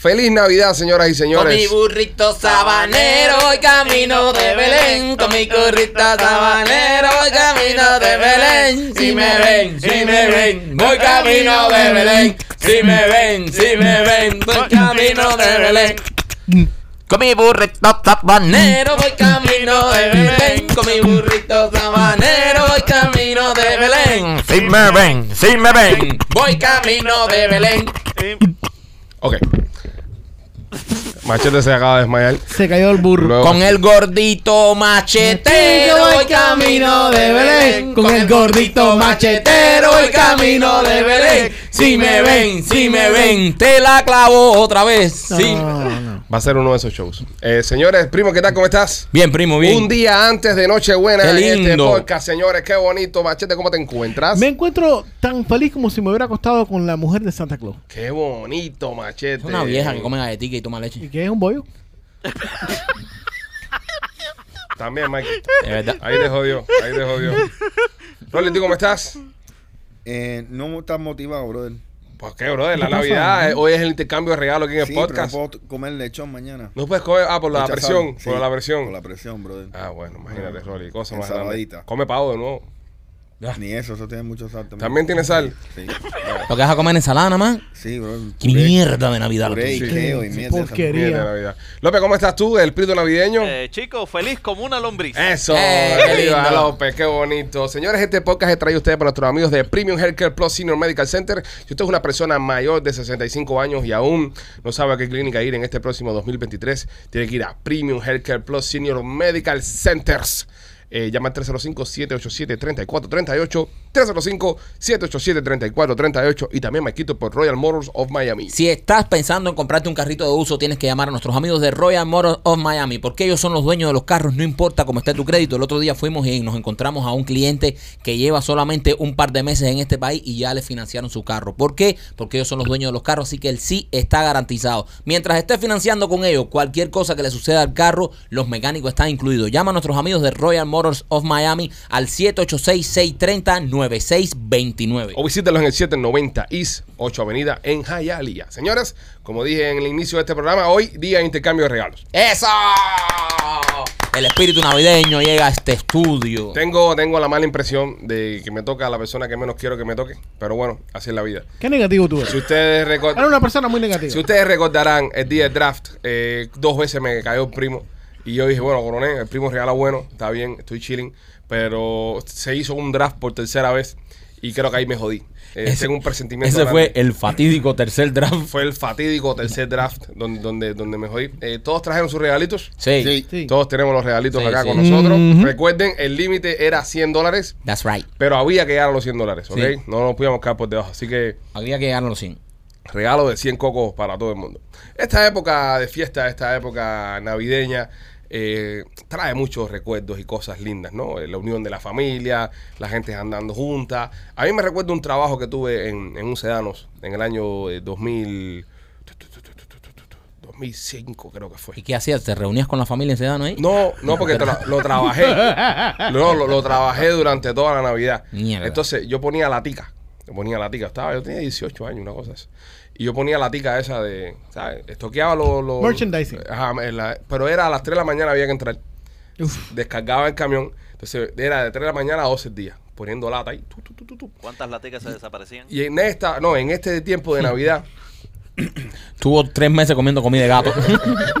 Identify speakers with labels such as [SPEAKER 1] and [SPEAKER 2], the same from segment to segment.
[SPEAKER 1] Feliz Navidad, señoras y
[SPEAKER 2] Con mi
[SPEAKER 1] señores.
[SPEAKER 2] burrito sabanero voy camino de Belén. Con mi burrito sabanero voy camino de Belén. Si me ven, si me ven, voy camino de Belén. Si me ven, si me ven, voy camino de Belén. Con mi burrito sabanero voy camino de Belén. Con mi burrito sabanero voy camino de Belén. Si me ven, si me ven, voy camino de Belén.
[SPEAKER 1] Ok. Machete se acaba de desmayar.
[SPEAKER 3] Se cayó el burro.
[SPEAKER 1] Luego-
[SPEAKER 2] Con el gordito machetero voy camino de Belén. Con el gordito machetero voy camino de Belén. Si me ven, si me ven, te la clavo otra vez.
[SPEAKER 3] No,
[SPEAKER 2] Sí.
[SPEAKER 3] no, no.
[SPEAKER 1] Va a ser uno de esos shows. Eh, señores, primo, ¿qué tal? ¿Cómo estás?
[SPEAKER 2] Bien, primo, bien.
[SPEAKER 1] Un día antes de Nochebuena
[SPEAKER 2] Qué
[SPEAKER 1] en este
[SPEAKER 2] lindo.
[SPEAKER 1] podcast, señores. Qué bonito. Machete, ¿cómo te encuentras?
[SPEAKER 3] Me encuentro tan feliz como si me hubiera acostado con la mujer de Santa Claus.
[SPEAKER 1] Qué bonito, Machete.
[SPEAKER 2] Es una vieja que come galletica y toma
[SPEAKER 3] ¿Y
[SPEAKER 2] leche.
[SPEAKER 3] qué es un bollo?
[SPEAKER 1] También, Mike.
[SPEAKER 2] Verdad.
[SPEAKER 1] Ahí te jodió. Ahí te jodió. Rolly, ¿tú cómo estás?
[SPEAKER 4] Eh, no estás motivado, brother.
[SPEAKER 1] Pues qué, brother. La. Navidad. eh, hoy es el intercambio de regalo aquí en el
[SPEAKER 4] Sí, pero
[SPEAKER 1] podcast.
[SPEAKER 4] no puedo comer lechón mañana.
[SPEAKER 1] No puedes comer. Ah, por la
[SPEAKER 4] Mucha
[SPEAKER 1] presión.
[SPEAKER 4] sal.
[SPEAKER 1] Por
[SPEAKER 4] Sí,
[SPEAKER 1] la presión.
[SPEAKER 4] Por la presión, brother.
[SPEAKER 1] Ah, bueno, imagínate, Rolly. Cosa más. Come pavo de nuevo.
[SPEAKER 4] Ni eso, eso tiene mucho sal también.
[SPEAKER 1] También tiene sal.
[SPEAKER 4] Sí,
[SPEAKER 2] ¿Lo que vas a comer ensalada nada más?
[SPEAKER 4] sí brother.
[SPEAKER 2] ¡Qué
[SPEAKER 4] Puré-
[SPEAKER 2] mierda de Navidad! lo
[SPEAKER 4] Puré y
[SPEAKER 2] tuyo.
[SPEAKER 1] Sí.
[SPEAKER 4] queo y
[SPEAKER 3] Qué
[SPEAKER 4] mierda.
[SPEAKER 3] porquería.
[SPEAKER 1] De Navidad. López, ¿cómo estás tú? El espíritu navideño.
[SPEAKER 5] Eh, chicos, feliz como una lombriz.
[SPEAKER 1] Eso,
[SPEAKER 2] Eh, qué lindo.
[SPEAKER 1] López, qué bonito. Señores, este podcast es traído a ustedes por nuestros amigos de Premium Healthcare Plus Senior Medical Center. Si usted es una persona mayor de 65 años y aún no sabe a qué clínica ir en este próximo 2023, tiene que ir a Premium Healthcare Plus Senior Medical Centers. Eh, llama al 305-787-3438, 305-787-3438 y también me quito por Royal Motors of Miami.
[SPEAKER 2] Si estás pensando en comprarte un carrito de uso, tienes que llamar a nuestros amigos de Royal Motors of Miami, porque ellos son los dueños de los carros, no importa cómo esté tu crédito. El otro día fuimos y nos encontramos a un cliente que lleva solamente un par de meses en este país y ya le financiaron su carro. ¿Por qué? Porque ellos son los dueños de los carros, así que el sí está garantizado. Mientras esté financiando con ellos, cualquier cosa que le suceda al carro, los mecánicos están incluidos. Llama a nuestros amigos de Royal Motors of Miami al 786-630-9629.
[SPEAKER 1] O visítalos en el 790 East 8 Avenida en Hialeah. Señores, como dije en el inicio de este programa, hoy día de intercambio de regalos.
[SPEAKER 2] ¡Eso! El espíritu navideño llega a este estudio.
[SPEAKER 1] Tengo, tengo la mala impresión de que me toca a la persona que menos quiero que me toque, pero bueno, así es la vida.
[SPEAKER 3] Qué negativo tú
[SPEAKER 1] Si
[SPEAKER 3] eres.
[SPEAKER 1] ustedes, recor-
[SPEAKER 3] Eres una persona muy negativa.
[SPEAKER 1] si ustedes recordarán el día del draft, eh, dos veces me cayó el primo y yo dije, bueno, coronel, el primo regala bueno, está bien, estoy chilling, pero se hizo un draft por tercera vez y creo que ahí me jodí. Eh,
[SPEAKER 2] Ese-
[SPEAKER 1] tengo un presentimiento.
[SPEAKER 2] Ese fue el fatídico tercer draft.
[SPEAKER 1] Fue el fatídico tercer draft donde, donde, donde me jodí. Eh, Todos trajeron sus regalitos.
[SPEAKER 2] Sí.
[SPEAKER 1] Todos tenemos los regalitos
[SPEAKER 2] Sí,
[SPEAKER 1] acá
[SPEAKER 2] sí.
[SPEAKER 1] con nosotros.
[SPEAKER 3] Ujú.
[SPEAKER 1] Recuerden, el límite era 100 dólares,
[SPEAKER 2] that's right.
[SPEAKER 1] pero había que llegar a los 100 dólares, ¿ok?
[SPEAKER 2] Sí.
[SPEAKER 1] No nos podíamos quedar por debajo. Así que
[SPEAKER 2] Había que llegar a los 100.
[SPEAKER 1] Regalo de 100 cocos para todo el mundo. Esta época de fiesta, esta época navideña, eh, trae muchos recuerdos y cosas lindas, ¿no? Eh, La unión de la familia, la gente andando junta. A mí me recuerdo un trabajo que tuve en, en un Sedanos en el año eh, 2000, 2005 creo que fue.
[SPEAKER 2] ¿Y qué hacías? ¿Te reunías con la familia en Sedano ahí?
[SPEAKER 1] No, no, porque tra- lo trabajé. No, lo, lo trabajé durante toda la Navidad.
[SPEAKER 2] Mierda.
[SPEAKER 1] Entonces, yo ponía la tica. Yo ponía la tica. Estaba, yo tenía 18 años, una cosa así. Y yo ponía la tica esa de, ¿sabes? Estoqueaba los... los-
[SPEAKER 3] Merchandising.
[SPEAKER 1] Ajá, la- pero era a las 3 de la mañana había que entrar.
[SPEAKER 3] Uf.
[SPEAKER 1] Descargaba el camión. Entonces, era de 3 de la mañana a 12 días. Poniendo lata ahí. tu, tu, tu, tu, tu.
[SPEAKER 5] ¿Cuántas laticas se desaparecían?
[SPEAKER 1] Y en esta, no, en este tiempo de Navidad...
[SPEAKER 2] Estuvo tres meses comiendo comida de gato.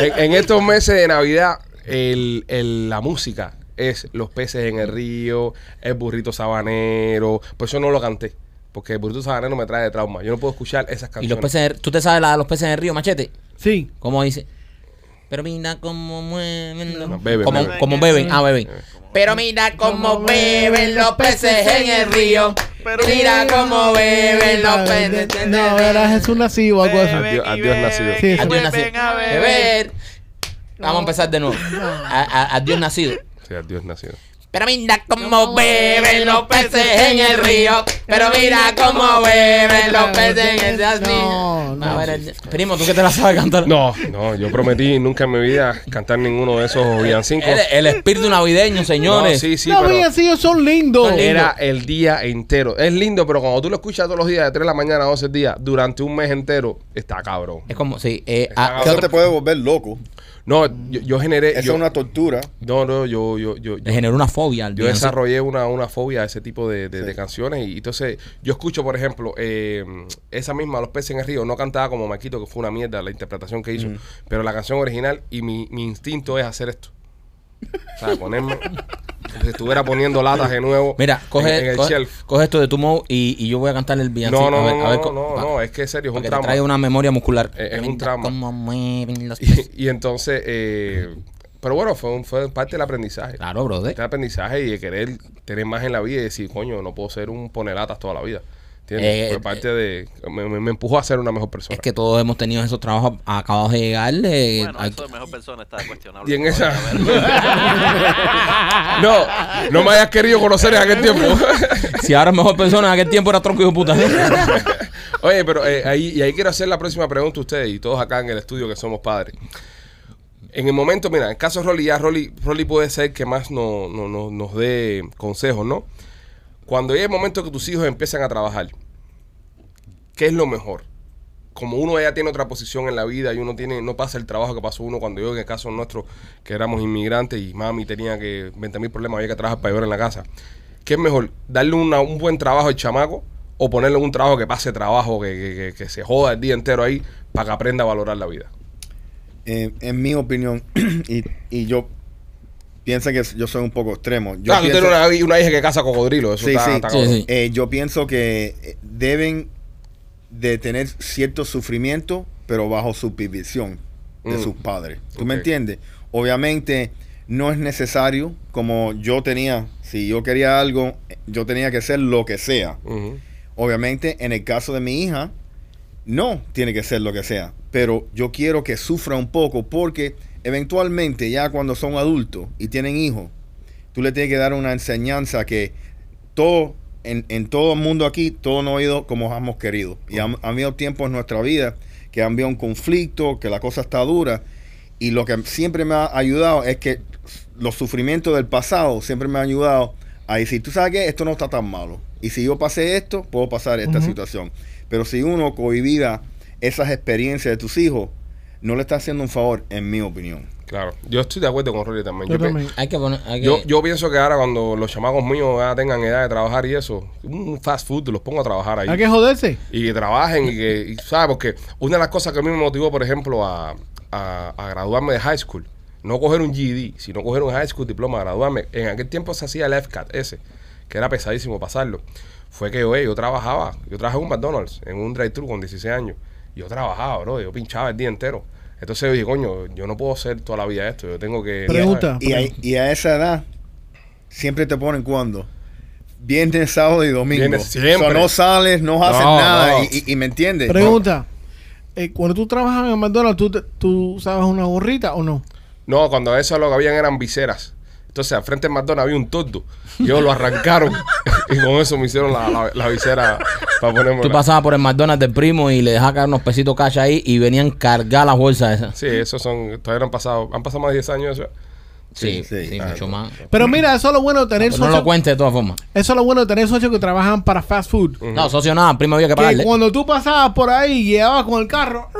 [SPEAKER 1] en, en estos meses de Navidad, el, el- la música es los peces en el río, el burrito sabanero. Por eso no lo canté. Porque el burrito sabanero me trae de trauma. Yo no puedo escuchar esas
[SPEAKER 2] y
[SPEAKER 1] canciones.
[SPEAKER 2] los peces, en- ¿tú te sabes la de los peces en el río, machete?
[SPEAKER 3] Sí.
[SPEAKER 2] ¿Cómo dice? Pero mira cómo mueven los...
[SPEAKER 1] No, beben,
[SPEAKER 2] como,
[SPEAKER 1] beben.
[SPEAKER 2] como beben, ah, beben. Pero mira cómo beben los peces en el río.
[SPEAKER 5] Pero
[SPEAKER 2] Mira cómo beben los peces.
[SPEAKER 3] No, era Jesús nacido o algo así.
[SPEAKER 1] Adiós-
[SPEAKER 5] y
[SPEAKER 1] nacido.
[SPEAKER 5] y
[SPEAKER 3] Sí.
[SPEAKER 2] Adiós nacido.
[SPEAKER 5] a beber.
[SPEAKER 2] Beber. Vamos a empezar de nuevo. A- a- Adiós nacido.
[SPEAKER 1] Dios nacido.
[SPEAKER 2] Pero mira cómo beben los peces en el río. Pero mira cómo beben los peces en esas
[SPEAKER 3] No, no.
[SPEAKER 2] A ver, primo, ¿tú qué te la sabes cantar?
[SPEAKER 1] No, no, yo prometí nunca en mi vida cantar ninguno de esos villancicos.
[SPEAKER 2] El, el espíritu navideño,
[SPEAKER 1] No,
[SPEAKER 2] señores.
[SPEAKER 1] sí, sí,
[SPEAKER 3] los
[SPEAKER 1] pero
[SPEAKER 3] villancillos son lindos.
[SPEAKER 2] Son
[SPEAKER 1] era el día entero. Es lindo, pero cuando tú lo escuchas todos los días, de 3 de la mañana a 12 días, durante un mes entero, está cabrón.
[SPEAKER 2] Es como, sí. Eh,
[SPEAKER 1] Está
[SPEAKER 2] ah, ¿qué
[SPEAKER 4] Eso
[SPEAKER 2] otro?
[SPEAKER 4] te puede volver loco.
[SPEAKER 1] No, yo, yo generé.
[SPEAKER 4] Eso
[SPEAKER 1] yo-
[SPEAKER 4] es una tortura.
[SPEAKER 1] No, no, yo, yo, yo,
[SPEAKER 2] Le
[SPEAKER 1] yo,
[SPEAKER 2] generó una fobia al
[SPEAKER 1] yo desarrollé una, una fobia a ese tipo de, de-
[SPEAKER 4] Sí.
[SPEAKER 1] de canciones. Y entonces, yo escucho, por ejemplo, eh, esa misma Los peces en el río. No cantaba como Maquito, que fue una mierda la interpretación que hizo. Pero la canción original, y mi, mi instinto es hacer esto. O sea, ponerme. si estuviera poniendo latas de nuevo.
[SPEAKER 2] Mira, coge,
[SPEAKER 1] en, en el
[SPEAKER 2] coge,
[SPEAKER 1] shelf.
[SPEAKER 2] coge esto de tu mo y, y yo voy a cantar el villancico.
[SPEAKER 1] No, no,
[SPEAKER 2] a ver,
[SPEAKER 1] no,
[SPEAKER 2] a ver,
[SPEAKER 1] no, no, no, es que en serio, es un trauma.
[SPEAKER 2] traiga una memoria muscular.
[SPEAKER 1] Eh, es un trauma.
[SPEAKER 2] los.
[SPEAKER 1] Y, y entonces, eh, pero bueno, fue, un- fue parte del aprendizaje.
[SPEAKER 2] Claro, brother.
[SPEAKER 1] Este aprendizaje y de querer tener más en la vida y decir, coño, no puedo ser un ponelatas toda la vida. ¿Entiendes?
[SPEAKER 2] Eh,
[SPEAKER 1] Fue parte de. Me, me- me empujó a ser una mejor persona.
[SPEAKER 2] Es que todos hemos tenido esos trabajos acabados de llegar. eh,
[SPEAKER 5] Bueno,
[SPEAKER 2] hay-
[SPEAKER 5] eso de mejor persona está cuestionable.
[SPEAKER 1] Y en esa- no, no me hayas querido conocer en aquel tiempo.
[SPEAKER 2] si ahora es mejor persona, en aquel tiempo era tronco de puta.
[SPEAKER 1] Oye, pero eh, ahí, y ahí quiero hacer la próxima pregunta a ustedes y todos acá en el estudio que somos padres. En el momento, mira, en el caso de Rolly, ya Rolly, Rolly puede ser que más no, no- no- nos dé consejos, ¿no? Cuando llega el momento que tus hijos empiezan a trabajar, ¿qué es lo mejor? Como uno ya tiene otra posición en la vida y uno tiene no pasa el trabajo que pasó uno cuando yo, en el caso nuestro, que éramos inmigrantes y mami tenía que 20 mil problemas, había que trabajar para llevar en la casa. ¿Qué es mejor? ¿Darle una- un buen trabajo al chamaco o ponerle un trabajo que pase trabajo, que, que- que- que se joda el día entero ahí para que aprenda a valorar la vida?
[SPEAKER 4] Eh, en mi opinión, y, y yo pienso que yo soy un poco extremo. Yo
[SPEAKER 1] claro, tú
[SPEAKER 4] pienso-
[SPEAKER 1] tienes una, una hija que caza cocodrilo, eso
[SPEAKER 4] Sí,
[SPEAKER 1] está,
[SPEAKER 4] sí.
[SPEAKER 1] está
[SPEAKER 2] Sí,
[SPEAKER 1] cabrón.
[SPEAKER 2] sí.
[SPEAKER 4] Eh, yo pienso que eh, deben de tener cierto sufrimiento, pero bajo supervisión de
[SPEAKER 1] Mm.
[SPEAKER 4] sus padres. ¿Tú me entiendes? Obviamente no es necesario, como yo tenía, si yo quería algo, yo tenía que hacer lo que sea. Obviamente, en el caso de mi hija, no tiene que ser lo que sea. Pero yo quiero que sufra un poco porque eventualmente ya cuando son adultos y tienen hijos, tú le tienes que dar una enseñanza que todo, en, en todo el mundo aquí, todo no ha ido como hemos querido. Y han, han habido tiempos en nuestra vida que han habido un conflicto, que la cosa está dura. Y lo que siempre me ha ayudado es que los sufrimientos del pasado siempre me han ayudado a decir, tú sabes que esto no está tan malo. Y si yo pasé esto, puedo pasar esta situación. Pero si uno cohibida esas experiencias de tus hijos, no le está haciendo un favor, en mi opinión.
[SPEAKER 1] Claro, yo estoy de acuerdo con Rolly también.
[SPEAKER 3] Yo
[SPEAKER 1] Yo,
[SPEAKER 3] también.
[SPEAKER 2] Hay que poner. Hay que,
[SPEAKER 1] yo, yo pienso que ahora cuando los chamacos míos ya tengan edad de trabajar y eso, un fast food los pongo a trabajar ahí.
[SPEAKER 3] Hay que joderse.
[SPEAKER 1] y que trabajen y que, y, ¿sabes? Porque una de las cosas que a mí me motivó, por ejemplo, a, a- a graduarme de high school, no coger un GED, sino coger un high school diploma, graduarme. En aquel tiempo se hacía el FCAT ese, que era pesadísimo pasarlo. Fue que oye, yo trabajaba, yo trabajé en un McDonald's, en un drive-thru con 16 años. Yo trabajaba, bro, yo pinchaba el día entero. Entonces yo dije, coño, yo no puedo hacer toda la vida esto, yo tengo que...
[SPEAKER 3] Pregunta.
[SPEAKER 4] Y a, y a esa edad, siempre te ponen cuando. Viernes, sábado y domingo.
[SPEAKER 1] Viernes, siempre.
[SPEAKER 4] O sea, no sales, no haces
[SPEAKER 1] No,
[SPEAKER 4] nada.
[SPEAKER 1] no.
[SPEAKER 4] Y, y- me entiendes.
[SPEAKER 3] Pregunta. Eh, cuando tú trabajas en McDonald's, ¿tú, te- ¿tú sabes una gorrita o no?
[SPEAKER 1] No, cuando eso lo que habían eran viseras. Entonces, al frente del McDonald's había un tordo. Y ellos lo arrancaron. y con eso me hicieron la, la, la visera para ponerme.
[SPEAKER 2] Tú pasabas por el McDonald's del primo y le dejabas caer unos pesitos cash ahí y venían cargar las bolsas esas.
[SPEAKER 1] Sí, esos son. Todavía no han pasado. Han pasado más de 10 años eso.
[SPEAKER 2] Sí, sí,
[SPEAKER 4] sí.
[SPEAKER 2] mucho más.
[SPEAKER 3] Pero mira, eso es lo bueno de tener
[SPEAKER 2] no
[SPEAKER 3] socios.
[SPEAKER 2] lo cuentes de todas formas.
[SPEAKER 3] eso es lo bueno de tener socios que trabajan para fast food.
[SPEAKER 2] No, socio nada, primo había que
[SPEAKER 3] Que
[SPEAKER 2] pagarle.
[SPEAKER 3] cuando tú pasabas por ahí y llegabas con el carro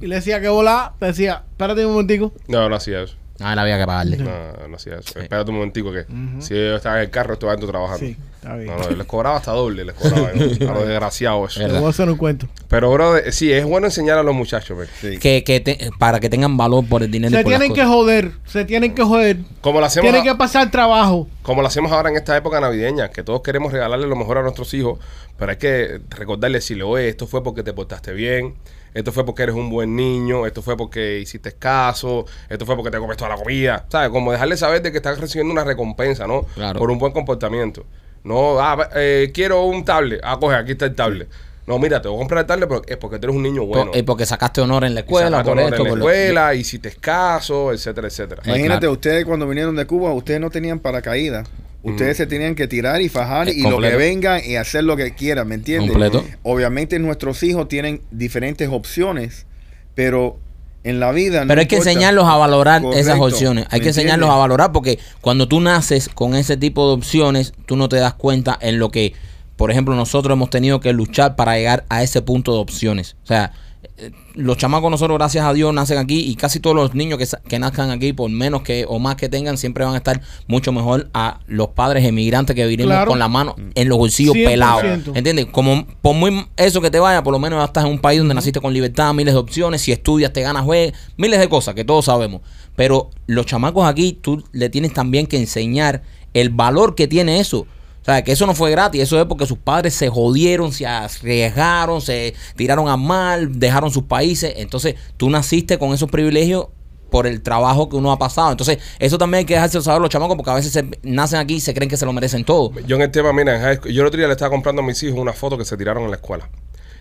[SPEAKER 3] y le decía que volaba, te decía, espérate un momentico.
[SPEAKER 1] No, no hacía eso.
[SPEAKER 2] Ah, él había que pagarle.
[SPEAKER 1] No, no hacía eso. Espérate un momentico que si yo estaba en el carro, estoy adentro trabajando.
[SPEAKER 3] Sí, está bien.
[SPEAKER 1] No, no, les cobraba hasta doble, les cobraba a los desgraciados eso.
[SPEAKER 3] Te voy a hacer un cuento.
[SPEAKER 1] Pero, bro, sí, es bueno enseñar a los muchachos.
[SPEAKER 4] Sí.
[SPEAKER 2] Que, que te- para que tengan valor por el dinero. y
[SPEAKER 3] Se
[SPEAKER 2] por las
[SPEAKER 3] tienen que
[SPEAKER 2] cosas.
[SPEAKER 3] joder, se tienen que joder.
[SPEAKER 1] Como lo hacemos
[SPEAKER 3] Tienen
[SPEAKER 1] a-
[SPEAKER 3] que pasar trabajo.
[SPEAKER 1] como lo hacemos ahora en esta época navideña, que todos queremos regalarle lo mejor a nuestros hijos, pero hay que recordarles, decirle, oye, esto fue porque te portaste bien, esto fue porque eres un buen niño, esto fue porque hiciste caso, esto fue porque te comes toda la comida, ¿sabes? Como dejarle saber de que estás recibiendo una recompensa, ¿no?
[SPEAKER 2] Claro.
[SPEAKER 1] Por un buen comportamiento. No, ah, eh, quiero un tablet, ah, coge, aquí está el tablet. No, mira, te voy a comprar el tablet porque, es porque tú eres un niño bueno.
[SPEAKER 2] Por- eh, porque sacaste honor en la
[SPEAKER 1] Y
[SPEAKER 2] escuela, por
[SPEAKER 1] honor
[SPEAKER 2] esto,
[SPEAKER 1] en la
[SPEAKER 2] por lo-
[SPEAKER 1] escuela, hiciste caso, etcétera, etcétera.
[SPEAKER 4] Imagínate,
[SPEAKER 2] claro.
[SPEAKER 4] ustedes cuando vinieron de Cuba, ustedes no tenían paracaídas. Ustedes se tenían que tirar y fajar y lo que vengan y hacer lo que quieran, ¿me entiendes?
[SPEAKER 2] Completo.
[SPEAKER 4] Obviamente nuestros hijos tienen diferentes opciones, pero en la vida no
[SPEAKER 2] Pero hay que
[SPEAKER 4] importa.
[SPEAKER 2] enseñarlos a valorar esas opciones. Hay
[SPEAKER 4] ¿me
[SPEAKER 2] que enseñarlos
[SPEAKER 4] entiendes?
[SPEAKER 2] a valorar porque cuando tú naces con ese tipo de opciones, tú no te das cuenta en lo que, por ejemplo, nosotros hemos tenido que luchar para llegar a ese punto de opciones. O sea, eh, los chamacos nosotros, gracias a Dios, nacen aquí y casi todos los niños que, que nazcan aquí, por menos que o más que tengan, siempre van a estar mucho mejor a los padres emigrantes que vinimos
[SPEAKER 3] Claro.
[SPEAKER 2] con la mano en los bolsillos
[SPEAKER 3] 100%.
[SPEAKER 2] pelados. ¿Entiendes? Como por muy eso que te vaya, por lo menos estás en un país donde naciste con libertad, miles de opciones, si estudias te ganas juegues, miles de cosas que todos sabemos. Pero los chamacos aquí, tú le tienes también que enseñar el valor que tiene eso. O sea, que eso no fue gratis, eso es porque sus padres se jodieron, se arriesgaron, se tiraron a mal, dejaron sus países. Entonces, tú naciste con esos privilegios por el trabajo que uno ha pasado. Entonces, eso también hay que dejárselo saber los chamacos porque a veces se- nacen aquí y se creen que se lo merecen todo.
[SPEAKER 1] Yo en el tema, mira, yo el otro día le estaba comprando a mis hijos una foto que se tiraron en la escuela.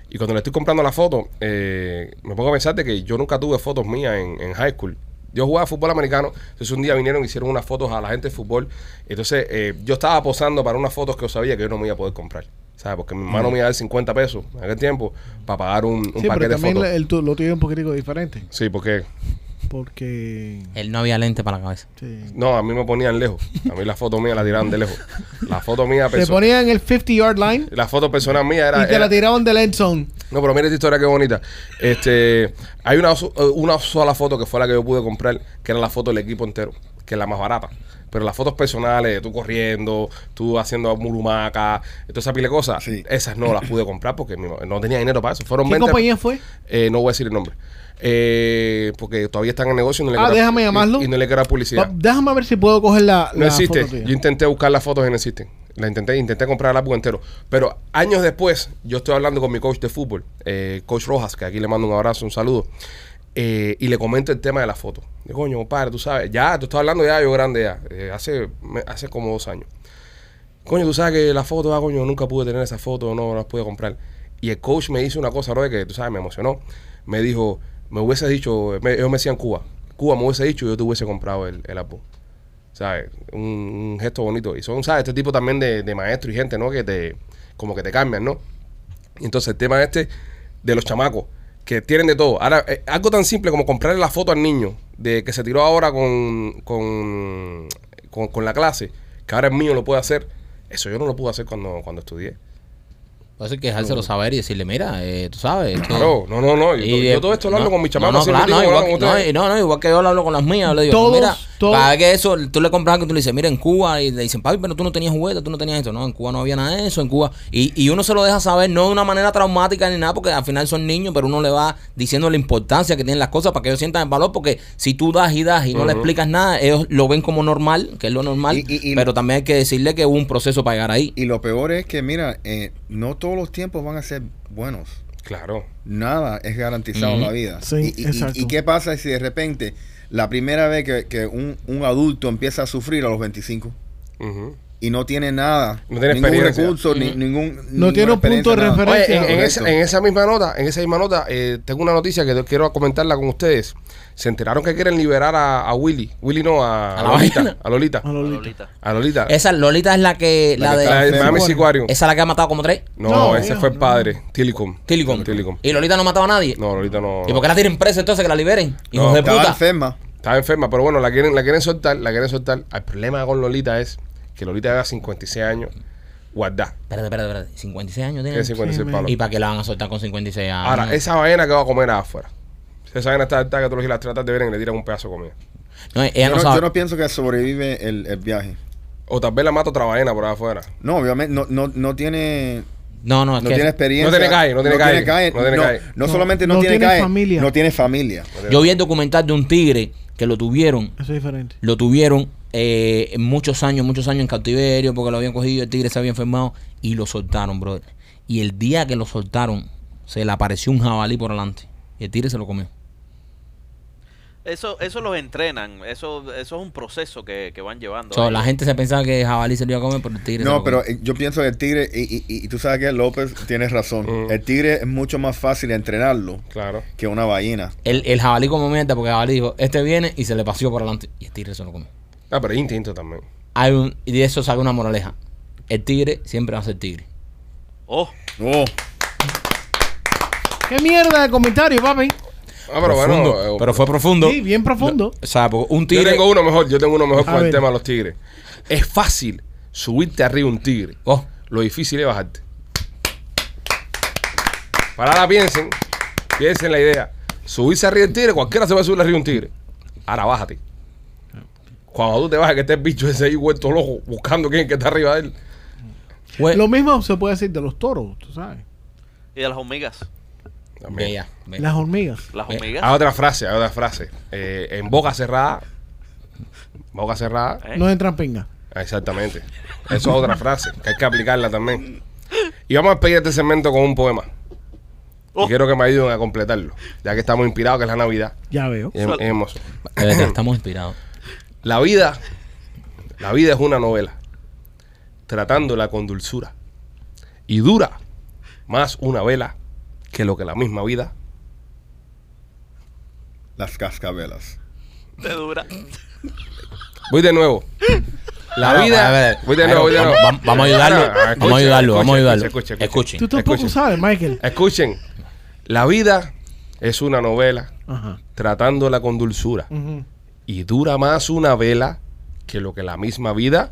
[SPEAKER 1] Y cuando le estoy comprando la foto, eh, me pongo a pensar de que yo nunca tuve fotos mías en high school. Yo jugaba fútbol americano, entonces un día vinieron y hicieron unas fotos a la gente de fútbol. Entonces eh, yo estaba posando para unas fotos que yo sabía que yo no me iba a poder comprar. ¿Sabes? Porque mi hermano me iba a dar 50 pesos en aquel tiempo para pagar un, un
[SPEAKER 3] Sí,
[SPEAKER 1] paquete
[SPEAKER 3] pero
[SPEAKER 1] de
[SPEAKER 3] también
[SPEAKER 1] fotos.
[SPEAKER 3] el, tu- lo tuyo es un poquitico diferente.
[SPEAKER 1] Sí, porque
[SPEAKER 3] Porque.
[SPEAKER 2] Él no había lente para la cabeza.
[SPEAKER 3] sí.
[SPEAKER 1] no, a mí me ponían lejos. A mí la foto mía la tiraban de lejos. La foto mía
[SPEAKER 3] Te
[SPEAKER 1] perso-
[SPEAKER 3] ponían en el 50 yard line
[SPEAKER 1] La foto personal mía era.
[SPEAKER 3] y te
[SPEAKER 1] era-
[SPEAKER 3] la tiraban del end zone.
[SPEAKER 1] No, pero mira esta historia qué bonita. Este, hay una, eh, una sola foto que fue la que yo pude comprar, que era la foto del equipo entero, que es la más barata. Pero las fotos personales, tú corriendo, tú haciendo murumaca, toda esa pila de cosas,
[SPEAKER 4] Sí.
[SPEAKER 1] esas no las pude comprar porque no tenía dinero para eso. Fueron
[SPEAKER 3] ¿Qué
[SPEAKER 1] 20
[SPEAKER 3] compañía fue?
[SPEAKER 1] Eh, no voy a decir el nombre. Eh, porque todavía están en negocio y no le
[SPEAKER 3] Ah,
[SPEAKER 1] quiero-
[SPEAKER 3] déjame llamarlo.
[SPEAKER 1] Y, no le quiero dar publicidad.
[SPEAKER 3] Va- déjame ver si puedo coger la.
[SPEAKER 1] No
[SPEAKER 3] la
[SPEAKER 1] existe.
[SPEAKER 3] foto tuya.
[SPEAKER 1] Yo intenté buscar las fotos y no existen. La intenté, intenté comprar el álbum entero. Pero años después, yo estoy hablando con mi coach de fútbol, eh, Coach Rojas, que aquí le mando un abrazo, un saludo. eh, y le comento el tema de la foto. De coño, compadre, tú sabes, ya, tú estás hablando ya, yo grande ya, eh, hace, hace como dos años. Coño, tú sabes que la foto, ah, coño, nunca pude tener esa foto, no las pude comprar. Y el coach me hizo una cosa, bro, que tú sabes, me emocionó. Me dijo, me hubiese dicho, me- ellos me decían Cuba, Cuba me hubiese dicho, yo te hubiese comprado el, el álbum. ¿sabes? Un, gesto bonito. Y son, ¿sabes? Este tipo también de, de maestros y gente, ¿no? Que te, como que te cambian, ¿no? Y entonces el tema este de los chamacos, que tienen de todo. Ahora, eh, algo tan simple como comprarle la foto al niño de que se tiró ahora con, con, con, la clase, que ahora es mío, lo puede hacer. Eso yo no lo pude hacer cuando, cuando estudié.
[SPEAKER 2] Puede ser que dejárselo saber y decirle, mira, eh, tú sabes. esto-
[SPEAKER 1] Claro, no, no, no. Yo,
[SPEAKER 2] Y,
[SPEAKER 1] yo todo esto lo hablo
[SPEAKER 2] no,
[SPEAKER 1] con mis
[SPEAKER 2] no,
[SPEAKER 1] chamacos.
[SPEAKER 2] No,
[SPEAKER 1] siempre
[SPEAKER 2] claro, no, igual, que-
[SPEAKER 1] con
[SPEAKER 2] no, no, no, igual que yo lo hablo con las mías. Le digo,
[SPEAKER 3] Todos,
[SPEAKER 2] mira,
[SPEAKER 3] todos-
[SPEAKER 2] vez que eso, tú le compras algo y tú le dices, mira, en Cuba, y le dicen, papi, pero tú no tenías juguete, tú no tenías esto. No, en Cuba no había nada de eso, en Cuba. Y, y uno se lo deja saber, no de una manera traumática ni nada, porque al final son niños, pero uno le va diciendo la importancia que tienen las cosas para que ellos sientan el valor, porque si tú das y das y no le explicas nada, ellos lo ven como normal, que es lo normal,
[SPEAKER 4] Y- y- y-
[SPEAKER 2] pero también hay que decirle que hubo un proceso para llegar ahí.
[SPEAKER 4] Y lo peor es que, mira, eh, no todos los tiempos van a ser buenos.
[SPEAKER 1] Claro.
[SPEAKER 4] Nada es garantizado en la vida.
[SPEAKER 3] Sí,
[SPEAKER 4] y, y-
[SPEAKER 3] exacto.
[SPEAKER 4] y qué pasa si de repente la primera vez que, que un, un adulto empieza a sufrir a los 25
[SPEAKER 1] Ujú.
[SPEAKER 4] Y no tiene nada,
[SPEAKER 1] No tiene
[SPEAKER 4] ningún recurso, ni,
[SPEAKER 2] Ujú.
[SPEAKER 4] ningún...
[SPEAKER 3] No tiene un punto de referencia.
[SPEAKER 1] Oye, en, esa, en esa misma nota, en esa misma nota, eh, tengo una noticia que quiero comentarla con ustedes. Se enteraron que quieren liberar a, a Willy. Willy no, a,
[SPEAKER 2] A la
[SPEAKER 1] Lolita. A Lolita.
[SPEAKER 3] A Lolita.
[SPEAKER 1] A Lolita.
[SPEAKER 2] Esa Lolita es la que, la,
[SPEAKER 4] La que
[SPEAKER 2] de...
[SPEAKER 1] de. Miami. Sicuario.
[SPEAKER 2] Esa es la que ha matado como tres.
[SPEAKER 1] No,
[SPEAKER 3] No,
[SPEAKER 1] ese fue el
[SPEAKER 3] no.
[SPEAKER 1] padre. Tilicum.
[SPEAKER 2] Tilicum.
[SPEAKER 1] Tilicum.
[SPEAKER 2] Y Lolita no mataba a nadie.
[SPEAKER 1] No, Lolita no.
[SPEAKER 2] ¿Y por qué la tienen presa entonces que la liberen? Hijos
[SPEAKER 1] No,
[SPEAKER 2] de
[SPEAKER 4] Estaba
[SPEAKER 2] puta.
[SPEAKER 4] enferma.
[SPEAKER 1] Estaba enferma, pero bueno, la quieren, la quieren soltar, la quieren soltar. El problema con Lolita es que Lolita lleva 56 años guardada.
[SPEAKER 2] Espérate, espérate, espérate. 56 años tiene.
[SPEAKER 1] Tiene 56
[SPEAKER 3] Sí,
[SPEAKER 1] palos.
[SPEAKER 2] ¿Y para qué la van a soltar con 56 años?
[SPEAKER 1] Ahora, esa vaina que va a comer afuera. Esa vaina está alta que todos los días la tratas de ver y le tiran un pedazo de comida.
[SPEAKER 2] No, ella
[SPEAKER 4] Yo
[SPEAKER 2] no,
[SPEAKER 4] no,
[SPEAKER 2] sabe.
[SPEAKER 4] yo no pienso que sobrevive el, el viaje.
[SPEAKER 1] O tal vez la mata otra vaina por ahí afuera.
[SPEAKER 4] No, obviamente no, no, no tiene...
[SPEAKER 2] No, no, es
[SPEAKER 4] No
[SPEAKER 2] que
[SPEAKER 4] tiene experiencia.
[SPEAKER 1] No tiene calle, no tiene calle, no tiene
[SPEAKER 4] no,
[SPEAKER 1] calle.
[SPEAKER 4] no
[SPEAKER 3] No,
[SPEAKER 4] solamente no,
[SPEAKER 3] no
[SPEAKER 4] tiene,
[SPEAKER 3] tiene
[SPEAKER 4] calle,
[SPEAKER 3] familia.
[SPEAKER 4] no tiene familia.
[SPEAKER 2] yo vi el documental de un tigre que lo tuvieron,
[SPEAKER 3] Eso es diferente.
[SPEAKER 2] lo tuvieron eh, muchos años, muchos años en cautiverio porque lo habían cogido, el tigre se había enfermado y lo soltaron, brother. Y el día que lo soltaron, se le apareció un jabalí por delante y el tigre se lo comió.
[SPEAKER 5] Eso, eso los entrenan. Eso, eso es un proceso que, que van llevando.
[SPEAKER 2] So, la gente se pensaba que jabalí se lo iba a comer, pero el tigre se
[SPEAKER 4] No,
[SPEAKER 2] lo
[SPEAKER 4] pero
[SPEAKER 2] come.
[SPEAKER 4] eh, yo pienso que el tigre, y, y- y- y tú sabes que López tienes razón.
[SPEAKER 1] Mm.
[SPEAKER 4] El tigre es mucho más fácil entrenarlo
[SPEAKER 1] Claro.
[SPEAKER 4] que una ballena.
[SPEAKER 2] El, el jabalí como mierda, porque el jabalí dijo, este viene y se le paseó por adelante. Y el tigre se lo come.
[SPEAKER 1] Ah, pero hay instinto también.
[SPEAKER 2] Hay un, y de eso saca una moraleja. El tigre siempre va a ser tigre.
[SPEAKER 5] Oh,
[SPEAKER 4] Oh,
[SPEAKER 3] ¿Qué mierda de comentario, papi?
[SPEAKER 1] Ah, pero
[SPEAKER 2] Profundo,
[SPEAKER 1] bueno. eh,
[SPEAKER 2] pero fue profundo.
[SPEAKER 3] Sí, bien profundo.
[SPEAKER 2] O sea, porque un
[SPEAKER 1] Yo
[SPEAKER 2] tigre...
[SPEAKER 1] tengo uno mejor, yo tengo uno mejor
[SPEAKER 3] A
[SPEAKER 1] con el
[SPEAKER 3] ver.
[SPEAKER 1] tema de los tigres. Es fácil subirte arriba un tigre.
[SPEAKER 2] Oh,
[SPEAKER 1] Lo difícil es bajarte. Para ahora piensen, piensen la idea. Subirse arriba del tigre, cualquiera se va a subir arriba de un tigre. Ahora bájate. Cuando tú te bajas, que esté el bicho ese ahí vuelto loco, buscando quién que está arriba de él.
[SPEAKER 2] güey.
[SPEAKER 3] Lo mismo se puede decir de los toros, tú sabes.
[SPEAKER 5] y de las hormigas.
[SPEAKER 2] Ve.
[SPEAKER 3] Las hormigas.
[SPEAKER 5] Las hormigas.
[SPEAKER 1] Hay otra frase, hay otra frase. Eh, en boca cerrada, boca cerrada,
[SPEAKER 5] ¿eh?
[SPEAKER 3] No entran pinga.
[SPEAKER 1] exactamente. Eso es otra frase, que hay que aplicarla también. Y vamos a despedir este segmento con un poema. Y
[SPEAKER 5] Oh.
[SPEAKER 1] quiero que me ayuden a completarlo, ya que estamos inspirados, que es la Navidad.
[SPEAKER 3] Ya veo.
[SPEAKER 1] Es, es hermoso.
[SPEAKER 2] Estamos inspirados.
[SPEAKER 1] La vida, la vida es una novela, tratándola con dulzura. Y dura más una vela que lo que la misma vida.
[SPEAKER 4] las cascabelas.
[SPEAKER 5] Te dura.
[SPEAKER 1] Voy de nuevo. La
[SPEAKER 2] Ahora,
[SPEAKER 1] vida.
[SPEAKER 2] a ver,
[SPEAKER 1] voy de nuevo, voy de
[SPEAKER 2] vamos-
[SPEAKER 1] nuevo.
[SPEAKER 2] vamos- vamos a ayudarlo, vamos a
[SPEAKER 1] escuchen,
[SPEAKER 2] ayudarlo, vamos a
[SPEAKER 1] escuchen,
[SPEAKER 2] ayudarlo.
[SPEAKER 1] escuchen,
[SPEAKER 2] Escuchen.
[SPEAKER 3] Tú tampoco
[SPEAKER 1] escuchen.
[SPEAKER 3] sabes, Michael.
[SPEAKER 1] Escuchen. La vida es una novela
[SPEAKER 3] Ajá.
[SPEAKER 1] tratándola con dulzura.
[SPEAKER 3] Ujú.
[SPEAKER 1] Y dura más una vela que lo que la misma vida.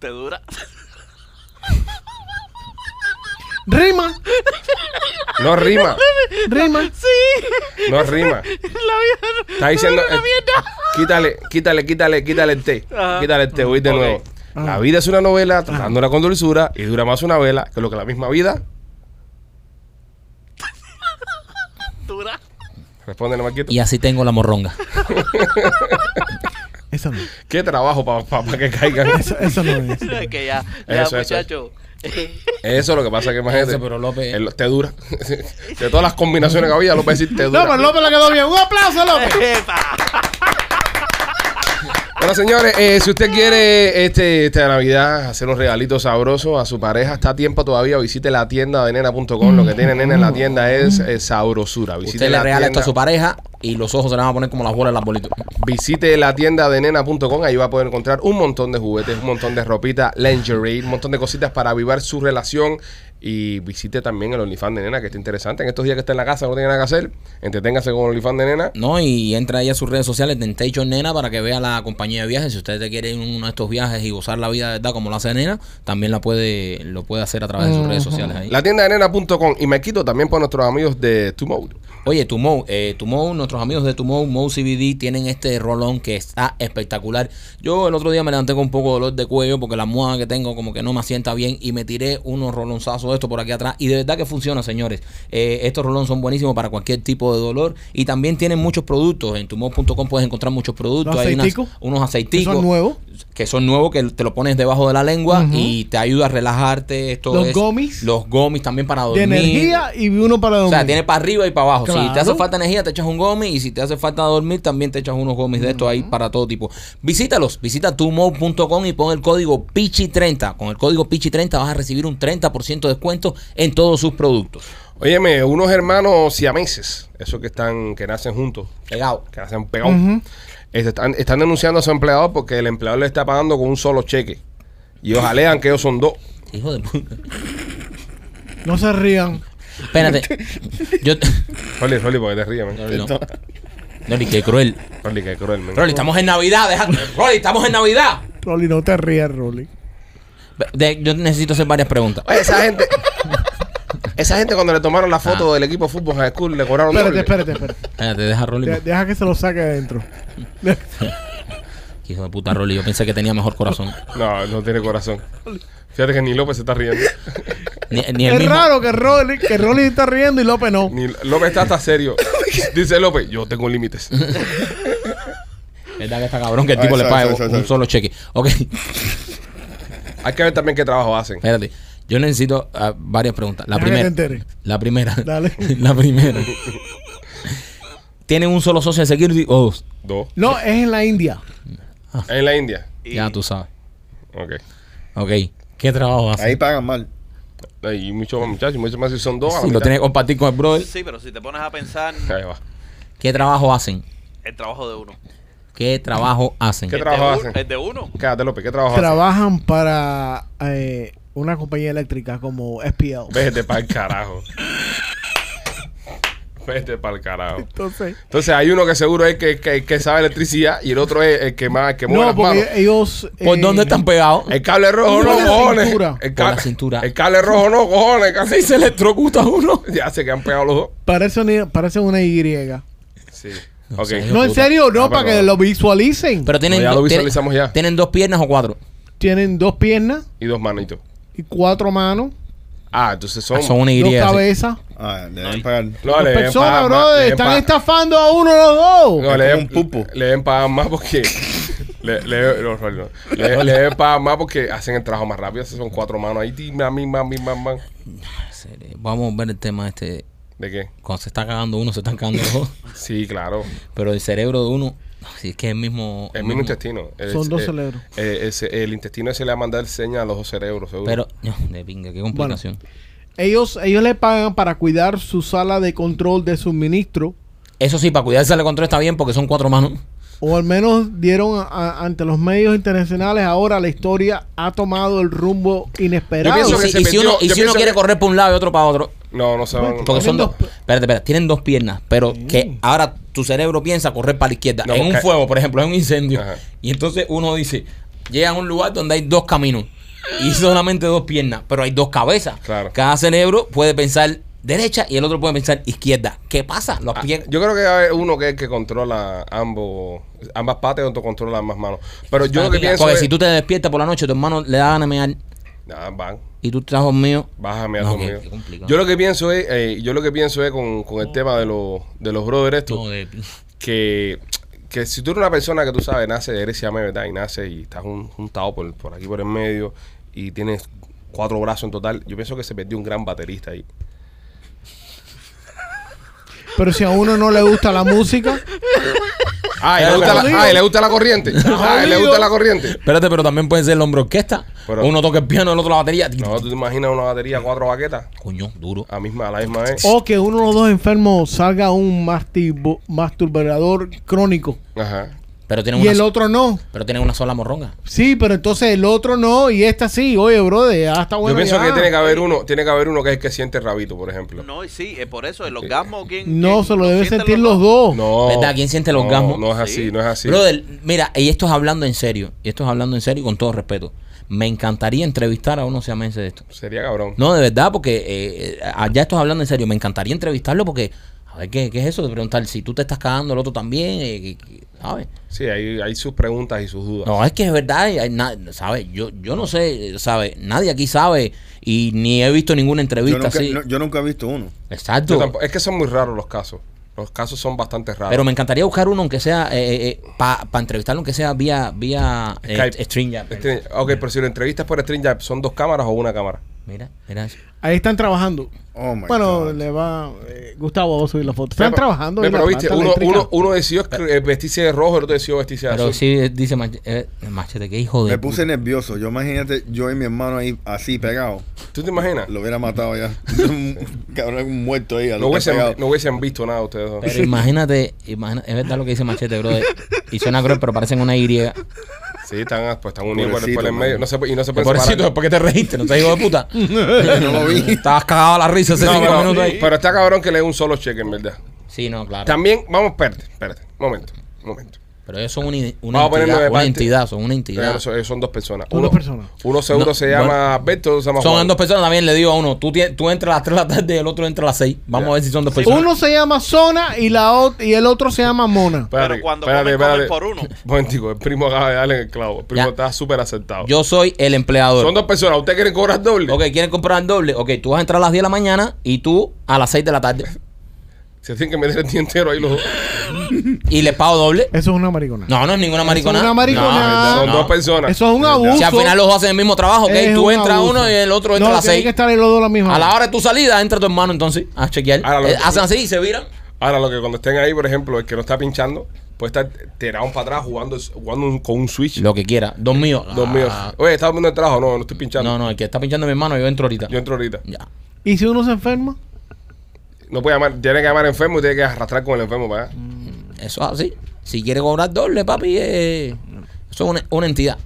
[SPEAKER 5] Te dura.
[SPEAKER 3] Rima,
[SPEAKER 1] No rima.
[SPEAKER 3] rima.
[SPEAKER 1] No rima. Está diciendo. eh, quítale, quítale, quítale, quítale el té.
[SPEAKER 5] Ajá.
[SPEAKER 1] Quítale el té, voy de nuevo.
[SPEAKER 3] Ajá.
[SPEAKER 1] La vida es una novela tratándola con dulzura y dura más una vela que lo que la misma vida.
[SPEAKER 5] Dura.
[SPEAKER 1] Responde, Marquito.
[SPEAKER 2] Y así tengo la morronga.
[SPEAKER 3] Eso no.
[SPEAKER 1] Qué trabajo para que caigan.
[SPEAKER 3] Eso, eso no es.
[SPEAKER 5] que ya, ya
[SPEAKER 1] Eso, eso,
[SPEAKER 5] muchacho.
[SPEAKER 1] Eso es lo que pasa que imagínate.
[SPEAKER 2] Eso, pero López-
[SPEAKER 1] el- te dura. De todas las combinaciones que había, López decir te dura.
[SPEAKER 3] No, pero López le quedó bien. Un aplauso, López.
[SPEAKER 5] Epa.
[SPEAKER 1] Bueno, señores, eh, si usted quiere este, esta Navidad hacer un regalito sabroso a su pareja, está a tiempo todavía. Visite la tienda de nena.com. Lo que tiene nena en la tienda es eh, sabrosura. Visite
[SPEAKER 2] Usted le
[SPEAKER 1] la
[SPEAKER 2] regala esto a su pareja y los ojos se le van a poner como las bolas del arbolito.
[SPEAKER 1] Visite la tienda de nena.com, ahí va a poder encontrar un montón de juguetes, un montón de ropita, lingerie, un montón de cositas para avivar su relación. Y visite también el OnlyFans de nena, que está interesante. En estos días que está en la casa, no tiene nada que hacer, entreténgase con el OnlyFans de nena.
[SPEAKER 2] No, y entra ahí a sus redes sociales, Temptation Nena, para que vea la compañía de viajes. Si usted te quiere ir en uno de estos viajes y gozar la vida de verdad como lo hace Nena, también la puede, lo puede hacer a través de sus redes sociales ahí.
[SPEAKER 1] La tienda de nena.com y me quito también por nuestros amigos de Tumode.
[SPEAKER 2] Oye, Tumo, eh, Tumo, nuestros amigos de Tumo, Mo CBD, tienen este rolón que está espectacular. Yo el otro día me levanté con un poco de dolor de cuello porque la almohada que tengo como que no me asienta bien y me tiré unos rolonzazos de esto por aquí atrás. Y de verdad que funciona, señores. Eh, estos rolón son buenísimos para cualquier tipo de dolor y también tienen muchos productos. En tumo.com puedes encontrar muchos productos.
[SPEAKER 3] ¿Los
[SPEAKER 2] Hay unas-
[SPEAKER 3] aceiticos?
[SPEAKER 2] unos
[SPEAKER 3] ¿Que
[SPEAKER 2] aceiticos.
[SPEAKER 3] son nuevos?
[SPEAKER 2] Que son nuevos, que te lo pones debajo de la lengua y te ayuda a relajarte. Esto
[SPEAKER 3] Los
[SPEAKER 2] es-
[SPEAKER 3] gomis.
[SPEAKER 2] Los gomis también para
[SPEAKER 3] De
[SPEAKER 2] dormir.
[SPEAKER 3] energía y uno para
[SPEAKER 2] O
[SPEAKER 3] dormir.
[SPEAKER 2] sea, tiene para arriba y para abajo. Si te hace falta energía, te echas un gomi. Y si te hace falta dormir, también te echas unos gomis de estos ahí para todo tipo. Visítalos. Visita tumo.com y pon el código PICHI30. Con el código PICHI30 vas a recibir un 30% de descuento en todos sus productos.
[SPEAKER 1] Óyeme, unos hermanos siameses, esos que están, que nacen juntos,
[SPEAKER 2] Pegado.
[SPEAKER 1] que nacen pegados, este, están, están denunciando a su empleador porque el empleador le está pagando con un solo cheque. Y ellos alegan que ellos son dos.
[SPEAKER 2] Hijo de puta.
[SPEAKER 3] No se rían.
[SPEAKER 2] Espérate. Yo.
[SPEAKER 1] Rolly, Rolly, porque te ríes, man.
[SPEAKER 2] Rolly, no. Rolly, qué cruel.
[SPEAKER 1] Rolly, qué cruel, man.
[SPEAKER 2] Rolly, estamos en Navidad. Deja... Rolly, estamos en Navidad.
[SPEAKER 3] Rolly, no te rías, Rolly.
[SPEAKER 2] De- yo necesito hacer varias preguntas.
[SPEAKER 1] Oye, esa gente. Esa gente cuando le tomaron la foto del equipo de fútbol high school le cobraron
[SPEAKER 3] Espérate,
[SPEAKER 1] doble.
[SPEAKER 3] espérate, espérate.
[SPEAKER 2] Espérate, deja a Rolly.
[SPEAKER 3] De- deja que se lo saque adentro.
[SPEAKER 2] Hijo de puta, Rolly. Yo pensé que tenía mejor corazón.
[SPEAKER 1] No, no tiene corazón. Fíjate que ni López se está riendo.
[SPEAKER 2] Ni, ni el
[SPEAKER 3] es
[SPEAKER 2] mismo.
[SPEAKER 3] raro que Rolly, que Rolly está riendo y López no.
[SPEAKER 1] Ni López está hasta serio. Dice López, yo tengo límites.
[SPEAKER 2] ¿Verdad que está cabrón que el
[SPEAKER 4] Ah,
[SPEAKER 2] tipo le
[SPEAKER 4] eso,
[SPEAKER 2] pague un solo cheque? Ok,
[SPEAKER 1] Hay que ver también qué trabajo hacen.
[SPEAKER 2] espérate. Yo necesito ah, varias preguntas. La primera.
[SPEAKER 3] enteres.
[SPEAKER 2] La primera.
[SPEAKER 3] Dale.
[SPEAKER 2] La primera. tienen un solo social security o dos.
[SPEAKER 1] Dos.
[SPEAKER 3] No, es en la India.
[SPEAKER 1] En la India.
[SPEAKER 5] Y-
[SPEAKER 2] Ya tú sabes.
[SPEAKER 1] Ok.
[SPEAKER 2] Ok. ¿Qué trabajo hace?
[SPEAKER 4] Ahí pagan mal.
[SPEAKER 1] Y muchos más muchachos, muchos más si son dos.
[SPEAKER 2] Si lo tienes que compartir con el brother.
[SPEAKER 5] Sí, pero si te pones a pensar
[SPEAKER 1] Ahí va.
[SPEAKER 2] ¿Qué trabajo hacen?
[SPEAKER 5] el trabajo de uno.
[SPEAKER 2] ¿Qué trabajo hacen?
[SPEAKER 1] ¿Qué trabajo hacen?
[SPEAKER 5] uno- El de uno.
[SPEAKER 1] Quédate, López, ¿qué trabajo haces?
[SPEAKER 3] Trabajan para eh, una compañía eléctrica como SPL.
[SPEAKER 1] Vete para el carajo. Vete para el carajo.
[SPEAKER 3] Entonces,
[SPEAKER 1] Entonces hay uno que seguro es que, que, que sabe electricidad y el otro es el que más el que mueve
[SPEAKER 3] no,
[SPEAKER 1] las
[SPEAKER 3] porque
[SPEAKER 1] manos.
[SPEAKER 3] ellos.
[SPEAKER 2] ¿Por
[SPEAKER 3] eh,
[SPEAKER 2] dónde están pegados?
[SPEAKER 1] El cable rojo no,
[SPEAKER 3] la
[SPEAKER 1] cojones.
[SPEAKER 3] cintura.
[SPEAKER 1] El
[SPEAKER 2] Por la
[SPEAKER 1] cable,
[SPEAKER 2] cintura.
[SPEAKER 1] El cable rojo no, cojones. el cable-
[SPEAKER 2] Si se electrocuta uno.
[SPEAKER 1] Ya se quedan pegados los dos.
[SPEAKER 3] Parece una, parece una Y.
[SPEAKER 1] Sí.
[SPEAKER 2] No
[SPEAKER 1] ok.
[SPEAKER 2] sé.
[SPEAKER 3] No, en serio, no,
[SPEAKER 1] Ah,
[SPEAKER 3] para que lo visualicen.
[SPEAKER 2] Pero tienen,
[SPEAKER 1] No, ya
[SPEAKER 2] do-
[SPEAKER 1] lo
[SPEAKER 2] tienen-
[SPEAKER 1] visualizamos ya.
[SPEAKER 2] tienen dos piernas o cuatro.
[SPEAKER 3] Tienen dos piernas
[SPEAKER 1] Y dos manitos.
[SPEAKER 3] y cuatro manos,
[SPEAKER 1] Ah, entonces son.
[SPEAKER 2] Son una
[SPEAKER 3] dos
[SPEAKER 2] sí.
[SPEAKER 3] cabezas.
[SPEAKER 4] Ah, deben pagar.
[SPEAKER 1] No, le deben
[SPEAKER 3] personas,
[SPEAKER 1] pagar
[SPEAKER 3] bro.
[SPEAKER 1] más, le deben
[SPEAKER 3] Están
[SPEAKER 1] pagar-
[SPEAKER 3] estafando a uno los dos.
[SPEAKER 1] No, le deben,
[SPEAKER 4] un pulpo.
[SPEAKER 1] le deben pagar más porque. le, le, no, no, no. Le- le deben pagar más porque hacen el trabajo más rápido. Esas son cuatro manos ahí. ti, mami, mami.
[SPEAKER 2] Vamos a ver el tema este.
[SPEAKER 1] ¿De qué?
[SPEAKER 2] Cuando se está cagando uno, se están cagando los dos.
[SPEAKER 1] Sí, claro.
[SPEAKER 2] Pero el cerebro de uno, si es que es el mismo.
[SPEAKER 1] El mismo intestino. El-
[SPEAKER 3] Son dos
[SPEAKER 1] eh,
[SPEAKER 3] cerebros.
[SPEAKER 1] eh, el intestino ese le va a mandar señas a los dos cerebros, seguro.
[SPEAKER 2] Pero, no, de pinga, qué complicación.
[SPEAKER 3] Ellos, ellos le pagan para cuidar su sala de control de suministro.
[SPEAKER 2] Eso sí, para cuidarse del control está bien porque son cuatro manos.
[SPEAKER 3] O al menos dieron a- a- ante los medios internacionales. Ahora la historia ha tomado el rumbo inesperado.
[SPEAKER 1] Yo que
[SPEAKER 2] Y
[SPEAKER 1] se
[SPEAKER 2] y si uno, y
[SPEAKER 1] yo
[SPEAKER 2] si uno
[SPEAKER 1] pienso
[SPEAKER 2] quiere
[SPEAKER 1] que-
[SPEAKER 2] correr por un lado y otro para otro.
[SPEAKER 1] no, no se van.
[SPEAKER 2] Porque son dos- Espérate, espérate. Tienen dos piernas, pero que ahora tu cerebro piensa correr para la izquierda.
[SPEAKER 1] No,
[SPEAKER 2] en un fuego, por ejemplo, en un incendio.
[SPEAKER 1] Ajá.
[SPEAKER 2] Y entonces uno dice: llega a un lugar donde hay dos caminos y solamente dos piernas, pero hay dos cabezas.
[SPEAKER 1] Claro.
[SPEAKER 2] Cada cerebro puede pensar derecha y el otro puede pensar izquierda. ¿Qué pasa? Los
[SPEAKER 1] Ah,
[SPEAKER 2] pies.
[SPEAKER 1] Yo creo que hay uno que es el que controla ambos, ambas patas y otro controla ambas manos. Pero yo lo que pienso
[SPEAKER 2] Porque
[SPEAKER 1] es.
[SPEAKER 2] si tú te despiertas por la noche, tu hermano le da ganas de mear
[SPEAKER 1] Nah, van,
[SPEAKER 2] y tú estás dormido.
[SPEAKER 1] bájame
[SPEAKER 2] No, qué- qué complicado.
[SPEAKER 1] Yo lo que pienso es, eh, yo lo que pienso es con, con el tema de los, de los brothers estos,
[SPEAKER 2] No, de-
[SPEAKER 1] que, que si tú eres una persona que tú sabes, nace de herencia M, ¿verdad? Y nace y estás jun- juntado por, por aquí por el medio y tienes cuatro brazos en total, yo pienso que se perdió un gran baterista ahí.
[SPEAKER 3] Pero si a uno no le gusta la música,
[SPEAKER 1] Ah, ¿y le gusta, la,
[SPEAKER 3] jodido.
[SPEAKER 1] ah, ¿y le gusta la corriente. Ah, ¿y le gusta la corriente.
[SPEAKER 2] Espérate, pero también puede ser el hombre orquesta.
[SPEAKER 1] Pero-
[SPEAKER 2] Uno toca el piano, el otro la batería.
[SPEAKER 1] No, tú te imaginas una batería, cuatro baquetas,
[SPEAKER 2] Coño, duro.
[SPEAKER 1] a, misma, a la misma vez.
[SPEAKER 3] o que uno de los dos enfermos salga un masturbo- masturbador crónico
[SPEAKER 1] Ajá.
[SPEAKER 2] Pero
[SPEAKER 3] y
[SPEAKER 2] una,
[SPEAKER 3] el
[SPEAKER 2] so-
[SPEAKER 3] otro no.
[SPEAKER 2] pero tienen una sola morronga.
[SPEAKER 3] Sí, pero entonces el otro no y esta sí. Oye, brother, ya está bueno.
[SPEAKER 1] yo pienso
[SPEAKER 3] ya.
[SPEAKER 1] que tiene que haber uno, tiene que haber uno que es el que siente el rabito, por ejemplo.
[SPEAKER 5] No, y sí, es por eso, el orgasmo, ¿quién?
[SPEAKER 3] No,
[SPEAKER 5] quién
[SPEAKER 3] se lo deben sentir los dos.
[SPEAKER 1] No.
[SPEAKER 2] ¿Verdad? ¿Quién siente el
[SPEAKER 1] no,
[SPEAKER 2] orgasmo?
[SPEAKER 1] No es así,
[SPEAKER 5] Sí.
[SPEAKER 1] no es así.
[SPEAKER 2] Brother, mira, y esto es hablando en serio. Y esto es hablando en serio y con todo respeto. Me encantaría entrevistar a uno siamense de esto.
[SPEAKER 1] Sería cabrón.
[SPEAKER 2] No, de verdad, porque eh, eh, ya esto es hablando en serio. Me encantaría entrevistarlo porque, a ver, ¿qué, qué es eso de preguntar si tú te estás cagando, el otro también? eh, ¿Sabes?
[SPEAKER 1] Sí, hay, hay sus preguntas y sus dudas.
[SPEAKER 2] No, es que es verdad, y hay na- ¿sabes? Yo, yo no sé, ¿sabes? Nadie aquí sabe y ni he visto ninguna
[SPEAKER 4] Yo
[SPEAKER 2] entrevista
[SPEAKER 4] nunca,
[SPEAKER 2] así.
[SPEAKER 4] no- yo nunca he visto uno.
[SPEAKER 2] Exacto.
[SPEAKER 1] Yo tampoco- es que son muy raros los casos. Los casos son bastante raros.
[SPEAKER 2] Pero me encantaría buscar uno, aunque sea, eh, para entrevistarlo, aunque sea vía, vía eh,
[SPEAKER 1] Skype.
[SPEAKER 2] StreamYard.
[SPEAKER 1] Este- ok, pero si lo entrevistas por StreamYard, ¿son dos cámaras o una cámara?
[SPEAKER 2] Mira, mira eso.
[SPEAKER 3] Ahí están trabajando.
[SPEAKER 4] Oh my
[SPEAKER 3] Bueno,
[SPEAKER 4] God.
[SPEAKER 3] le va. eh, Gustavo va a subir la foto. Están trabajando.
[SPEAKER 1] ve,
[SPEAKER 3] en la
[SPEAKER 1] pero viste, uno, uno, uno decidió eh, vestirse de rojo, el otro decidió vestirse de
[SPEAKER 2] Pero
[SPEAKER 1] azul.
[SPEAKER 2] sí eh, dice Mach- eh, Machete, qué hijo de...
[SPEAKER 4] Me puse nervioso. Yo imagínate, yo y mi hermano ahí así pegado.
[SPEAKER 1] ¿Tú te imaginas?
[SPEAKER 4] Lo hubiera matado ya. Cabrón, un muerto ahí.
[SPEAKER 1] No hubiesen, no hubiesen visto nada ustedes dos.
[SPEAKER 2] Pero imagínate, imagina- es verdad lo que dice Machete, bro. Y suena cruel, pero parecen una Y.
[SPEAKER 1] Sí, están, pues, están unidos por, por el medio. No se, y no se pueden
[SPEAKER 2] Pobrecito,
[SPEAKER 1] separar.
[SPEAKER 2] ¿por qué te reíste? ¿No te hijo de puta?
[SPEAKER 4] no lo vi.
[SPEAKER 2] Estabas cagado a la risa hace
[SPEAKER 1] No,
[SPEAKER 2] cinco
[SPEAKER 1] pero,
[SPEAKER 2] minutos ahí.
[SPEAKER 1] pero está cabrón que le dé un solo cheque, en verdad.
[SPEAKER 2] Sí, no, claro.
[SPEAKER 1] También, vamos, espérate, espérate. Un momento, un momento.
[SPEAKER 2] Pero ellos son una, una entidad, una entidad, son una
[SPEAKER 1] Pero
[SPEAKER 2] entidad.
[SPEAKER 1] son, dos personas.
[SPEAKER 3] Son
[SPEAKER 1] uno,
[SPEAKER 3] dos personas.
[SPEAKER 1] Uno seguro
[SPEAKER 2] No,
[SPEAKER 1] se llama Alberto, otro se llama
[SPEAKER 2] Son
[SPEAKER 1] Juan.
[SPEAKER 2] dos personas, también le digo a uno, tú, tú entras a las 3 de la tarde y el otro entra a las 6. Vamos a ver si son dos personas.
[SPEAKER 3] Uno se llama Zona y, la y el otro se llama Mona.
[SPEAKER 5] Pero cuando
[SPEAKER 1] espérate,
[SPEAKER 5] comen, comen por uno.
[SPEAKER 1] Momentico, el primo acaba de darle en el clavo. El primo
[SPEAKER 2] Ya.
[SPEAKER 1] está súper acertado.
[SPEAKER 2] Yo soy el empleador.
[SPEAKER 1] Son dos personas. ¿Usted quiere cobrar doble?
[SPEAKER 2] Ok, quieren comprar el doble. Ok, tú vas a entrar a las 10 de la mañana y tú a las 6 de la tarde.
[SPEAKER 1] Se tienen que meter el día entero ahí los dos.
[SPEAKER 2] Y les pago doble.
[SPEAKER 3] Eso es una maricona.
[SPEAKER 2] No, no es ninguna maricona.
[SPEAKER 3] una mariconada.
[SPEAKER 1] Son
[SPEAKER 2] No,
[SPEAKER 1] dos
[SPEAKER 2] no.
[SPEAKER 1] personas.
[SPEAKER 3] Eso es un abuso.
[SPEAKER 2] Si al final los dos hacen el mismo trabajo, ok,
[SPEAKER 3] Es
[SPEAKER 2] tú
[SPEAKER 3] un
[SPEAKER 2] entras
[SPEAKER 3] abuso.
[SPEAKER 2] uno y el otro entra
[SPEAKER 3] no,
[SPEAKER 2] a las
[SPEAKER 3] tienen
[SPEAKER 2] 6.
[SPEAKER 3] que estar ahí los dos a la misma
[SPEAKER 2] A la
[SPEAKER 3] hora.
[SPEAKER 2] de tu salida entra tu hermano entonces a chequear.
[SPEAKER 1] Ahora lo-
[SPEAKER 2] Eh, hacen así y se viran.
[SPEAKER 1] Ahora, lo que cuando estén ahí, por ejemplo, el que no está pinchando, puede estar tirado para atrás jugando, jugando un- con un switch.
[SPEAKER 2] Lo que quiera. Dos míos.
[SPEAKER 1] Dos míos.
[SPEAKER 2] Ah,
[SPEAKER 1] Oye, ¿estás viendo el trabajo? No, no estoy pinchando.
[SPEAKER 2] No, no, el que está pinchando mi hermano, yo entro ahorita.
[SPEAKER 1] Yo entro ahorita.
[SPEAKER 2] Ya.
[SPEAKER 3] ¿Y si uno se enferma?
[SPEAKER 1] No puede llamar, tiene que llamar enfermo y tiene que arrastrar con el enfermo para allá.
[SPEAKER 2] Eso es así. Si quiere cobrar doble, papi, eh, eso es una, una entidad.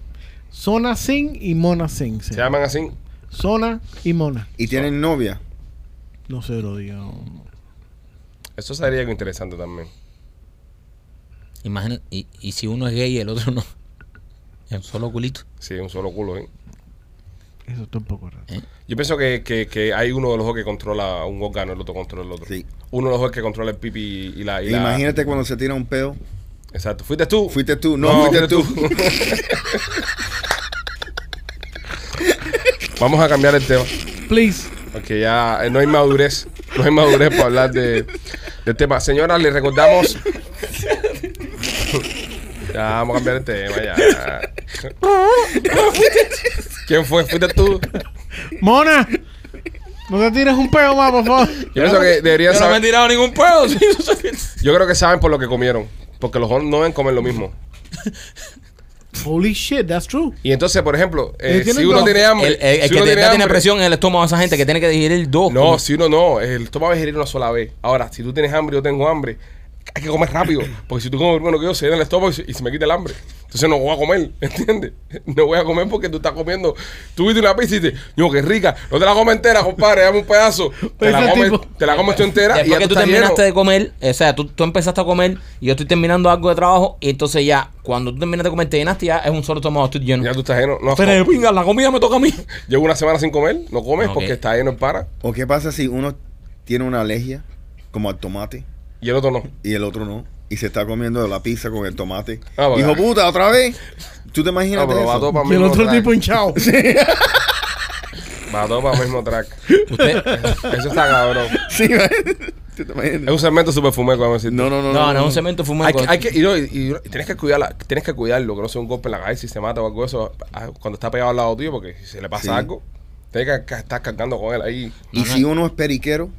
[SPEAKER 3] Zona Sin y Mona Sin.
[SPEAKER 1] Se llaman así.
[SPEAKER 3] Zona y Mona.
[SPEAKER 4] Y tienen novia.
[SPEAKER 3] No se lo diga.
[SPEAKER 1] Eso sería algo interesante también.
[SPEAKER 2] Imagina, y, y si uno es gay y el otro no. Es un solo culito.
[SPEAKER 1] Sí, un solo culo. ¿eh?
[SPEAKER 3] Eso está un poco raro.
[SPEAKER 1] Yo pienso que, que, que hay uno de los dos que controla un órgano, el otro controla el otro.
[SPEAKER 4] Sí.
[SPEAKER 1] Uno de los dos que controla el pipi y la. Y la-
[SPEAKER 4] Imagínate cuando se tira un peo.
[SPEAKER 1] Exacto. ¿Fuiste tú?
[SPEAKER 4] Fuiste tú. No, fuiste tú.
[SPEAKER 1] Vamos a cambiar el tema.
[SPEAKER 3] Please.
[SPEAKER 1] Porque ya eh, no hay madurez. No hay madurez para hablar de, del tema. Señora, le recordamos. ya, vamos a cambiar el tema, ya. ¿Quién fue? ¿Fuiste tú?
[SPEAKER 3] Mona. No te tires un peo más, por favor.
[SPEAKER 1] Yo pienso que deberían
[SPEAKER 2] Yo no me he
[SPEAKER 1] saber.
[SPEAKER 2] tirado ningún pedo. sí, yo sé que-
[SPEAKER 1] Yo creo que saben por lo que comieron. Porque los hombres no deben comer lo mismo.
[SPEAKER 3] Holy shit, that's true.
[SPEAKER 1] Y entonces, por ejemplo, eh,
[SPEAKER 3] tienen
[SPEAKER 1] si uno
[SPEAKER 3] dos.
[SPEAKER 1] tiene hambre.
[SPEAKER 2] el, el- el
[SPEAKER 1] si
[SPEAKER 2] que
[SPEAKER 1] uno
[SPEAKER 2] te,
[SPEAKER 1] tiene hambre-
[SPEAKER 2] presión en el estómago esa gente que tiene que digerir dos.
[SPEAKER 1] No, si uno no, el estómago va a digerir una sola vez. Ahora, si tú tienes hambre y yo tengo hambre, hay que comer rápido. Porque si tú comes primero que yo, se llena el estómago y se, y se me quita el hambre. Entonces no voy a comer, ¿entiendes? No voy a comer porque tú estás comiendo. Tú viste una pizza y dices, no, qué rica. No te la comes entera, compadre, dame un pedazo. Te la
[SPEAKER 3] Ese
[SPEAKER 1] comes, te la comes tú entera y
[SPEAKER 2] Después
[SPEAKER 1] ya
[SPEAKER 2] que
[SPEAKER 1] tú
[SPEAKER 2] terminaste
[SPEAKER 1] lleno.
[SPEAKER 2] de comer, o sea, tú, tú empezaste a comer y yo estoy terminando algo de trabajo y entonces ya, cuando tú terminas de comer, te llenaste ya es un solo estómago, estoy lleno.
[SPEAKER 1] Ya tú estás lleno. No
[SPEAKER 2] Pero venga, la comida me toca a mí.
[SPEAKER 1] Llevo una semana sin comer, no comes porque está lleno el para
[SPEAKER 4] ¿O qué pasa si uno tiene una alergia, como al tomate,
[SPEAKER 1] y el otro no.
[SPEAKER 4] y el otro no? Y se está comiendo la pizza con el tomate.
[SPEAKER 1] Ah.
[SPEAKER 4] Hijo puta, otra vez. ¿Tú te imaginas
[SPEAKER 1] No,
[SPEAKER 4] eso?
[SPEAKER 3] Y el otro
[SPEAKER 1] track.
[SPEAKER 3] tipo hinchado.
[SPEAKER 1] Va todo para el mismo track.
[SPEAKER 2] Usted,
[SPEAKER 1] Eso está cabrón.
[SPEAKER 4] Sí, man. ¿Tú te
[SPEAKER 1] Es un segmento súper fumeco, vamos a decir.
[SPEAKER 4] No, no, no.
[SPEAKER 2] no, no, es un cemento fumado.
[SPEAKER 1] Hay que, hay que, y, no, y- y- y tienes que cuidarla, tienes que cuidarlo, que no sea un golpe en la cabeza y se mata o algo de eso ah, cuando está pegado al lado tuyo, porque si se le pasa
[SPEAKER 4] Sí.
[SPEAKER 1] algo, tienes que, que estar cargando con él ahí.
[SPEAKER 4] Y
[SPEAKER 2] No,
[SPEAKER 4] si
[SPEAKER 2] no.
[SPEAKER 4] uno es periquero,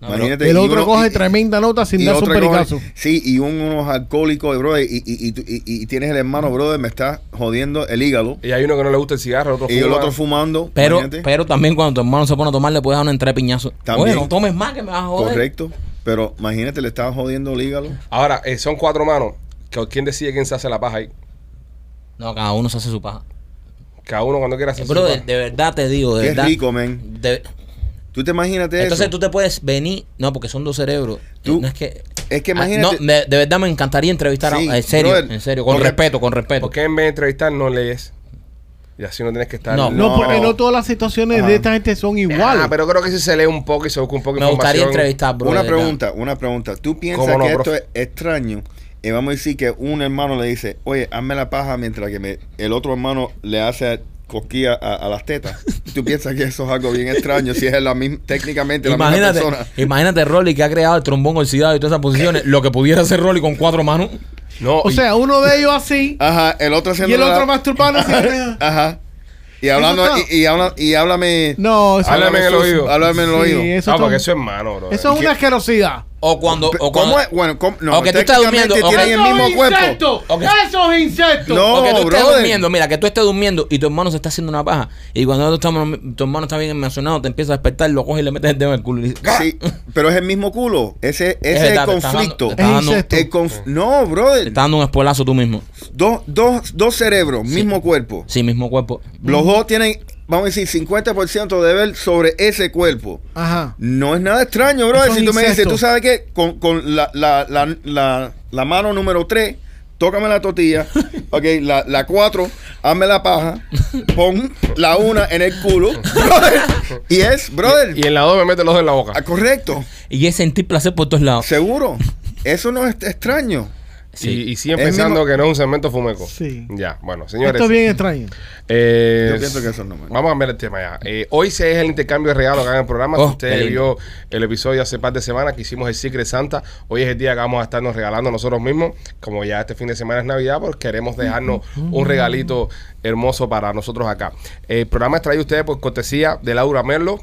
[SPEAKER 2] No,
[SPEAKER 4] imagínate.
[SPEAKER 3] El otro
[SPEAKER 4] uno-
[SPEAKER 3] coge
[SPEAKER 4] y-
[SPEAKER 3] tremenda nota sin darse un
[SPEAKER 4] coge-
[SPEAKER 3] pericazo.
[SPEAKER 4] Sí, y un- unos alcohólicos, brother, y, y, y, y- y tienes el hermano, brother, me está jodiendo el hígado.
[SPEAKER 1] Y hay uno que no le gusta el cigarro, el otro
[SPEAKER 4] Y el otro fumando.
[SPEAKER 2] Pero,
[SPEAKER 4] imagínate.
[SPEAKER 2] pero también cuando tu hermano se pone a tomar, le puedes dar una entrada de piñazo.
[SPEAKER 4] También.
[SPEAKER 2] Oye, no tomes más que me vas a joder.
[SPEAKER 4] Correcto. Pero imagínate, le estaba jodiendo el hígado.
[SPEAKER 1] Ahora, eh, son cuatro manos. que- ¿Quién decide quién se hace la paja ahí?
[SPEAKER 2] No, cada uno se hace su paja.
[SPEAKER 1] Cada uno cuando quiera hacer su
[SPEAKER 2] Bro, de,
[SPEAKER 1] paja.
[SPEAKER 2] de verdad te digo, de
[SPEAKER 4] Qué
[SPEAKER 2] verdad.
[SPEAKER 4] rico, men.
[SPEAKER 2] de-
[SPEAKER 4] ¿Tú te imaginas
[SPEAKER 2] entonces
[SPEAKER 4] eso?
[SPEAKER 2] tú te puedes venir. No, porque son dos cerebros.
[SPEAKER 4] Tú-
[SPEAKER 2] no es que.
[SPEAKER 4] es que
[SPEAKER 2] Ah,
[SPEAKER 4] imagínate-
[SPEAKER 2] no, de, de verdad me encantaría entrevistar
[SPEAKER 4] Sí,
[SPEAKER 2] a. En serio,
[SPEAKER 4] brother.
[SPEAKER 2] en serio. Con respeto, con respeto.
[SPEAKER 1] ¿Por qué en vez de entrevistar no lees? Y así no tienes que estar.
[SPEAKER 2] No.
[SPEAKER 3] No,
[SPEAKER 4] No.
[SPEAKER 3] porque no todas las situaciones
[SPEAKER 4] Ajá.
[SPEAKER 3] de esta gente son iguales.
[SPEAKER 1] Ah, pero creo que si se lee un poco y se busca un poco de
[SPEAKER 2] me gustaría
[SPEAKER 1] información.
[SPEAKER 2] entrevistar, bro.
[SPEAKER 4] una pregunta, una pregunta. ¿Tú piensas
[SPEAKER 1] ¿Cómo no,
[SPEAKER 4] que esto es extraño? Y vamos a decir que un hermano le dice, oye, hazme la paja mientras que me- el otro hermano le hace cosquilla a, a las tetas. ¿Tú piensas que eso es algo bien extraño si es la misma, técnicamente la
[SPEAKER 2] Imagínate,
[SPEAKER 4] misma persona?
[SPEAKER 2] imagínate Rolly que ha creado el trombón oxidado y todas esas posiciones. lo que pudiera hacer Rolly con cuatro manos.
[SPEAKER 1] No,
[SPEAKER 3] o
[SPEAKER 1] y-
[SPEAKER 3] sea, uno de ellos así
[SPEAKER 4] Ajá, el otro haciendo
[SPEAKER 3] y el
[SPEAKER 4] la-
[SPEAKER 3] otro masturbando así.
[SPEAKER 4] Ajá. Y hablando y, y habla- y háblame
[SPEAKER 3] No, eso,
[SPEAKER 1] Háblame en el oído.
[SPEAKER 4] Háblame en el
[SPEAKER 3] Sí,
[SPEAKER 4] oído.
[SPEAKER 3] eso
[SPEAKER 1] no,
[SPEAKER 3] está-
[SPEAKER 1] porque eso es malo, bro.
[SPEAKER 3] eso es una asquerosidad.
[SPEAKER 2] O cuando. O cuando
[SPEAKER 4] ¿Cómo es? Bueno, ¿cómo? no,
[SPEAKER 2] O que tú estás durmiendo, ok.
[SPEAKER 4] tienen el mismo cuerpo.
[SPEAKER 3] Eso es insecto.
[SPEAKER 4] No,
[SPEAKER 2] o que tú estés
[SPEAKER 4] brother.
[SPEAKER 2] durmiendo, mira, que tú estés durmiendo y tu hermano se está haciendo una paja. Y cuando tu hermano está bien emocionado, te empieza a despertar, lo coges y le metes el dedo en el culo. Y dices,
[SPEAKER 4] Sí, pero es el mismo culo. Ese, ese es, el
[SPEAKER 2] verdad, te estás dando-
[SPEAKER 4] conflicto.
[SPEAKER 2] te estás dando-
[SPEAKER 3] insecto.
[SPEAKER 4] El conf- no,
[SPEAKER 2] Te
[SPEAKER 4] brother.
[SPEAKER 2] está dando un espolazo tú mismo.
[SPEAKER 4] Dos, dos, dos cerebros, mismo cuerpo.
[SPEAKER 2] Sí, mismo cuerpo.
[SPEAKER 4] Los dos tienen, vamos a decir, 50% de ver sobre ese cuerpo.
[SPEAKER 3] Ajá.
[SPEAKER 4] No es nada extraño, brother. Si tú me dices, tú sabes qué, con, con la, la, la, la, la mano número 3, tócame la tortilla. ok, la, la 4, hazme la paja. Pon la una en el culo. brother. Y es, brother.
[SPEAKER 1] Y en la dos me mete los dos en la boca.
[SPEAKER 4] ah, correcto.
[SPEAKER 2] Y es sentir placer por todos lados.
[SPEAKER 4] Seguro. Eso no es extraño.
[SPEAKER 2] Sí.
[SPEAKER 1] Y, y siguen
[SPEAKER 4] Es
[SPEAKER 1] pensando
[SPEAKER 4] mismo-
[SPEAKER 1] que no es un segmento fumeco.
[SPEAKER 3] Sí.
[SPEAKER 1] Ya, bueno, señores.
[SPEAKER 3] Esto es bien extraño.
[SPEAKER 1] eh,
[SPEAKER 4] Yo pienso que eso no me-
[SPEAKER 1] Vamos a cambiar el tema ya. Eh, hoy se es el intercambio de regalos acá en el programa.
[SPEAKER 2] Oh,
[SPEAKER 1] si usted
[SPEAKER 2] qué lindo.
[SPEAKER 1] vio el episodio hace par de semanas que hicimos el Secret Santa, hoy es el día que vamos a estarnos regalando nosotros mismos. Como ya este fin de semana es Navidad, pues queremos dejarnos un regalito hermoso para nosotros acá. El programa es traído a ustedes por cortesía de Laura Merlo.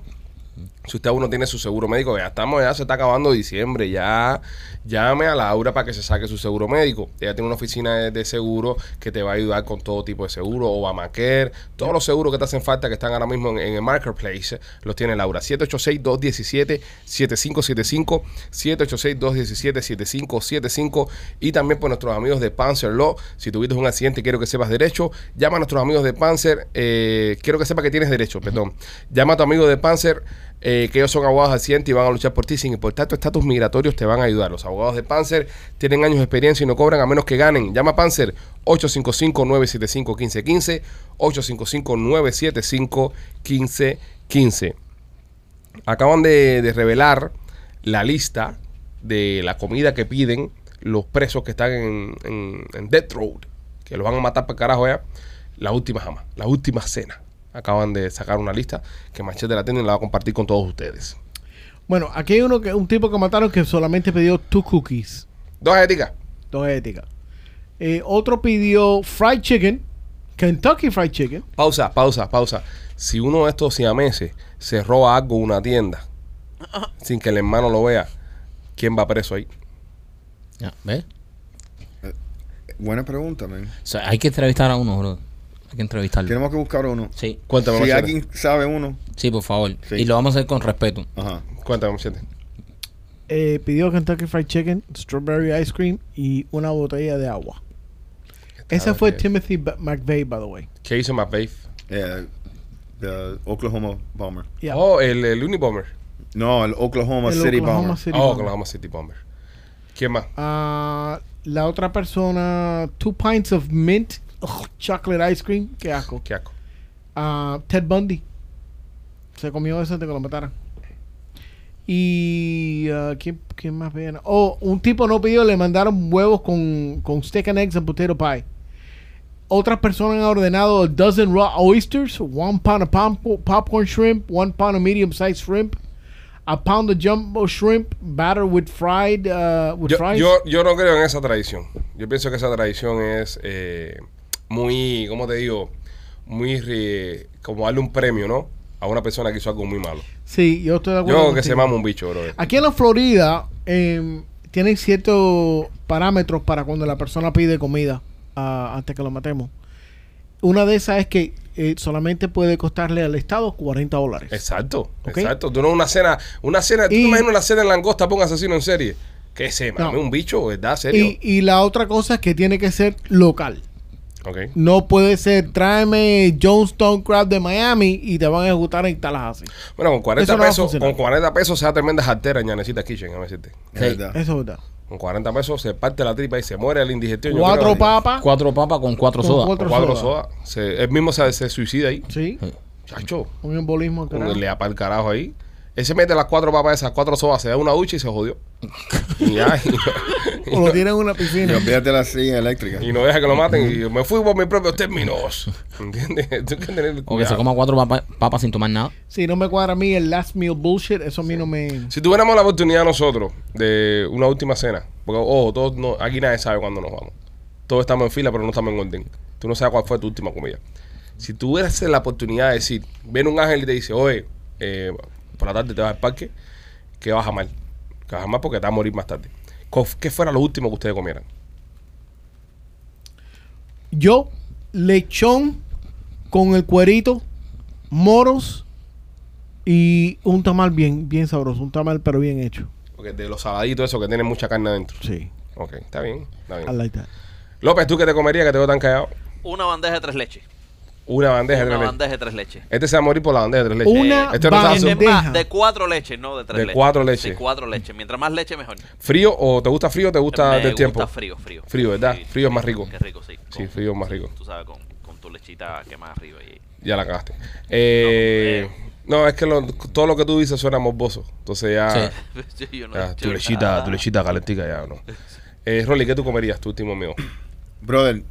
[SPEAKER 1] Si usted aún no tiene su seguro médico, ya estamos, ya se está acabando diciembre, ya llame a Laura para que se saque su seguro médico. Ella tiene una oficina de, de seguro que te va a ayudar con todo tipo de seguro, Obamacare, todos los seguros que te hacen falta que están ahora mismo en, en el Marketplace, los tiene Laura. 786-217-7575, 786-217-7575 y también por nuestros amigos de Panzer Law. Si tuviste un accidente, quiero que sepas derecho, llama a nuestros amigos de Panzer, eh, quiero que sepas que tienes derecho, perdón. Llama a tu amigo de Panzer eh, que ellos son abogados de accidente y van a luchar por ti sin importar tu estatus migratorio, te van a ayudar. Los abogados de Panzer tienen años de experiencia y no cobran a menos que ganen. Llama a Panzer 855-975-1515, 855-975-1515. Acaban de, revelar la lista de la comida que piden los presos que están en, Death Road, que los van a matar para carajo ya. La última jama, la última cena. Acaban de sacar una lista que Machete la tiene y la va a compartir con todos ustedes.
[SPEAKER 3] Bueno, aquí hay uno que, un tipo que mataron que solamente pidió two cookies,
[SPEAKER 1] Dos éticas.
[SPEAKER 3] dos éticas. Eh, otro pidió fried chicken, Kentucky fried chicken.
[SPEAKER 1] Pausa, pausa, pausa. Si uno de estos siameses se roba algo en una tienda sin que el hermano lo vea, ¿quién va preso ahí?
[SPEAKER 2] Ya, ¿Ves?
[SPEAKER 4] Buena pregunta, man.
[SPEAKER 2] O sea, hay que entrevistar a uno, bro. Hay que entrevistarlo.
[SPEAKER 4] Tenemos que buscar uno.
[SPEAKER 2] Sí,
[SPEAKER 1] Cuéntame,
[SPEAKER 4] Si
[SPEAKER 1] Machete.
[SPEAKER 4] alguien sabe uno,
[SPEAKER 2] sí, por favor.
[SPEAKER 4] Sí.
[SPEAKER 2] Y lo vamos a hacer con respeto.
[SPEAKER 4] ajá.
[SPEAKER 1] Cuéntame, Machete.
[SPEAKER 3] Eh, pidió Kentucky fried chicken, strawberry ice cream y una botella de agua. Ese fue. Timothy McVeigh, by the way.
[SPEAKER 1] ¿Qué hizo McVeigh?
[SPEAKER 4] Eh, the Oklahoma Bomber.
[SPEAKER 3] Yeah.
[SPEAKER 1] Oh, el, el Unibomber.
[SPEAKER 4] No, el Oklahoma
[SPEAKER 3] El
[SPEAKER 4] City
[SPEAKER 3] Oklahoma
[SPEAKER 4] Bomber.
[SPEAKER 3] City
[SPEAKER 1] Oh,
[SPEAKER 3] Bomber.
[SPEAKER 1] Oklahoma City Bomber. ¿Quién más?
[SPEAKER 3] Ah, la otra persona, two pints of mint ugh, chocolate ice cream. Qué asco.
[SPEAKER 1] ¿Qué asco?
[SPEAKER 3] Ah, Ted Bundy. Se comió eso antes que lo mataran. Y. ah, ¿quién, quién más viene? Oh, un tipo no pidió, le mandaron huevos con, con steak and eggs and potato pie. Otras personas han ordenado a dozen raw oysters, one pound of popcorn shrimp, one pound of medium sized shrimp, a pound of jumbo shrimp, battered with fried, uh, with
[SPEAKER 1] Yo,
[SPEAKER 3] fries.
[SPEAKER 1] yo, yo no creo en esa tradición. Yo pienso que esa tradición es eh, muy, ¿cómo te digo? Muy eh, como darle un premio, ¿no? A una persona que hizo algo muy malo.
[SPEAKER 3] sí, yo estoy de
[SPEAKER 1] Yo
[SPEAKER 3] acuerdo.
[SPEAKER 1] creo que se mama un bicho, bro.
[SPEAKER 3] Aquí en la Florida eh, tienen ciertos parámetros para cuando la persona pide comida antes que lo matemos. Una de esas es que eh, solamente puede costarle al Estado 40 dólares.
[SPEAKER 1] Exacto, exacto. Tú no una cena, una cena, tú
[SPEAKER 3] Y-
[SPEAKER 1] te imaginas una cena en langosta para un asesino en serie. Que se mame
[SPEAKER 3] No.
[SPEAKER 1] un bicho, ¿verdad? ¿Serio?
[SPEAKER 3] Y, y la otra cosa es que tiene que ser local. No puede ser, tráeme Johnstone Crab de Miami y te van a ejecutar en Tallahassee.
[SPEAKER 1] Bueno, con 40
[SPEAKER 3] Eso no va a
[SPEAKER 1] pesos, con 40 pesos se da tremenda jartera en Ñanecita Kitchen, a decirte.
[SPEAKER 4] Es
[SPEAKER 2] Sí.
[SPEAKER 4] verdad.
[SPEAKER 3] Eso es verdad.
[SPEAKER 1] Con 40 pesos se parte la tripa y se muere el indigestión.
[SPEAKER 3] Cuatro papas.
[SPEAKER 2] Cuatro papas con cuatro
[SPEAKER 3] Con
[SPEAKER 2] sodas.
[SPEAKER 1] cuatro-
[SPEAKER 3] soda.
[SPEAKER 1] sodas. Se- él mismo se, se suicida ahí.
[SPEAKER 3] Sí,
[SPEAKER 1] Chacho.
[SPEAKER 3] un embolismo. Carajo.
[SPEAKER 1] le para el carajo ahí. Él se mete las cuatro papas esas, cuatro sodas, se da una ducha y se jodió. y ya. Y,
[SPEAKER 3] O lo tienen en una
[SPEAKER 4] Y
[SPEAKER 3] piscina.
[SPEAKER 4] olvídate la silla eléctrica.
[SPEAKER 1] y no deja que lo maten. Y yo me fui por mis propios términos. ¿Entiendes? Tú que tener
[SPEAKER 2] O que se coma cuatro papa- papas sin tomar nada.
[SPEAKER 3] Si no me cuadra a mí el last meal bullshit, eso a mí no me...
[SPEAKER 1] Si tuviéramos la oportunidad nosotros de una última cena, porque ojo, todos no- aquí nadie sabe cuándo nos vamos. Todos estamos en fila, pero no estamos en orden. Tú no sabes cuál fue tu última comida. Si tuvieras la oportunidad de decir, viene un ángel y te dice, oye, eh, por la tarde te vas al parque, que vas a amar. Que vas a amar porque te vas a morir más tarde. ¿Qué fuera lo último que ustedes comieran?
[SPEAKER 3] Yo, lechón con el cuerito, moros y un tamal bien, bien sabroso. Un tamal pero bien hecho.
[SPEAKER 1] Porque de los saladitos, eso que tienen mucha carne adentro.
[SPEAKER 3] Sí,
[SPEAKER 1] Ok, está bien. Está
[SPEAKER 3] I
[SPEAKER 1] bien.
[SPEAKER 3] like that.
[SPEAKER 1] López, ¿tú qué te comerías que te veo tan callado?
[SPEAKER 5] Una bandeja de tres leches.
[SPEAKER 1] Una bandeja de
[SPEAKER 5] Una
[SPEAKER 1] tres leches.
[SPEAKER 5] bandeja de tres leches.
[SPEAKER 1] Este se va a morir por la bandeja de tres leches.
[SPEAKER 3] Una
[SPEAKER 1] Este
[SPEAKER 3] bandeja.
[SPEAKER 5] más, de cuatro leches, no de tres
[SPEAKER 1] De
[SPEAKER 5] leches.
[SPEAKER 1] cuatro leches.
[SPEAKER 5] De cuatro leches. Mientras más leche, mejor.
[SPEAKER 1] ¿Frío o te gusta frío o te gusta
[SPEAKER 5] Me
[SPEAKER 1] del
[SPEAKER 5] gusta
[SPEAKER 1] tiempo?
[SPEAKER 5] frío, frío.
[SPEAKER 1] Frío, ¿verdad?
[SPEAKER 5] Sí,
[SPEAKER 1] Frío es más rico.
[SPEAKER 5] Qué rico, sí.
[SPEAKER 1] Sí, frío es más rico.
[SPEAKER 5] Tú sabes, con, con tu lechita quemada arriba. Y,
[SPEAKER 1] Ya la cagaste. Eh, no, es que lo- todo lo que tú dices suena morboso. Entonces ya,
[SPEAKER 2] Sí.
[SPEAKER 5] Yo no he
[SPEAKER 1] ya,
[SPEAKER 5] hecho
[SPEAKER 1] tu lechita, tu lechita calentica ya, ¿no? Eh, Rolly, ¿qué tú comerías tu último mío?
[SPEAKER 4] Brother,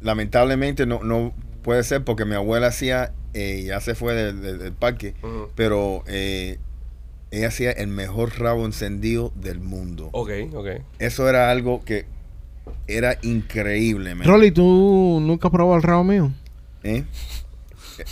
[SPEAKER 4] lamentablemente no, no puede ser porque mi abuela hacía, eh, ya se fue del, del- del parque, pero eh, ella hacía el mejor rabo encendido del mundo.
[SPEAKER 1] Ok, ok.
[SPEAKER 4] Eso era algo que era increíble, man.
[SPEAKER 3] Rolly, ¿tú nunca has probado el rabo mío?
[SPEAKER 4] ¿Eh?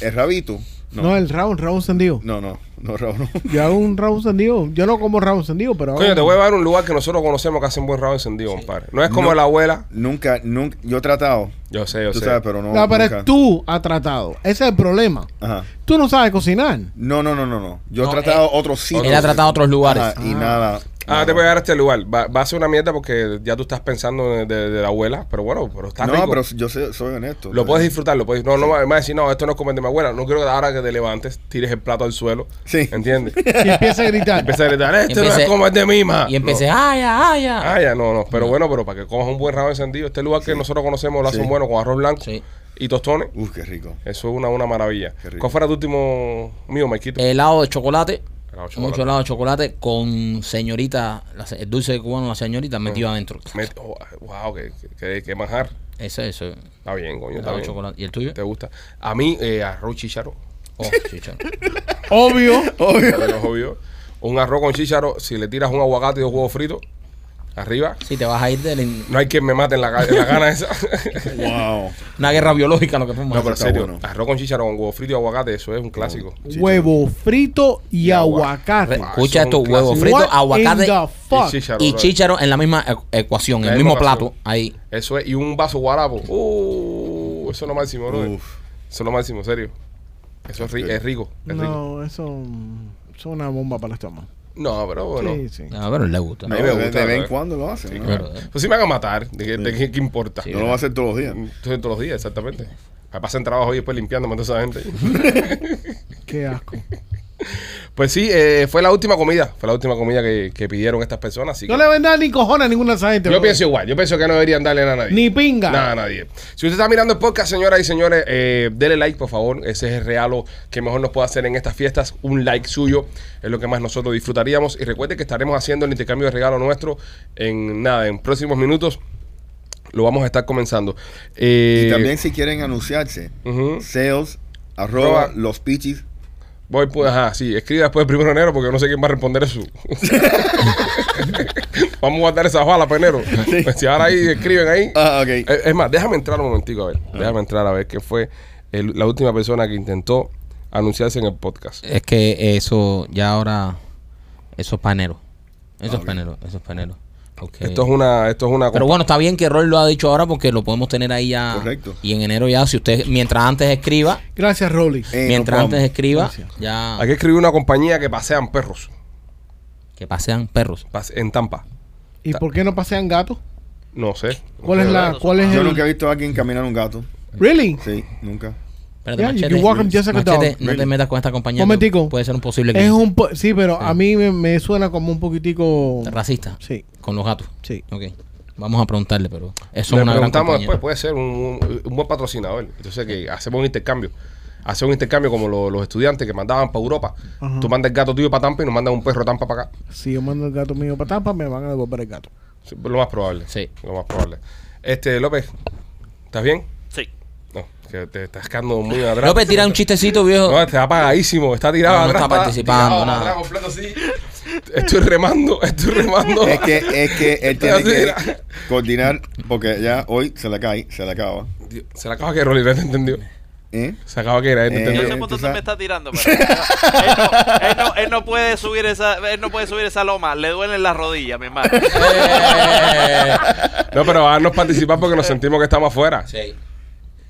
[SPEAKER 4] El rabito.
[SPEAKER 3] No, el rabo, un rabo encendido.
[SPEAKER 4] No, no, no, Raúl, no.
[SPEAKER 3] Yo hago un rabo encendido. Yo no como rabo encendido, pero.
[SPEAKER 1] Coño, te voy a llevar a un lugar que nosotros conocemos que hacen buen rabo encendido, compadre. No es como
[SPEAKER 4] No.
[SPEAKER 1] la abuela.
[SPEAKER 4] Nunca, nunca, yo he tratado,
[SPEAKER 1] Yo sé, yo
[SPEAKER 4] tú
[SPEAKER 1] sé.
[SPEAKER 4] sabes, pero no.
[SPEAKER 3] No, pero
[SPEAKER 4] nunca.
[SPEAKER 3] tú has tratado. Ese es el problema.
[SPEAKER 4] Ajá.
[SPEAKER 3] Tú no sabes cocinar.
[SPEAKER 4] No, no, no, no, no. Yo he
[SPEAKER 2] No,
[SPEAKER 4] tratado
[SPEAKER 2] él-
[SPEAKER 4] otros sitios.
[SPEAKER 2] Él ha tratado otros lugares.
[SPEAKER 4] Ajá, y nada.
[SPEAKER 1] Ah, te voy a llegar a este lugar. Va, va a ser una mierda porque ya tú estás pensando de, de- de la abuela, pero bueno, pero está
[SPEAKER 4] No,
[SPEAKER 1] rico.
[SPEAKER 4] pero yo soy honesto.
[SPEAKER 1] Lo puedes disfrutar, lo puedes. No, no me vas a decir, no, esto no es comer de mi abuela. No quiero que ahora que te levantes tires el plato al suelo.
[SPEAKER 4] Sí.
[SPEAKER 1] ¿Entiendes?
[SPEAKER 3] Y empieza a gritar.
[SPEAKER 1] Empieza a gritar, esto no es comer de mima.
[SPEAKER 2] Y empecé,
[SPEAKER 1] No.
[SPEAKER 2] ay, ay, ay.
[SPEAKER 1] Ah, ya, no, no. Pero bueno, pero para que comas un buen rabo encendido, este lugar que nosotros conocemos lo hacen
[SPEAKER 4] Sí.
[SPEAKER 1] bueno con arroz blanco
[SPEAKER 2] Sí.
[SPEAKER 1] y tostones.
[SPEAKER 4] Uf, qué rico.
[SPEAKER 1] Eso es una, una maravilla.
[SPEAKER 4] Qué rico.
[SPEAKER 1] ¿Cuál fuera tu último mío, Maikito?
[SPEAKER 2] Helado de chocolate.
[SPEAKER 1] Helado de chocolate.
[SPEAKER 2] Mucho helado de chocolate con señorita, la el dulce cubano, la señorita metido adentro.
[SPEAKER 1] Met- oh, wow, qué, qué, qué manjar.
[SPEAKER 2] Eso, eso.
[SPEAKER 1] Está bien, coño, está
[SPEAKER 2] Helado de
[SPEAKER 1] bien.
[SPEAKER 2] chocolate. ¿Y el tuyo?
[SPEAKER 1] ¿Te gusta? A mí, eh, arroz chícharo.
[SPEAKER 2] Oh, chicha.
[SPEAKER 3] Obvio.
[SPEAKER 1] Obvio, obvio. Un arroz con chícharo, si le tiras un aguacate y dos huevos fritos, arriba,
[SPEAKER 2] Sí, te vas a ir de la in-
[SPEAKER 1] no hay quien me mate en la, en la gana esa.
[SPEAKER 4] Wow.
[SPEAKER 2] una guerra biológica lo que fuimos.
[SPEAKER 1] No, pero en serio,
[SPEAKER 4] bueno.
[SPEAKER 1] arroz con chícharo con huevo frito y aguacate, eso es un clásico.
[SPEAKER 3] Huevo frito y
[SPEAKER 1] agua.
[SPEAKER 3] aguacate.
[SPEAKER 2] Escucha esto, huevo
[SPEAKER 1] clásico.
[SPEAKER 2] frito,
[SPEAKER 3] What
[SPEAKER 2] aguacate?
[SPEAKER 1] Y chícharo,
[SPEAKER 2] y chícharo en la misma e- ecuación,
[SPEAKER 1] La
[SPEAKER 2] el mismo plato. Ahí.
[SPEAKER 1] Eso es, y un vaso guarapo. Uh, eso es lo máximo, bro. Eso es lo máximo, en serio. Eso es, ri- es rico, es rico.
[SPEAKER 3] No, eso, eso es una bomba para el estómago.
[SPEAKER 1] No, pero bueno.
[SPEAKER 3] Sí, sí.
[SPEAKER 2] A ver, le gusta.
[SPEAKER 1] No,
[SPEAKER 4] De,
[SPEAKER 1] me gusta,
[SPEAKER 4] de vez en
[SPEAKER 1] ¿verdad?
[SPEAKER 4] cuando lo hacen. ¿no?
[SPEAKER 2] Claro.
[SPEAKER 1] Pues si me van a matar, ¿de qué, de qué- qué importa?
[SPEAKER 2] Sí.
[SPEAKER 4] No lo va a hacer todos los días.
[SPEAKER 1] Entonces, todos los días, exactamente. Me pasan trabajo hoy después limpiándome a toda esa gente.
[SPEAKER 3] Qué asco.
[SPEAKER 1] Pues sí, eh, fue la última comida. Fue la última comida que, que pidieron estas personas. Así
[SPEAKER 3] No
[SPEAKER 1] que
[SPEAKER 3] le vendan ni cojones a ninguna de esa gente.
[SPEAKER 1] yo
[SPEAKER 3] bro.
[SPEAKER 1] pienso igual. Yo pienso que no deberían darle nada a nadie.
[SPEAKER 3] Ni pinga.
[SPEAKER 1] Nada a nadie. Si usted está mirando el podcast, señoras y señores, eh, dele like, por favor. Ese es el regalo que mejor nos puede hacer en estas fiestas. Un like suyo es lo que más nosotros disfrutaríamos. Y recuerde que estaremos haciendo el intercambio de regalo nuestro en nada, en próximos minutos. Lo vamos a estar comenzando. Eh,
[SPEAKER 4] Y también si quieren anunciarse, sales, arroba,
[SPEAKER 1] Arroba.
[SPEAKER 4] los pichis.
[SPEAKER 1] Voy, pues, ajá, sí, escribe después del primero de enero porque no sé quién va a responder eso. Vamos a guardar esa bala, penero. Pues si ahora ahí escriben ahí.
[SPEAKER 4] Ah.
[SPEAKER 1] Eh, Es más, déjame entrar un momentico a ver. Déjame entrar a ver quién fue el- la última persona que intentó anunciarse en el podcast.
[SPEAKER 2] Es que eso ya ahora. Eso es panero. Eso
[SPEAKER 4] Ah,
[SPEAKER 2] es panero. Eso es panero.
[SPEAKER 1] Esto es una, esto es una
[SPEAKER 2] Pero bueno, está bien que Roy lo ha dicho ahora porque lo podemos tener ahí ya.
[SPEAKER 4] Correcto.
[SPEAKER 2] Y en enero ya, si usted, mientras antes escriba,
[SPEAKER 3] Gracias, Rolly.
[SPEAKER 4] Eh,
[SPEAKER 2] mientras
[SPEAKER 4] no
[SPEAKER 2] antes escriba,
[SPEAKER 3] Gracias.
[SPEAKER 2] ya
[SPEAKER 1] Hay que escribir una compañía que pasean perros
[SPEAKER 2] que pasean perros.
[SPEAKER 1] pase- en Tampa.
[SPEAKER 3] ¿Y por qué no pasean gatos?
[SPEAKER 1] No sé.
[SPEAKER 3] ¿Cuál es la, cuál es
[SPEAKER 4] Yo
[SPEAKER 3] el?
[SPEAKER 4] nunca he visto a alguien caminar un gato.
[SPEAKER 3] Really?
[SPEAKER 4] Sí, nunca.
[SPEAKER 2] Espérate,
[SPEAKER 3] Yeah,
[SPEAKER 2] machete,
[SPEAKER 3] you walk just like a
[SPEAKER 2] Machete,
[SPEAKER 3] dog.
[SPEAKER 2] no te metas con esta compañía.
[SPEAKER 3] Momentico.
[SPEAKER 2] Puede ser un posible
[SPEAKER 3] Es
[SPEAKER 2] que
[SPEAKER 3] un po- sí, pero a mí me, me suena como un poquitico.
[SPEAKER 2] racista
[SPEAKER 3] Sí,
[SPEAKER 2] con los gatos.
[SPEAKER 3] sí.
[SPEAKER 2] Ok. Vamos a preguntarle, pero eso
[SPEAKER 1] Le
[SPEAKER 2] es una gran
[SPEAKER 1] preguntamos después, puede ser un, un- un buen patrocinador. Entonces que hacemos un intercambio. Hacemos un intercambio como lo- los estudiantes que mandaban para Europa.
[SPEAKER 3] Ajá.
[SPEAKER 1] Tú mandas el gato tuyo para Tampa y nos mandan un perro Tampa para acá.
[SPEAKER 3] Si yo mando el gato mío para Tampa, me van a devolver el gato.
[SPEAKER 1] Sí, Lo más probable.
[SPEAKER 2] Sí.
[SPEAKER 1] Lo más probable. Este, López, ¿estás bien? No, que te estás quedando muy atrás.
[SPEAKER 2] López, tira un chistecito, viejo.
[SPEAKER 1] No, está apagadísimo, está tirado
[SPEAKER 2] No, no
[SPEAKER 1] atrás.
[SPEAKER 2] está participando, nada.
[SPEAKER 1] atrás, completo así. Estoy remando, estoy remando.
[SPEAKER 4] Es que, es que él tiene que coordinar porque ya hoy se le cae, se le acaba.
[SPEAKER 1] Dios, Se la acaba que Rolly, ¿te entendió?
[SPEAKER 4] ¿Eh?
[SPEAKER 1] Se acaba que era, ¿te
[SPEAKER 4] Eh,
[SPEAKER 5] Yo sé
[SPEAKER 4] tú
[SPEAKER 5] por dónde me está tirando, pero él, no, él no- él no puede subir esa, él no puede subir esa loma, le duelen las rodillas, mi hermano.
[SPEAKER 2] Eh.
[SPEAKER 1] No, pero haznos participar porque nos sentimos que estamos afuera.
[SPEAKER 2] Sí.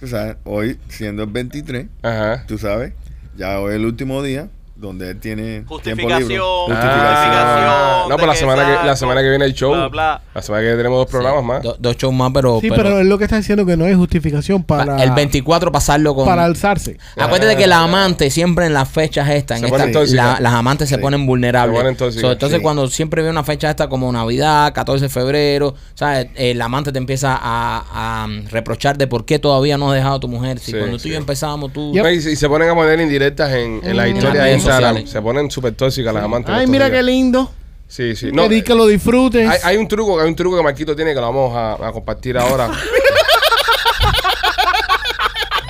[SPEAKER 4] Tú sabes, hoy siendo el 23,
[SPEAKER 1] Ajá.
[SPEAKER 4] tú sabes, ya hoy es el último día donde él tiene tiempo
[SPEAKER 5] Justificación,
[SPEAKER 4] libre.
[SPEAKER 1] Ah, no, pero la
[SPEAKER 5] que
[SPEAKER 1] semana, que, la semana que viene el show.
[SPEAKER 5] bla, bla.
[SPEAKER 1] La semana que viene tenemos dos programas más.
[SPEAKER 2] Do- dos shows más, pero,
[SPEAKER 3] Sí, pero, es lo que está diciendo que no hay justificación para.
[SPEAKER 2] el 24 pasarlo con...
[SPEAKER 3] Para alzarse.
[SPEAKER 2] Acuérdate que la amante siempre en las fechas estas, en esta- la- las amantes se ponen vulnerables.
[SPEAKER 1] Se ponen tóxicas.
[SPEAKER 2] So, entonces
[SPEAKER 4] Sí.
[SPEAKER 2] cuando siempre ve una fecha esta como Navidad, 14 de febrero, ¿sabes? El amante te empieza a, a reprochar de por qué todavía no has dejado a tu mujer. Si
[SPEAKER 1] Sí,
[SPEAKER 2] cuando tú y yo empezamos, tú...
[SPEAKER 3] Yep.
[SPEAKER 1] Y, y se ponen a poner indirectas en, en la
[SPEAKER 3] Mm.
[SPEAKER 1] historia
[SPEAKER 2] En las
[SPEAKER 1] de Instagram. Se ponen súper tóxicas las amantes.
[SPEAKER 3] Ay, mira
[SPEAKER 1] días.
[SPEAKER 3] qué lindo.
[SPEAKER 1] Sí, sí. No,
[SPEAKER 3] di que lo disfrutes.
[SPEAKER 1] hay, hay un truco, hay un truco que Marquito tiene que lo vamos a, a compartir ahora.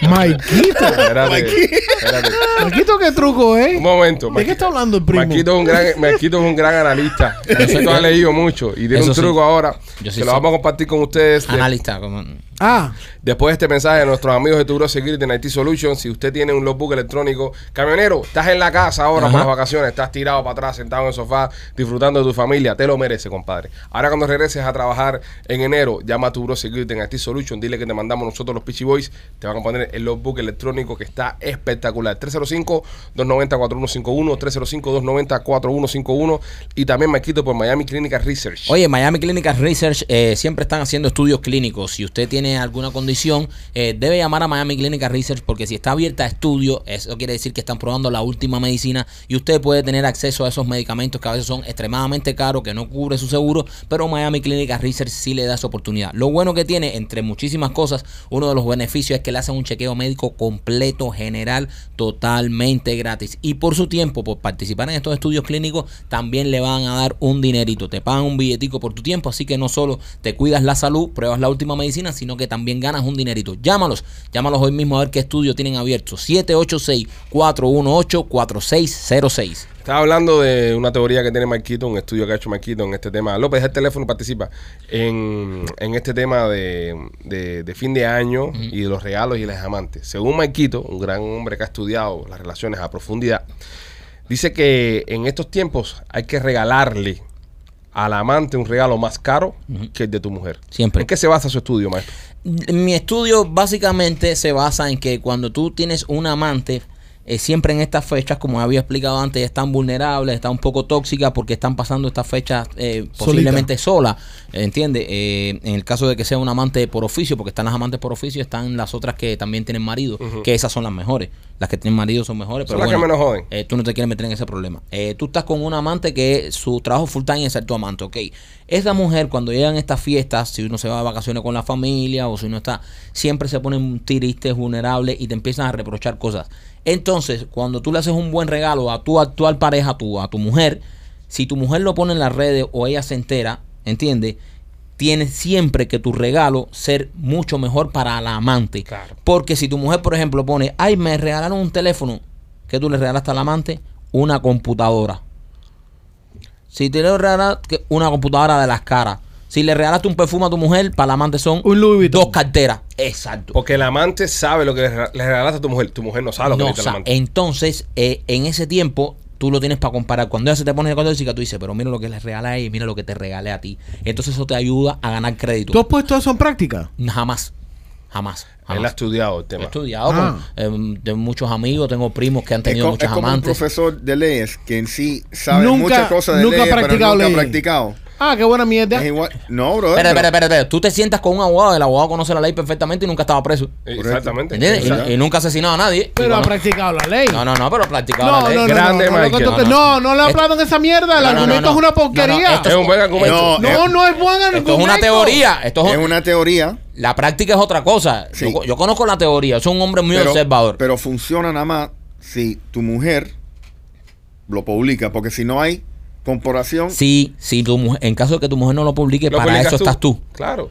[SPEAKER 3] Maikito.
[SPEAKER 1] Espérate, espérate.
[SPEAKER 3] Maikito, ¿qué truco, eh?
[SPEAKER 1] Un momento.
[SPEAKER 3] ¿De qué está hablando el primo?
[SPEAKER 1] Marquito es un gran, Marquito es un gran analista. Marquito ha leído mucho y tiene
[SPEAKER 2] Eso
[SPEAKER 1] un
[SPEAKER 2] sí.
[SPEAKER 1] truco ahora
[SPEAKER 2] Yo sí
[SPEAKER 1] que lo vamos a compartir con ustedes. de-
[SPEAKER 2] Analista. Como,
[SPEAKER 3] Ah,
[SPEAKER 1] Después de este mensaje de nuestros amigos de Turo Security en IT Solutions, si usted tiene un logbook electrónico, camionero, estás en la casa ahora
[SPEAKER 2] Ajá.
[SPEAKER 1] por las vacaciones, estás tirado para atrás, sentado en el sofá, disfrutando de tu familia, te lo merece, compadre. Ahora cuando regreses a trabajar en enero, llama a Turo Security en IT Solutions, dile que te mandamos nosotros los Peachy Boys, te van a poner el logbook electrónico que está espectacular. 305-290-4151, 305-290-4151 y también me quito por Miami Clinical Research.
[SPEAKER 2] Oye, Miami Clinical Research eh, siempre están haciendo estudios clínicos. Si usted tiene alguna condición, eh, debe llamar a Miami Clinical Research porque si está abierta a estudio, eso quiere decir que están probando la última medicina y usted puede tener acceso a esos medicamentos que a veces son extremadamente caros, que no cubre su seguro, pero Miami Clinical Research sí le da esa oportunidad. Lo bueno que tiene, entre muchísimas cosas, uno de los beneficios es que le hacen un chequeo médico completo, general, totalmente gratis. Y por su tiempo, por participar en estos estudios clínicos, también le van a dar un dinerito. Te pagan un billetico por tu tiempo, así que no solo te cuidas la salud, pruebas la última medicina, sino que también ganas un dinerito. Llámalos, llámalos hoy mismo a ver qué estudio tienen abierto. 786-418-4606.
[SPEAKER 1] Estaba hablando de una teoría que tiene Marquito, un estudio que ha hecho Marquito en este tema. López, el teléfono y participa en, en este tema de, de- de fin de año y de los regalos y las amantes. Según Marquito, un gran hombre que ha estudiado las relaciones a profundidad, dice que en estos tiempos hay que regalarle al amante un regalo más caro que el de tu mujer.
[SPEAKER 2] Siempre.
[SPEAKER 1] ¿En qué se basa su estudio, maestro?
[SPEAKER 2] Mi estudio básicamente se basa en que cuando tú tienes un amante, eh, siempre en estas fechas, como había explicado antes, están vulnerables, están un poco tóxicas porque están pasando estas fechas eh, posiblemente sola, ¿entiendes? Eh, en el caso de que sea un amante por oficio, porque están las amantes por oficio, están las otras que también tienen marido, que esas son las mejores. Las que tienen marido son mejores,
[SPEAKER 1] Son
[SPEAKER 2] pero
[SPEAKER 1] las que
[SPEAKER 2] bueno,
[SPEAKER 1] menos joden.
[SPEAKER 2] eh, tú no te quieres meter en ese problema. Eh, tú estás con un amante que su trabajo full time es ser tu amante, ok. Esa mujer, cuando llegan estas fiestas, si uno se va de vacaciones con la familia o si uno está, siempre se ponen tristes, vulnerables y te empiezan a reprochar cosas. Entonces, cuando tú le haces un buen regalo a tu actual pareja, a tu, a tu mujer, si tu mujer lo pone en las redes o ella se entera, ¿entiendes? Tienes siempre que tu regalo ser mucho mejor para la amante.
[SPEAKER 1] Claro.
[SPEAKER 2] Porque si tu mujer, por ejemplo, pone, ay, me regalaron un teléfono, ¿qué tú le regalaste al amante? Una computadora. Si te le regalas una computadora de las caras. Si le regalaste un perfume a tu mujer, para la amante son
[SPEAKER 3] Un Louis Vuitton.
[SPEAKER 2] dos carteras. Exacto.
[SPEAKER 1] Porque el amante sabe lo que le re- le regalaste a tu mujer. Tu mujer no sabe lo que
[SPEAKER 2] No,
[SPEAKER 1] le diste
[SPEAKER 2] o sea,
[SPEAKER 1] amante.
[SPEAKER 2] entonces, eh, en ese tiempo, tú lo tienes para comparar. Cuando ella se te pone de tóxica, tú dices, pero mira lo que le regalé a ella y mira lo que te regalé a ti. Entonces eso te ayuda a ganar crédito.
[SPEAKER 3] ¿tú has puesto eso en práctica?
[SPEAKER 2] Jamás. Jamás.
[SPEAKER 1] Él ha estudiado el
[SPEAKER 2] He
[SPEAKER 1] tema.
[SPEAKER 2] estudiado
[SPEAKER 3] Ah.
[SPEAKER 2] con eh, de muchos amigos, tengo primos que han
[SPEAKER 4] Es,
[SPEAKER 2] tenido
[SPEAKER 4] co- es
[SPEAKER 2] muchas
[SPEAKER 4] como un
[SPEAKER 2] amantes.
[SPEAKER 4] profesor de leyes que en sí sabe
[SPEAKER 3] Nunca-
[SPEAKER 4] muchas cosas de
[SPEAKER 3] nunca ha
[SPEAKER 4] leyes, pero
[SPEAKER 3] practicado
[SPEAKER 4] nunca ha
[SPEAKER 3] leyes.
[SPEAKER 4] practicado.
[SPEAKER 3] Ah, qué buena mierda.
[SPEAKER 4] Es igual. No, bro.
[SPEAKER 2] Espera, espera, espera, espera. Tú te sientas con un abogado, el abogado conoce la ley perfectamente y nunca estaba preso.
[SPEAKER 1] Eh, Exactamente.
[SPEAKER 2] Y, y nunca ha asesinado a nadie.
[SPEAKER 3] Pero ha practicado la ley.
[SPEAKER 2] No, no, no, pero ha practicado
[SPEAKER 3] No,
[SPEAKER 2] la ley.
[SPEAKER 3] no, no,
[SPEAKER 1] Grande,
[SPEAKER 3] no, no,
[SPEAKER 1] Michael.
[SPEAKER 3] no, no, no le hablaron esa mierda. El
[SPEAKER 2] No, no,
[SPEAKER 3] argumento
[SPEAKER 2] no,
[SPEAKER 3] es una porquería.
[SPEAKER 2] No, no, esto
[SPEAKER 1] Es un buen argumento.
[SPEAKER 4] No,
[SPEAKER 3] No, no es buen argumento.
[SPEAKER 2] Esto es una teoría. Esto es,
[SPEAKER 4] Es una teoría,
[SPEAKER 2] La práctica es otra cosa.
[SPEAKER 4] Sí.
[SPEAKER 2] Yo, yo conozco la teoría. Soy un hombre muy
[SPEAKER 4] pero,
[SPEAKER 2] observador.
[SPEAKER 4] pero funciona nada más si tu mujer lo publica, porque si no hay comparación,
[SPEAKER 2] Sí, sí, tu mujer, en caso de que tu mujer no lo publique,
[SPEAKER 1] ¿Lo
[SPEAKER 2] para eso estás tú.
[SPEAKER 1] Claro.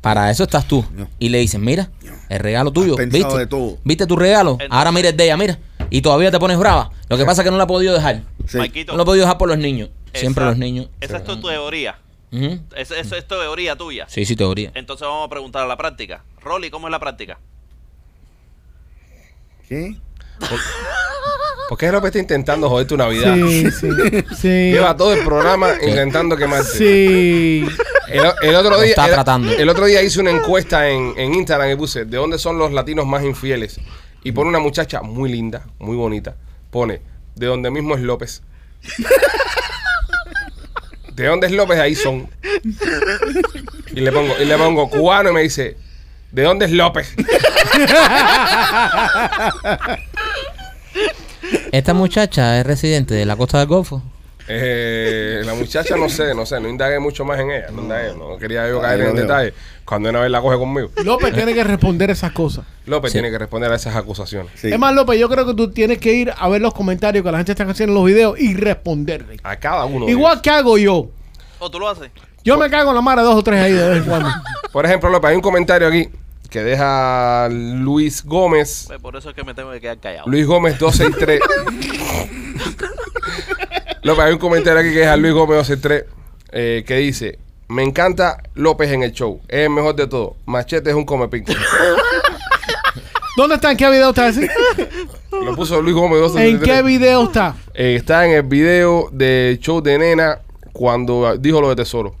[SPEAKER 2] Para eso estás tú.
[SPEAKER 4] No.
[SPEAKER 2] Y le dices, mira, el regalo tuyo. ¿Viste?
[SPEAKER 4] de todo.
[SPEAKER 2] ¿Viste tu regalo?
[SPEAKER 5] Entonces-
[SPEAKER 2] Ahora mira el de ella, mira. Y todavía te pones brava. Lo que pasa es que no la he podido dejar.
[SPEAKER 4] sí.
[SPEAKER 2] No lo he podido dejar por los niños. Siempre los niños.
[SPEAKER 5] Esa es tu teoría. Esa es teoría tuya.
[SPEAKER 2] Sí, sí, teoría.
[SPEAKER 5] Entonces vamos a preguntar a la práctica. Rolly, ¿cómo es la práctica?
[SPEAKER 4] ¿Qué?
[SPEAKER 1] ¿Por qué López está intentando joder tu Navidad?
[SPEAKER 3] Sí, sí, sí.
[SPEAKER 1] Lleva todo el programa intentando quemarte.
[SPEAKER 3] Sí.
[SPEAKER 1] El, el otro día,
[SPEAKER 2] está
[SPEAKER 1] el,
[SPEAKER 2] tratando.
[SPEAKER 1] el otro día hice una encuesta en, en Instagram y puse ¿de dónde son los latinos más infieles? Y pone una muchacha muy linda, muy bonita. Pone, de donde mismo es López. ¿De dónde es López? Ahí son. Y le pongo, y le pongo cubano y me dice, ¿de dónde es López?
[SPEAKER 2] Esta muchacha es residente de la costa del Golfo.
[SPEAKER 1] Eh, la muchacha no sé, no sé, no indagué mucho más en ella. No, indagué, no quería yo caer
[SPEAKER 4] Ahí
[SPEAKER 1] en
[SPEAKER 4] lo veo.
[SPEAKER 1] detalle. Cuando una vez la coge conmigo.
[SPEAKER 3] López tiene que responder esas cosas.
[SPEAKER 1] López
[SPEAKER 2] Sí.
[SPEAKER 1] tiene que responder a esas acusaciones.
[SPEAKER 4] Sí.
[SPEAKER 3] Es más, López, yo creo que tú tienes que ir a ver los comentarios que la gente está haciendo en los videos y responderle.
[SPEAKER 1] A cada uno. de
[SPEAKER 3] Igual que hago yo.
[SPEAKER 5] ¿O tú lo haces?
[SPEAKER 3] Yo me cago en la mara dos o tres ahí de vez en cuando.
[SPEAKER 1] Por ejemplo, López, hay un comentario aquí que deja Luis Gómez.
[SPEAKER 5] Pues por eso es que me tengo que quedar callado.
[SPEAKER 1] Luis Gómez 263. López, hay un comentario aquí que deja Luis Gómez 263 eh, que dice: Me encanta López en el show. Es el mejor de todo. Machete es un comepín.
[SPEAKER 3] ¿Dónde está? ¿En qué video está ese?
[SPEAKER 1] Lo puso Luis Gómez
[SPEAKER 3] ¿En
[SPEAKER 1] 273.
[SPEAKER 3] qué video está?
[SPEAKER 1] Eh, está en el video del show de Nena cuando dijo lo de Tesoro.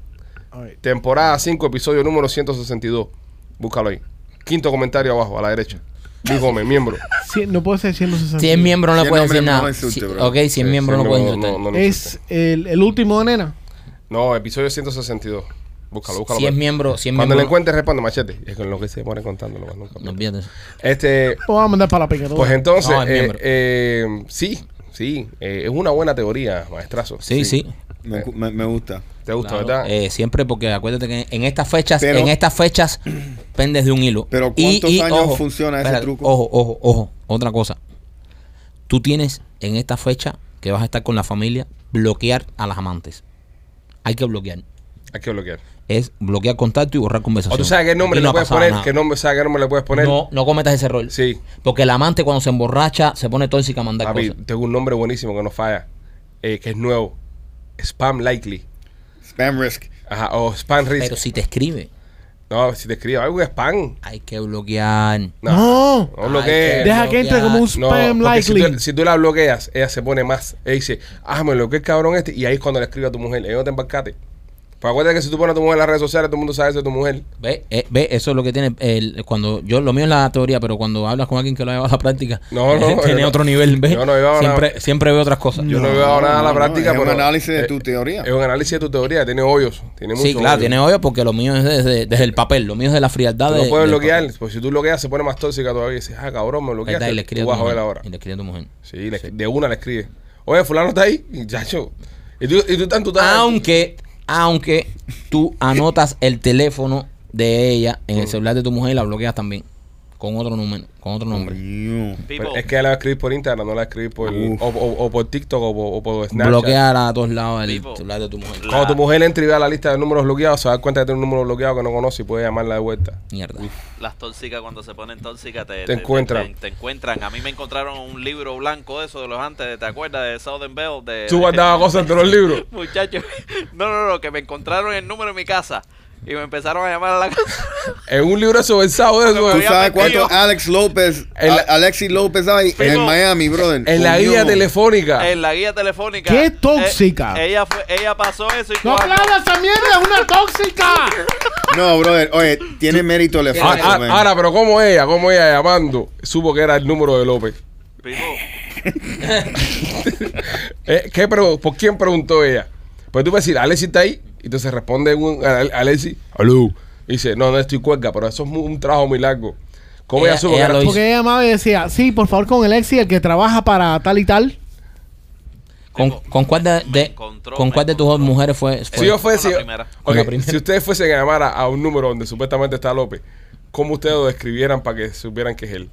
[SPEAKER 1] Temporada 5, episodio número 162. Búscalo ahí. Quinto comentario abajo, a la derecha. Luis Gómez, miembro.
[SPEAKER 3] Sí, no puede ser 160.
[SPEAKER 2] Si es miembro no
[SPEAKER 4] Si
[SPEAKER 2] le
[SPEAKER 4] es
[SPEAKER 2] puedes decir
[SPEAKER 4] no
[SPEAKER 2] nada.
[SPEAKER 4] insulte,
[SPEAKER 2] Si-
[SPEAKER 4] bro.
[SPEAKER 2] ok, si es
[SPEAKER 1] Sí,
[SPEAKER 2] miembro
[SPEAKER 1] sí,
[SPEAKER 2] no puedes insultar.
[SPEAKER 1] no, no, no
[SPEAKER 3] Es el, el último de nena.
[SPEAKER 1] No, episodio 162. Búscalo, búscalo.
[SPEAKER 2] Si es miembro, si es
[SPEAKER 1] Cuando
[SPEAKER 2] miembro.
[SPEAKER 1] le encuentres, responde machete. Es con lo que se pone contando. Lo más nunca.
[SPEAKER 2] No olvides.
[SPEAKER 1] Este,
[SPEAKER 3] Lo vamos a mandar para la pica.
[SPEAKER 1] pues entonces,
[SPEAKER 2] No, es
[SPEAKER 1] eh,
[SPEAKER 2] miembro.
[SPEAKER 1] eh, sí, sí, eh, es una buena teoría, maestrazo.
[SPEAKER 2] Sí, sí.
[SPEAKER 4] Me, me- me gusta.
[SPEAKER 1] ¿Te gusta,
[SPEAKER 2] Claro,
[SPEAKER 1] verdad?
[SPEAKER 2] eh, siempre porque acuérdate que en estas fechas,
[SPEAKER 4] Pero-
[SPEAKER 2] en estas fechas pendes de un hilo.
[SPEAKER 4] Pero
[SPEAKER 2] Y-
[SPEAKER 4] ¿cuántos
[SPEAKER 2] y,
[SPEAKER 4] años
[SPEAKER 2] ojo,
[SPEAKER 4] funciona ese
[SPEAKER 2] espérate,
[SPEAKER 4] truco?
[SPEAKER 2] Ojo, ojo, ojo. Otra cosa. Tú tienes en esta fecha que vas a estar con la familia bloquear a las amantes. Hay que bloquear.
[SPEAKER 1] Hay que bloquear.
[SPEAKER 2] Es bloquear contacto y borrar conversación.
[SPEAKER 1] O tú sabes qué nombre le
[SPEAKER 2] ha
[SPEAKER 1] puedes
[SPEAKER 2] pasado
[SPEAKER 1] poner,
[SPEAKER 2] nada.
[SPEAKER 1] qué nombre, sabes qué nombre le puedes poner.
[SPEAKER 2] No, no cometas ese error.
[SPEAKER 1] Sí.
[SPEAKER 2] Porque el amante cuando se emborracha se pone tóxica a mandar
[SPEAKER 1] Papi,
[SPEAKER 2] cosas.
[SPEAKER 1] tengo un nombre buenísimo que no falla, eh, que es nuevo. Spam Likely.
[SPEAKER 4] Spam risk.
[SPEAKER 1] Ajá, o Spam Risk.
[SPEAKER 2] Pero si te escribe,
[SPEAKER 1] No, si te escribo algo spam.
[SPEAKER 2] hay que bloquear.
[SPEAKER 3] No.
[SPEAKER 1] No bloquees.
[SPEAKER 3] Deja que entre como un
[SPEAKER 1] No,
[SPEAKER 3] spam
[SPEAKER 1] si
[SPEAKER 3] likely.
[SPEAKER 1] tú, si tú la bloqueas, ella se pone más. Ella dice, ah, me bloqueé el cabrón este. Y ahí es cuando le escribe a tu mujer. Ella no te embarcate. Pues acuérdate que si tú pones a tu mujer en las redes sociales, todo el mundo sabe eso de tu mujer.
[SPEAKER 2] Ve, eh, ve, eso es lo que tiene el, cuando yo lo mío es la teoría, pero cuando hablas con alguien que lo ha llevado a la práctica,
[SPEAKER 1] No, no,
[SPEAKER 2] tiene
[SPEAKER 1] no-
[SPEAKER 2] otro nivel, ve.
[SPEAKER 1] yo no he llevado
[SPEAKER 2] siempre,
[SPEAKER 1] nada.
[SPEAKER 2] siempre veo otras cosas.
[SPEAKER 1] Yo no, he llevado nada a la
[SPEAKER 4] no, no,
[SPEAKER 1] práctica.
[SPEAKER 4] es un análisis de
[SPEAKER 1] eh,
[SPEAKER 4] tu teoría.
[SPEAKER 1] Es un análisis de tu teoría. Tiene hoyos. Tiene
[SPEAKER 2] sí, claro,
[SPEAKER 1] hoyos.
[SPEAKER 2] tiene hoyo porque lo mío es desde, desde el papel, lo mío es de la frialdad
[SPEAKER 1] Tú
[SPEAKER 2] de.
[SPEAKER 1] no puedes
[SPEAKER 2] del
[SPEAKER 1] bloquear.
[SPEAKER 2] papel.
[SPEAKER 1] Pues si tú bloqueas, se pone más tóxica todavía. Y dices, ah, cabrón, me
[SPEAKER 2] está, y le escribe
[SPEAKER 1] Tú
[SPEAKER 2] a tu
[SPEAKER 1] vas a ver
[SPEAKER 2] mujer.
[SPEAKER 1] ahora.
[SPEAKER 2] Y le escribe a tu mujer.
[SPEAKER 1] Sí, le- de una le escribe. Oye, fulano está ahí. Y chacho. Y tú, y tú, estás- tú estás-
[SPEAKER 2] Aunque, aunque tú anotas el teléfono de ella en el celular de tu mujer y la bloqueas también. Con otro número, con otro nombre.
[SPEAKER 1] Es que la va a escribir por Instagram, no la va a escribir por, o, o- o por TikTok o por, o por Snapchat.
[SPEAKER 2] Bloquear a todos lados el celular de tu mujer.
[SPEAKER 5] La-
[SPEAKER 1] Cuando tu mujer entre y vea la lista de números bloqueados, se va a dar cuenta que tiene un número bloqueado que no conoce y puede llamarla de vuelta.
[SPEAKER 2] Mierda.
[SPEAKER 5] las tóxicas cuando se ponen tóxicas te,
[SPEAKER 1] Te encuentran.
[SPEAKER 5] Te, te encuentran. A mí me encontraron un libro blanco de eso de los antes, ¿te acuerdas de Southern Bell? De,
[SPEAKER 1] Tú guardabas cosas entre los libros.
[SPEAKER 5] Muchachos, no, no, no, que me encontraron el número en mi casa y me empezaron a llamar a la casa.
[SPEAKER 1] En un libro eso versado de eso.
[SPEAKER 4] ¿Tú sabes cuánto Alex López, A- Alexis López hay
[SPEAKER 5] Pero-
[SPEAKER 4] en Miami, brother?
[SPEAKER 1] En la guía telefónica.
[SPEAKER 5] En la guía telefónica.
[SPEAKER 3] ¡Qué
[SPEAKER 5] eh,
[SPEAKER 3] tóxica!
[SPEAKER 5] ella fue, ella pasó eso y
[SPEAKER 3] No aplaudas esa mierda, es una tóxica.
[SPEAKER 4] No, brother, oye, tiene mérito el
[SPEAKER 1] Ah,
[SPEAKER 4] esfuerzo,
[SPEAKER 1] ah,
[SPEAKER 4] man.
[SPEAKER 1] ahora, pero como ella, como ella llamando, supo que era el número de López. Eh, ¿qué pre- ¿Por quién preguntó ella? Pues tú puedes decir, Alexi está ahí. Y entonces responde un, a- Alexi, aló. Y dice, no, no estoy cuerga, pero eso es un trabajo muy largo. ¿Cómo ella,
[SPEAKER 2] Ella-
[SPEAKER 1] supo que
[SPEAKER 2] ella lo.
[SPEAKER 3] Porque ella llamaba y decía, sí, por favor, con el ex y el que trabaja para tal y tal.
[SPEAKER 2] ¿Con, con cuál de,
[SPEAKER 5] Me
[SPEAKER 2] de-
[SPEAKER 5] encontró,
[SPEAKER 2] con
[SPEAKER 5] me
[SPEAKER 2] cuál de tus dos mujeres fue?
[SPEAKER 1] Si
[SPEAKER 2] fue?
[SPEAKER 1] yo fuese,
[SPEAKER 5] Con la
[SPEAKER 1] si-
[SPEAKER 5] primera.
[SPEAKER 2] Con la
[SPEAKER 1] ok,
[SPEAKER 2] primera.
[SPEAKER 1] si ustedes fuesen a llamar a, a un número donde supuestamente está López, ¿cómo ustedes lo describieran para que supieran que es él?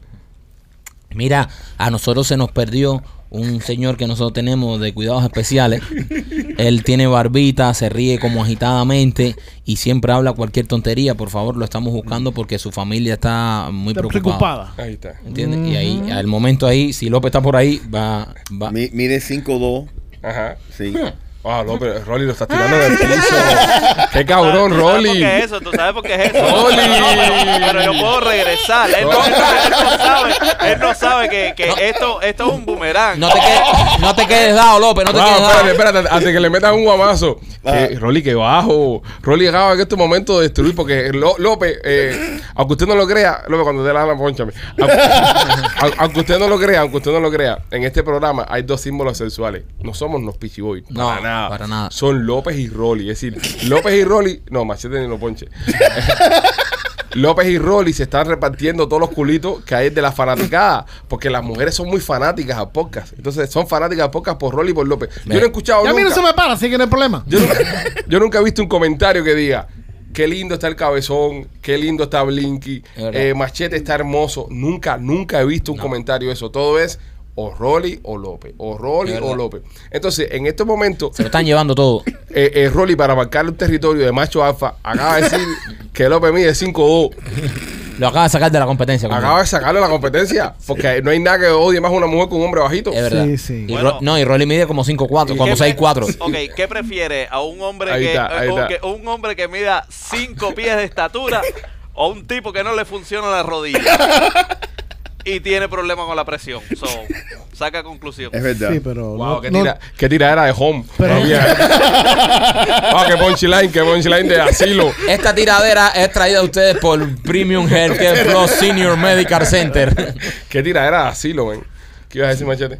[SPEAKER 2] Mira, a nosotros se nos perdió un señor que nosotros tenemos de cuidados especiales. Él tiene barbita, se ríe como agitadamente y siempre habla cualquier tontería. Por favor, lo estamos buscando porque su familia está muy
[SPEAKER 3] Está
[SPEAKER 2] preocupada.
[SPEAKER 3] preocupada.
[SPEAKER 1] Ahí está.
[SPEAKER 2] ¿Entiendes? Y ahí, al momento ahí, si López está por ahí, va, va.
[SPEAKER 4] Mi- Mide 5'2",
[SPEAKER 1] Ajá.
[SPEAKER 4] sí.
[SPEAKER 1] Ah, López, Rolly lo está tirando del piso. Qué cabrón,
[SPEAKER 5] ¿Tú sabes
[SPEAKER 1] Rolly.
[SPEAKER 5] por qué es eso? ¿Tú sabes por qué es eso?
[SPEAKER 1] Rolly.
[SPEAKER 5] No, pero, yo puedo regresar. Él no, él no- él no sabe, él no sabe que, que esto, esto es un boomerang.
[SPEAKER 2] No te quedes, no te quedes dado, López, no te
[SPEAKER 1] No,
[SPEAKER 2] quedes dado.
[SPEAKER 1] espérate, espérate, antes que le metas un guamazo.
[SPEAKER 4] Ah.
[SPEAKER 1] Eh, Rolly, que bajo. Rolly acaba en este momento de destruir, porque Lo- López, eh, aunque usted no lo crea, López, cuando te la gana, ponchame. Aunque, au- aunque usted no lo crea, aunque usted no lo crea, en este programa hay dos símbolos sexuales. No somos los Pichiboy.
[SPEAKER 2] No,
[SPEAKER 1] nada.
[SPEAKER 2] para nada.
[SPEAKER 1] Son López y Rolly. Es decir, López y Rolly. No, machete ni lo ponche. López y Rolly se están repartiendo todos los culitos que hay de la fanaticada. Porque las mujeres son muy fanáticas a podcast. Entonces son fanáticas a podcast por Rolly y por López. Yo no he escuchado
[SPEAKER 3] Ya a mí
[SPEAKER 1] nunca.
[SPEAKER 3] no se me para, así que no hay problema.
[SPEAKER 1] Yo nunca, yo nunca he visto un comentario que diga qué lindo está el cabezón, qué lindo está Blinky, eh, Machete está hermoso. Nunca, nunca he visto un comentario de eso. Todo es o Rolly o López, o Rolly o. López. Entonces, en estos momentos,
[SPEAKER 2] Se lo están llevando todo.
[SPEAKER 1] eh, eh, Rolly, para marcar un territorio de macho alfa, acaba de decir que López mide 5'2.
[SPEAKER 6] Lo acaba de sacar de la competencia.
[SPEAKER 1] Acaba de sacarle la competencia. Porque no hay nada que odie más a una mujer que un hombre bajito.
[SPEAKER 6] Es verdad.
[SPEAKER 3] Sí, sí.
[SPEAKER 6] Y
[SPEAKER 5] Bueno.
[SPEAKER 6] Ro- no, y Rolly mide como 5'4, como
[SPEAKER 5] ¿Qué-
[SPEAKER 6] 6'4.
[SPEAKER 5] Ok, ¿qué prefiere? ¿A un hombre
[SPEAKER 1] Ahí
[SPEAKER 5] que,
[SPEAKER 1] está, ahí
[SPEAKER 5] o
[SPEAKER 1] está.
[SPEAKER 5] que- un hombre que mida 5 pies de estatura o un tipo que no le funciona la rodilla? y tiene problemas con la presión. So, saca conclusión.
[SPEAKER 4] Es verdad.
[SPEAKER 3] Sí, pero.
[SPEAKER 1] Wow,
[SPEAKER 3] no-
[SPEAKER 1] qué,
[SPEAKER 3] no-
[SPEAKER 1] tira, qué tiradera de home.
[SPEAKER 3] Pero-
[SPEAKER 1] Todavía. wow, qué punchline, qué punchline de asilo.
[SPEAKER 6] Esta tiradera es traída a ustedes por Premium Healthcare Plus Senior Medical Center.
[SPEAKER 1] Qué tiradera de asilo, man. ¿Qué ibas a decir, Machete?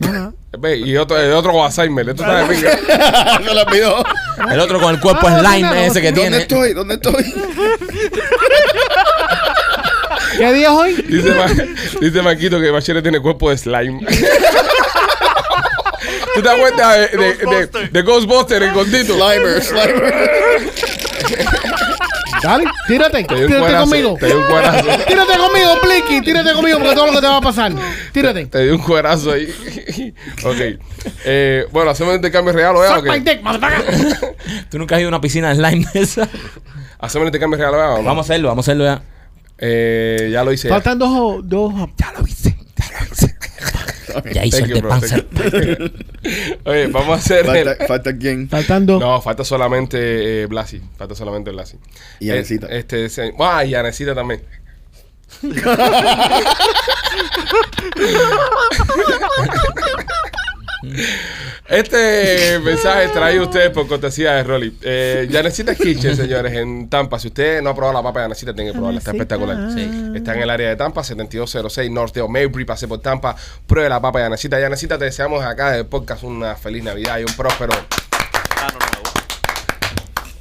[SPEAKER 3] Ajá.
[SPEAKER 1] Ve, y otro, el otro con Alzheimer. Esto está de pinga.
[SPEAKER 4] Se la olvidó.
[SPEAKER 6] El otro con el cuerpo
[SPEAKER 3] Ah,
[SPEAKER 6] slime
[SPEAKER 3] no, no,
[SPEAKER 6] ese que
[SPEAKER 4] ¿Dónde
[SPEAKER 6] tiene.
[SPEAKER 4] estoy? ¿Dónde estoy?
[SPEAKER 3] ¿Qué día es hoy?
[SPEAKER 1] Dice, Ma- dice Maquito que Machete tiene cuerpo de slime. ¿Tú te das cuenta de, de, de,
[SPEAKER 5] Ghostbuster.
[SPEAKER 1] de Ghostbuster en Gordito?
[SPEAKER 4] Slimer, Slimer.
[SPEAKER 3] Dale, tírate.
[SPEAKER 1] Te di un
[SPEAKER 3] Tírate
[SPEAKER 1] cuerazo.
[SPEAKER 3] conmigo.
[SPEAKER 1] Te un cuerazo.
[SPEAKER 3] Tírate conmigo, Blicky. Tírate conmigo porque todo lo que te va a pasar. Tírate.
[SPEAKER 1] Te di un cuerazo ahí. ok. Eh, bueno, hacemos un intercambio regalo, ¿eh? ¿o
[SPEAKER 3] Suck my dick.
[SPEAKER 6] ¿Tú nunca has ido a una piscina de slime esa?
[SPEAKER 1] Hacemos un intercambio regalo, ¿eh? ¿o?
[SPEAKER 6] Vamos a hacerlo, vamos a hacerlo ya.
[SPEAKER 1] Eh, ya lo hice. ya.
[SPEAKER 3] Faltan dos. dos
[SPEAKER 6] Ya lo hice, ya lo hice. Ya hizo
[SPEAKER 1] Thank
[SPEAKER 6] el de.
[SPEAKER 1] Oye, vamos a hacer. el-
[SPEAKER 4] Falta, falta quién.
[SPEAKER 3] faltan dos.
[SPEAKER 1] No, falta solamente eh, Blasi. Falta solamente Blasi.
[SPEAKER 4] Y Anesita.
[SPEAKER 1] Eh, Este, se- ah, y Anesita también. Este mensaje traído ustedes por cortesía de Rolly. Eh, Yanecita Kitchen, señores, en Tampa. Si usted no ha probado la papa de Yanecita, tiene que probarla. Está espectacular.
[SPEAKER 6] Sí.
[SPEAKER 1] Está en el área de Tampa, 7206 Northdale Mabry. Pase por Tampa. Pruebe la papa de Yanecita. Yanecita, te deseamos acá del podcast una feliz Navidad y un próspero.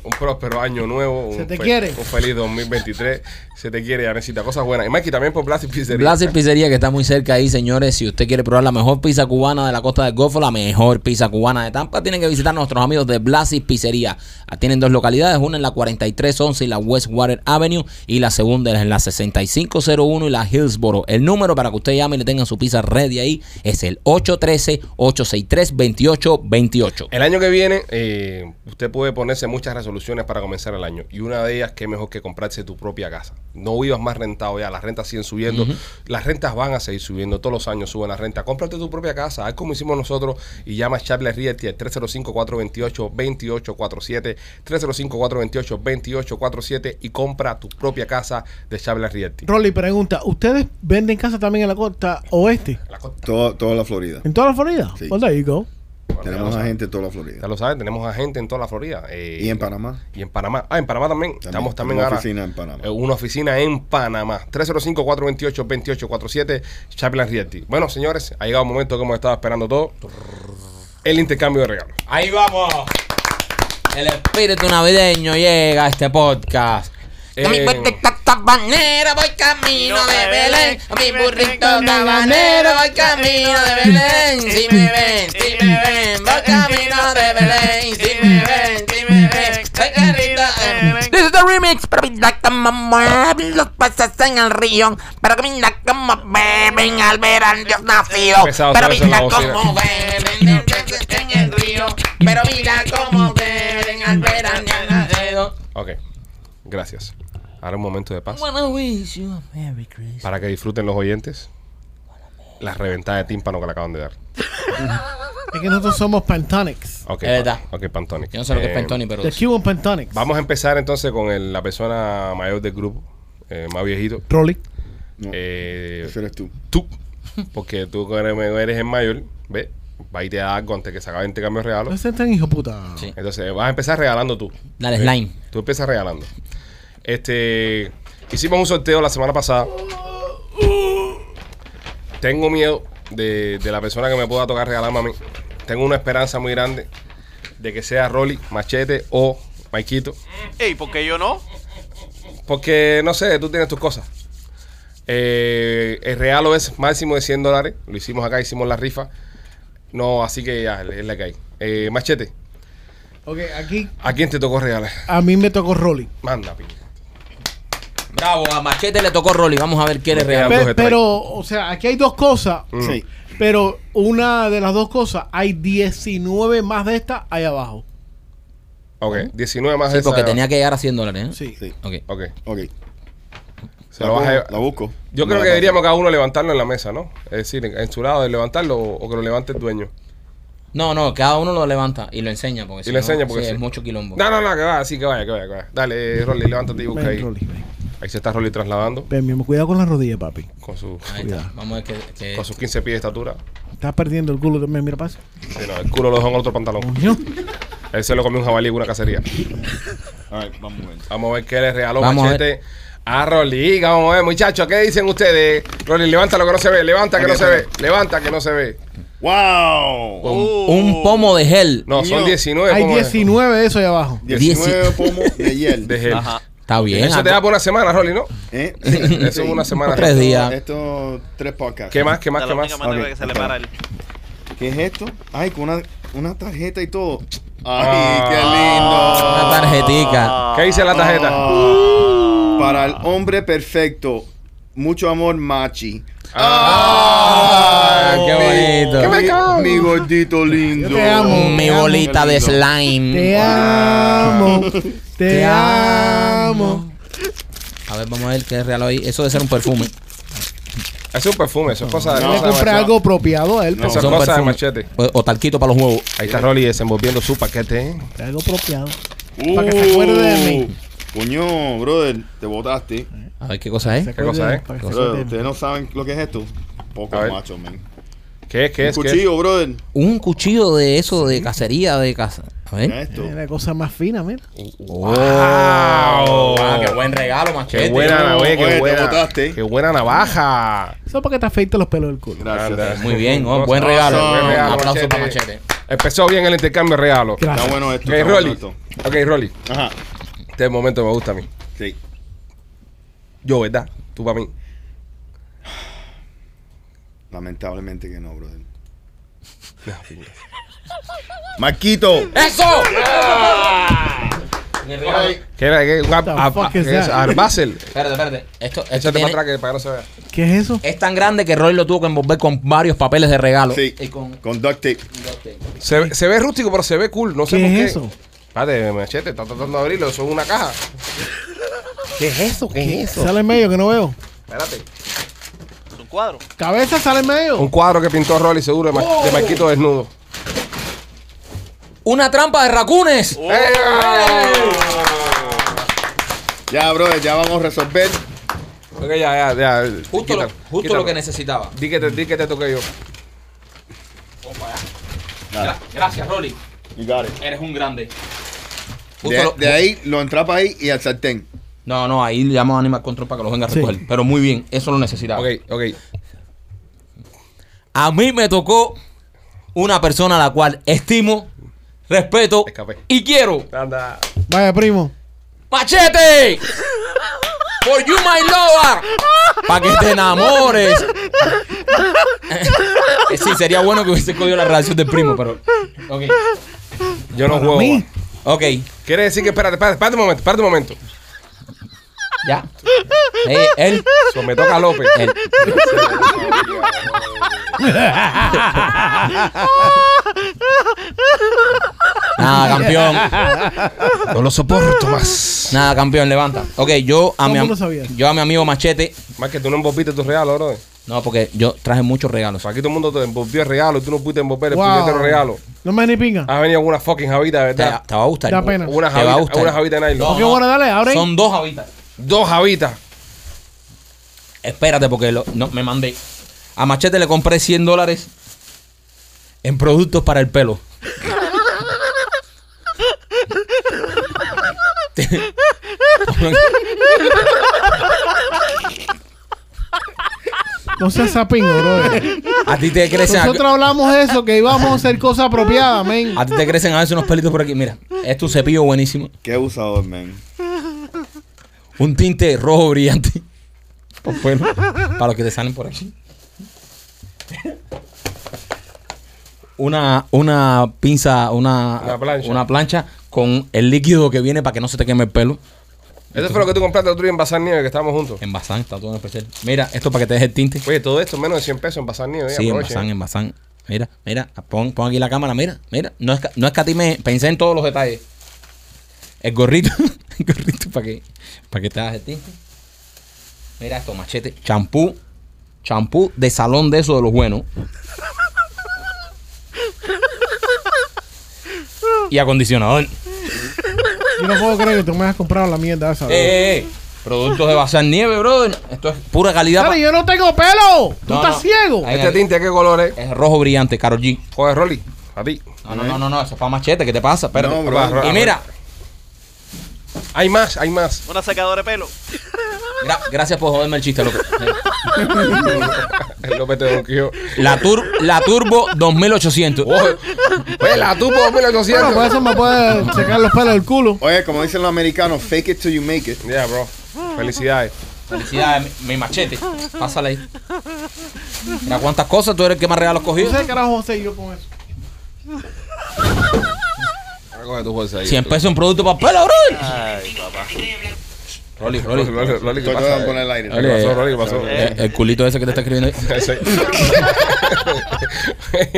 [SPEAKER 1] Un próspero año nuevo.
[SPEAKER 3] Se
[SPEAKER 1] un
[SPEAKER 3] te quiere.
[SPEAKER 1] Un feliz 2023. Se te quiere, ya necesita cosas buenas. Y Mikey también por Blasi Pizzería.
[SPEAKER 6] Blaser Pizzería que está muy cerca ahí, señores. Si usted quiere probar la mejor pizza cubana de la costa del Golfo, la mejor pizza cubana de Tampa, tienen que visitar a nuestros amigos de Blasis Pizzería. Ah, Tienen dos localidades, una en la 4311 y la Westwater Avenue y la segunda es en la 6501 y la Hillsboro. El número para que usted llame y le tengan su pizza ready ahí es el 813-863-2828.
[SPEAKER 1] El año que viene, eh, usted puede ponerse muchas resoluciones para comenzar el año. Y una de ellas, que mejor que comprarse tu propia casa. No vivas más rentado ya. Las rentas siguen subiendo. Las rentas van a seguir subiendo. Todos los años suben las rentas. Cómprate tu propia casa. Haz como hicimos nosotros y llama a Chapler Realty al 305-428-2847. 305-428-2847 y compra tu propia casa de Chapler Realty.
[SPEAKER 3] Rolly pregunta: ¿Ustedes venden casa también en la costa oeste?
[SPEAKER 1] La costa.
[SPEAKER 4] Toda la Florida.
[SPEAKER 3] ¿En toda la Florida?
[SPEAKER 4] Sí.
[SPEAKER 3] Well, there you go.
[SPEAKER 1] Bueno, ya
[SPEAKER 4] Tenemos
[SPEAKER 1] lo
[SPEAKER 4] a
[SPEAKER 1] saben.
[SPEAKER 4] gente en toda la
[SPEAKER 1] Ya
[SPEAKER 4] Florida.
[SPEAKER 1] lo saben, tenemos a gente en toda la Florida. eh,
[SPEAKER 4] Y en Panamá.
[SPEAKER 1] Y en Panamá. Ah, en Panamá también. Estamos también
[SPEAKER 4] una
[SPEAKER 1] ahora.
[SPEAKER 4] oficina en Panamá.
[SPEAKER 1] eh, una oficina en Panamá. 305-428-2847, Chaplin Realty. Bueno, señores, ha llegado un momento que hemos estado esperando todo. El intercambio de regalos.
[SPEAKER 6] Ahí vamos. El espíritu navideño llega a este podcast.
[SPEAKER 1] Eh,
[SPEAKER 2] mi puente tabanero voy camino de Belén. A mi burrito tabanero voy camino de Belén. Si me ven, si me ven, voy camino de Belén. Si me ven, si me ven, carrito This is the remix, pero mira cómo mueven los peces en el río. Pero mira cómo beben al ver al Dios nacido. Pero mira cómo beben en el río. Pero mira cómo beben al ver al Dios nacido.
[SPEAKER 1] Ok, gracias. Ahora un momento de paz
[SPEAKER 6] Wanna wish you a Merry Christmas.
[SPEAKER 1] para que disfruten los oyentes las reventadas de tímpano que le acaban de dar.
[SPEAKER 3] Es que nosotros somos Pentonics.
[SPEAKER 1] Ok,
[SPEAKER 6] Es verdad.
[SPEAKER 1] ok, Pantonic.
[SPEAKER 6] Yo no sé lo que es
[SPEAKER 1] Eh,
[SPEAKER 6] Pentoni, pero.
[SPEAKER 3] The Cuban Pentonics.
[SPEAKER 1] Vamos a empezar entonces con el- la persona mayor del grupo, eh, más viejito.
[SPEAKER 3] Rolly.
[SPEAKER 4] No,
[SPEAKER 1] Eh,
[SPEAKER 4] ese eres tú.
[SPEAKER 1] tú, porque tú que eres, el mayor, ¿ves? Va y te da algo antes que se acabe el intercambio de regalos.
[SPEAKER 3] Es tan hijo puta.
[SPEAKER 6] Sí.
[SPEAKER 1] Entonces vas a empezar regalando tú.
[SPEAKER 6] Dale,
[SPEAKER 1] ¿ves?
[SPEAKER 6] slime.
[SPEAKER 1] Tú empiezas regalando. Este, hicimos un sorteo la semana pasada. Tengo miedo de, de la persona que me pueda tocar regalarme a mí. Tengo una esperanza muy grande de que sea Rolly, Machete o Maikito.
[SPEAKER 5] Ey, ¿por qué yo no?
[SPEAKER 1] Porque, no sé, tú tienes tus cosas. Eh, el regalo es máximo de 100 dólares. Lo hicimos acá, hicimos la rifa. No, así que ya, es la que hay. Eh, machete,
[SPEAKER 3] Ok, aquí
[SPEAKER 1] ¿a quién te tocó regalar?
[SPEAKER 3] a mí me tocó Rolly.
[SPEAKER 1] Manda, pi.
[SPEAKER 6] Bravo, a Machete le tocó Rolly. Vamos a ver
[SPEAKER 3] Pe-
[SPEAKER 1] de tres.
[SPEAKER 3] pero, o sea, aquí hay dos cosas.
[SPEAKER 1] Mm.
[SPEAKER 4] Sí.
[SPEAKER 3] Pero una de las dos cosas, hay 19 más de estas ahí abajo.
[SPEAKER 1] Ok, 19 más
[SPEAKER 6] Sí,
[SPEAKER 1] de
[SPEAKER 6] porque
[SPEAKER 1] esa-
[SPEAKER 6] tenía que llegar a 100 dólares. ¿eh?
[SPEAKER 3] Sí.
[SPEAKER 4] Sí.
[SPEAKER 6] Ok.
[SPEAKER 1] Ok.
[SPEAKER 4] Ok.
[SPEAKER 1] Se
[SPEAKER 4] la,
[SPEAKER 1] lo vas a
[SPEAKER 4] la busco.
[SPEAKER 1] Yo creo
[SPEAKER 4] la
[SPEAKER 1] que deberíamos cada uno levantarlo en la mesa, ¿no? Es decir, en, en su lado de levantarlo o, o que lo levante el dueño.
[SPEAKER 2] No, no, cada uno lo levanta y lo enseña. Porque
[SPEAKER 1] Y
[SPEAKER 2] si
[SPEAKER 1] lo
[SPEAKER 2] no,
[SPEAKER 1] enseña porque
[SPEAKER 2] sí,
[SPEAKER 1] sí.
[SPEAKER 2] es mucho quilombo.
[SPEAKER 1] No, no, no, que va, así que vaya, que vaya, que vaya. Dale, Rolly, levántate y busca
[SPEAKER 3] Ven,
[SPEAKER 1] ahí.
[SPEAKER 3] Rolly, ven.
[SPEAKER 1] Ahí se está Rolly trasladando
[SPEAKER 3] amor, cuidado con la rodilla, papi.
[SPEAKER 1] con, su,
[SPEAKER 2] Ahí
[SPEAKER 3] Cuidado.
[SPEAKER 2] está. Vamos a ver que. que-
[SPEAKER 1] con sus 15 pies de estatura.
[SPEAKER 3] Estás perdiendo el culo también, mira, pasa.
[SPEAKER 1] Sí, no, el culo lo dejó en otro pantalón.
[SPEAKER 3] Coño.
[SPEAKER 1] Él se lo comió un jabalí en una cacería.
[SPEAKER 4] Vamos a ver.
[SPEAKER 1] Vamos a ver qué le regaló
[SPEAKER 2] Vamos a
[SPEAKER 1] Machete a Rolly. Vamos a ver, muchachos, ¿qué dicen ustedes? Rolly, levanta lo que no se ve, levanta que no se ve, levanta que no se ve.
[SPEAKER 4] ¡Wow!
[SPEAKER 2] Un pomo de gel.
[SPEAKER 1] No, son
[SPEAKER 4] Niño,
[SPEAKER 1] 19.
[SPEAKER 3] Hay
[SPEAKER 1] ¿cómo es?
[SPEAKER 3] 19 de eso ahí abajo.
[SPEAKER 4] 19 pomos de hiel.
[SPEAKER 1] de gel.
[SPEAKER 5] Ajá.
[SPEAKER 2] Está bien.
[SPEAKER 1] Eso te da por una semana, Rolly, ¿no?
[SPEAKER 4] ¿Eh?
[SPEAKER 1] Eso es una semana.
[SPEAKER 2] Tres
[SPEAKER 4] Esto-
[SPEAKER 2] días.
[SPEAKER 4] Estos tres podcasts.
[SPEAKER 1] ¿Qué más? ¿Qué más? ¿Qué más?
[SPEAKER 5] única manera
[SPEAKER 4] Ok,
[SPEAKER 5] que se le
[SPEAKER 4] ok.
[SPEAKER 5] para el.
[SPEAKER 4] ¿Qué es esto? Ay, con una, una tarjeta y todo. Ay,
[SPEAKER 1] Ah.
[SPEAKER 4] qué lindo.
[SPEAKER 2] Una tarjetica.
[SPEAKER 1] ¿Qué dice la tarjeta?
[SPEAKER 4] Ah, para el hombre perfecto. Mucho amor, Machi.
[SPEAKER 2] Ah, qué bonito.
[SPEAKER 1] ¿Qué me
[SPEAKER 4] Mi-
[SPEAKER 1] cago?
[SPEAKER 4] Mi gordito lindo.
[SPEAKER 3] Te amo.
[SPEAKER 2] Mi
[SPEAKER 3] Te amo.
[SPEAKER 2] bolita de slime.
[SPEAKER 3] Te amo. Te,
[SPEAKER 2] Te
[SPEAKER 3] amo.
[SPEAKER 2] A ver, vamos a ver qué es real hoy. Eso debe ser un perfume.
[SPEAKER 1] Eso es un perfume, eso es cosa de.
[SPEAKER 4] No,
[SPEAKER 3] le compré algo apropiado a él.
[SPEAKER 4] No.
[SPEAKER 3] pero
[SPEAKER 1] Eso es
[SPEAKER 2] Son
[SPEAKER 1] cosa de
[SPEAKER 2] perfume.
[SPEAKER 1] machete.
[SPEAKER 2] O, o talquito para los huevos.
[SPEAKER 1] Ahí está Rolly desenvolviendo su paquete. ¿eh?
[SPEAKER 3] Algo apropiado. Para que se acuerde de mí.
[SPEAKER 4] Uh, Coño, brother, te botaste.
[SPEAKER 2] A ver qué cosa es.
[SPEAKER 1] ¿Qué cosa es?
[SPEAKER 3] de
[SPEAKER 4] ustedes no saben lo que es esto. Poco macho, man.
[SPEAKER 1] ¿Qué es? ¿Qué
[SPEAKER 4] Un
[SPEAKER 1] es? ¿Qué es?
[SPEAKER 4] cuchillo, brother.
[SPEAKER 2] Un cuchillo de eso, de cacería, de casa. A
[SPEAKER 4] Mira
[SPEAKER 2] ver.
[SPEAKER 4] esto.
[SPEAKER 3] Es la cosa más fina, mira.
[SPEAKER 1] ¡Wow!
[SPEAKER 2] Ah, qué buen regalo, machete.
[SPEAKER 1] ¡Qué buena, qué buena!
[SPEAKER 4] botaste.
[SPEAKER 1] ¡Qué buena navaja!
[SPEAKER 3] Eso es para que te afeites los pelos del culo.
[SPEAKER 4] Gracias.
[SPEAKER 2] Muy bien, oh, buen regalo.
[SPEAKER 4] Awesome.
[SPEAKER 2] Un
[SPEAKER 1] Buen regalo,
[SPEAKER 2] aplauso para
[SPEAKER 1] Machete. Empezó bien el intercambio regalo.
[SPEAKER 3] Gracias.
[SPEAKER 4] Está bueno esto.
[SPEAKER 1] Ok, Rolly.
[SPEAKER 4] esto.
[SPEAKER 1] Ok, Rolly.
[SPEAKER 4] Ajá.
[SPEAKER 1] Este momento me gusta a mí.
[SPEAKER 4] Sí.
[SPEAKER 1] Yo, ¿verdad? Tú para mí.
[SPEAKER 4] Lamentablemente que no, brother. Marquito.
[SPEAKER 2] ¡Eso!
[SPEAKER 1] ¿Qué era? ¿Qué? Un ar-
[SPEAKER 3] the
[SPEAKER 1] ar-
[SPEAKER 3] fuck
[SPEAKER 1] ¿qué
[SPEAKER 3] is
[SPEAKER 1] es?
[SPEAKER 3] that?
[SPEAKER 1] Arbacel.
[SPEAKER 2] Espérate, espérate. Esto, esto
[SPEAKER 1] Échate
[SPEAKER 2] tiene-
[SPEAKER 1] para atrás que para que no se vea.
[SPEAKER 3] ¿Qué es eso?
[SPEAKER 2] es tan grande que Roy lo tuvo que envolver con varios papeles de regalo.
[SPEAKER 4] Sí.
[SPEAKER 2] Y con...
[SPEAKER 4] Con duct tape.
[SPEAKER 1] Se, se ve rústico, pero se ve cool. No sé
[SPEAKER 3] ¿Qué
[SPEAKER 1] por
[SPEAKER 3] es
[SPEAKER 1] qué.
[SPEAKER 3] eso?
[SPEAKER 1] Espérate, machete, está tratando de abrirlo. Eso es una caja. ¿Qué es eso? ¿Qué es eso?
[SPEAKER 3] Sale en medio que no veo.
[SPEAKER 1] Espérate.
[SPEAKER 5] Es un cuadro.
[SPEAKER 3] Cabeza sale en medio.
[SPEAKER 1] Un cuadro que pintó Rolly seguro de, Ma- de Marquito desnudo.
[SPEAKER 2] ¡Una trampa de racunes!
[SPEAKER 1] ¡Eh!
[SPEAKER 4] Ya, brother, ya vamos a resolver.
[SPEAKER 1] Ok, ya, ya, ya.
[SPEAKER 2] Justo, lo,
[SPEAKER 1] Quítalo,
[SPEAKER 2] justo
[SPEAKER 1] quítalo.
[SPEAKER 2] lo que necesitaba.
[SPEAKER 1] Di que te, di que te toqué yo.
[SPEAKER 4] Nada.
[SPEAKER 2] Gracias, Rolly.
[SPEAKER 4] You got it.
[SPEAKER 2] Eres un grande. Justo
[SPEAKER 4] De,
[SPEAKER 2] lo-
[SPEAKER 4] de ahí lo entrapa ahí y al sartén.
[SPEAKER 2] No, no, ahí llamamos a Animal Control para que los venga a
[SPEAKER 3] Sí.
[SPEAKER 2] recoger. Pero muy bien, eso lo necesitaba.
[SPEAKER 1] Ok, ok.
[SPEAKER 2] A mí me tocó una persona a la cual estimo, respeto
[SPEAKER 1] Escapé.
[SPEAKER 2] y quiero.
[SPEAKER 1] Anda.
[SPEAKER 3] Vaya, primo.
[SPEAKER 2] ¡Machete! For you, my lover. Para que te enamores. Sí, sería bueno que hubiese cogido la relación del primo, pero. Ok.
[SPEAKER 1] Yo no
[SPEAKER 3] Para
[SPEAKER 1] juego.
[SPEAKER 3] mí.
[SPEAKER 2] Ok,
[SPEAKER 1] Quiere decir que, espérate, espérate, espérate un momento, espérate un momento.
[SPEAKER 2] Ya. Eh, él.
[SPEAKER 1] So, me toca a López.
[SPEAKER 2] él. Nada, campeón.
[SPEAKER 1] No lo soporto más.
[SPEAKER 2] Nada, campeón, levanta. Ok, yo a, mi, am- yo a mi amigo Machete.
[SPEAKER 1] Más que tú no envolviste tus regalos, bro.
[SPEAKER 2] No, porque yo traje muchos regalos.
[SPEAKER 1] Aquí todo el mundo te envolvió el regalo y tú no pudiste envolver el
[SPEAKER 3] Wow.
[SPEAKER 1] puñetero regalo.
[SPEAKER 3] No me ni pinga.
[SPEAKER 1] Has venido una fucking javita, de
[SPEAKER 2] Te,
[SPEAKER 1] verdad.
[SPEAKER 2] te va a gustar.
[SPEAKER 3] Da pena.
[SPEAKER 1] Una
[SPEAKER 2] Te va a
[SPEAKER 1] javita,
[SPEAKER 2] gustar.
[SPEAKER 1] una javita de nylon.
[SPEAKER 3] Ok, bueno, dale, abre ahí.
[SPEAKER 2] Son dos habitas.
[SPEAKER 1] Dos javitas.
[SPEAKER 2] Espérate, porque lo- no, me mandé. A Machete le compré 100 dólares en productos para el pelo.
[SPEAKER 3] No seas sapingo, bro.
[SPEAKER 2] A ti te crecen.
[SPEAKER 3] Nosotros hablamos de eso, que íbamos a hacer cosas apropiadas, men.
[SPEAKER 2] A ti te crecen a veces unos pelitos por aquí. Mira, es tu cepillo buenísimo.
[SPEAKER 4] Qué abusador, man.
[SPEAKER 2] Un tinte rojo brillante. Pelo. Para los que te salen por aquí. Una, una pinza, una,
[SPEAKER 1] Una plancha.
[SPEAKER 2] una plancha con el líquido que viene para que no se te queme el pelo.
[SPEAKER 1] Eso fue lo que tú compraste el otro día en Bazar Nieve, que estábamos juntos.
[SPEAKER 2] En Bazán, está todo en especial. Mira, esto para que te deje el tinte.
[SPEAKER 1] Oye, todo esto menos de 100 pesos en Bazar Nieve.
[SPEAKER 2] Sí, en. Bazán, en Bazán. Mira, mira, pon, pon aquí la cámara, mira, mira. No es, no escatimé, pensé en todos los detalles. El gorrito, el gorrito para que, para que te hagas el tinte. Mira esto, machete. Champú. Champú de salón de eso de los buenos. Y acondicionador. Eh,
[SPEAKER 3] Yo no puedo creer que tú me has comprado la mierda esa. bro.
[SPEAKER 2] eh, eh. Productos de basar nieve, brother. Esto es pura calidad.
[SPEAKER 3] Dale,
[SPEAKER 2] pa-
[SPEAKER 3] yo no tengo pelo. Tú
[SPEAKER 2] No,
[SPEAKER 3] estás
[SPEAKER 2] no.
[SPEAKER 3] ciego.
[SPEAKER 2] Ahí-
[SPEAKER 1] Este tinte, ¿qué color es?
[SPEAKER 2] Es rojo brillante, Karol G.
[SPEAKER 1] Joder, Rolly. A ti.
[SPEAKER 2] No, no, no, no, no, eso es para machete. ¿Qué te pasa? Espérate.
[SPEAKER 4] No, bro.
[SPEAKER 2] Y mira,
[SPEAKER 1] Hay más, hay más.
[SPEAKER 5] Una secadora de pelo.
[SPEAKER 2] gra- gracias por joderme el chiste, loco.
[SPEAKER 1] El López te donqueó.
[SPEAKER 2] La, tur la Turbo 2800.
[SPEAKER 1] Oye, la tupo
[SPEAKER 3] Bueno, por
[SPEAKER 1] 1800.
[SPEAKER 3] eso me puede secar los pelos del culo.
[SPEAKER 4] Oye, como dicen los americanos, fake it till you make it.
[SPEAKER 1] Yeah, bro. Felicidades.
[SPEAKER 2] Felicidades, mi, machete. Pásale ahí. Mira cuántas cosas tú eres el que más regalos
[SPEAKER 3] No
[SPEAKER 2] cogido.
[SPEAKER 3] sé qué carajo hacer yo con eso.
[SPEAKER 1] Coge tu bolsa ahí.
[SPEAKER 2] 100 pesos en producto para pelo, bro.
[SPEAKER 5] Ay, papá.
[SPEAKER 2] Rolly,
[SPEAKER 1] Rolly,
[SPEAKER 2] Rolly.
[SPEAKER 1] ¿qué
[SPEAKER 4] de poner el aire.
[SPEAKER 1] ¿Qué pasó, Rolly? ¿Qué pasó?
[SPEAKER 2] Eh, el culito ese que te está escribiendo ahí.
[SPEAKER 1] Ese.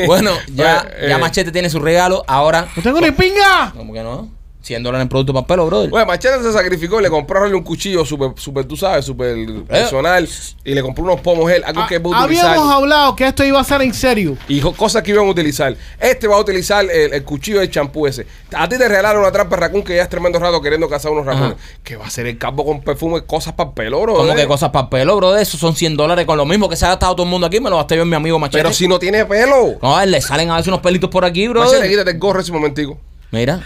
[SPEAKER 2] Bueno, ya, ya
[SPEAKER 1] eh,
[SPEAKER 2] Machete tiene su regalo. Ahora,
[SPEAKER 3] ¡No tengo ni pinga!
[SPEAKER 2] ¿cómo que no? 100 dólares en producto para pelo, brother.
[SPEAKER 1] Bueno, Machete se sacrificó y le compró a Rolly un cuchillo súper, súper, tú sabes, súper personal. Y le compró unos pomos él, algo que va a utilizar.
[SPEAKER 3] Ah, Habíamos hablado que esto iba a ser en serio.
[SPEAKER 1] Y cosas que iban a utilizar. Este va a utilizar el, el cuchillo del champú ese. A ti te regalaron una trampa de raccoon que ya es tremendo rato queriendo cazar unos racones. Que va a ser el campo con perfume, cosas para el pelo, bro.
[SPEAKER 2] Como que cosas para pelo, brother. Eso son 100 dólares con lo mismo que se ha gastado todo el mundo aquí. Me lo gasté yo en mi amigo Machete.
[SPEAKER 1] Pero si no tiene pelo.
[SPEAKER 2] No, a él le salen a veces unos pelitos por aquí,
[SPEAKER 1] Machete,
[SPEAKER 2] brother.
[SPEAKER 1] quítate el gorro ese momentico.
[SPEAKER 2] Mira.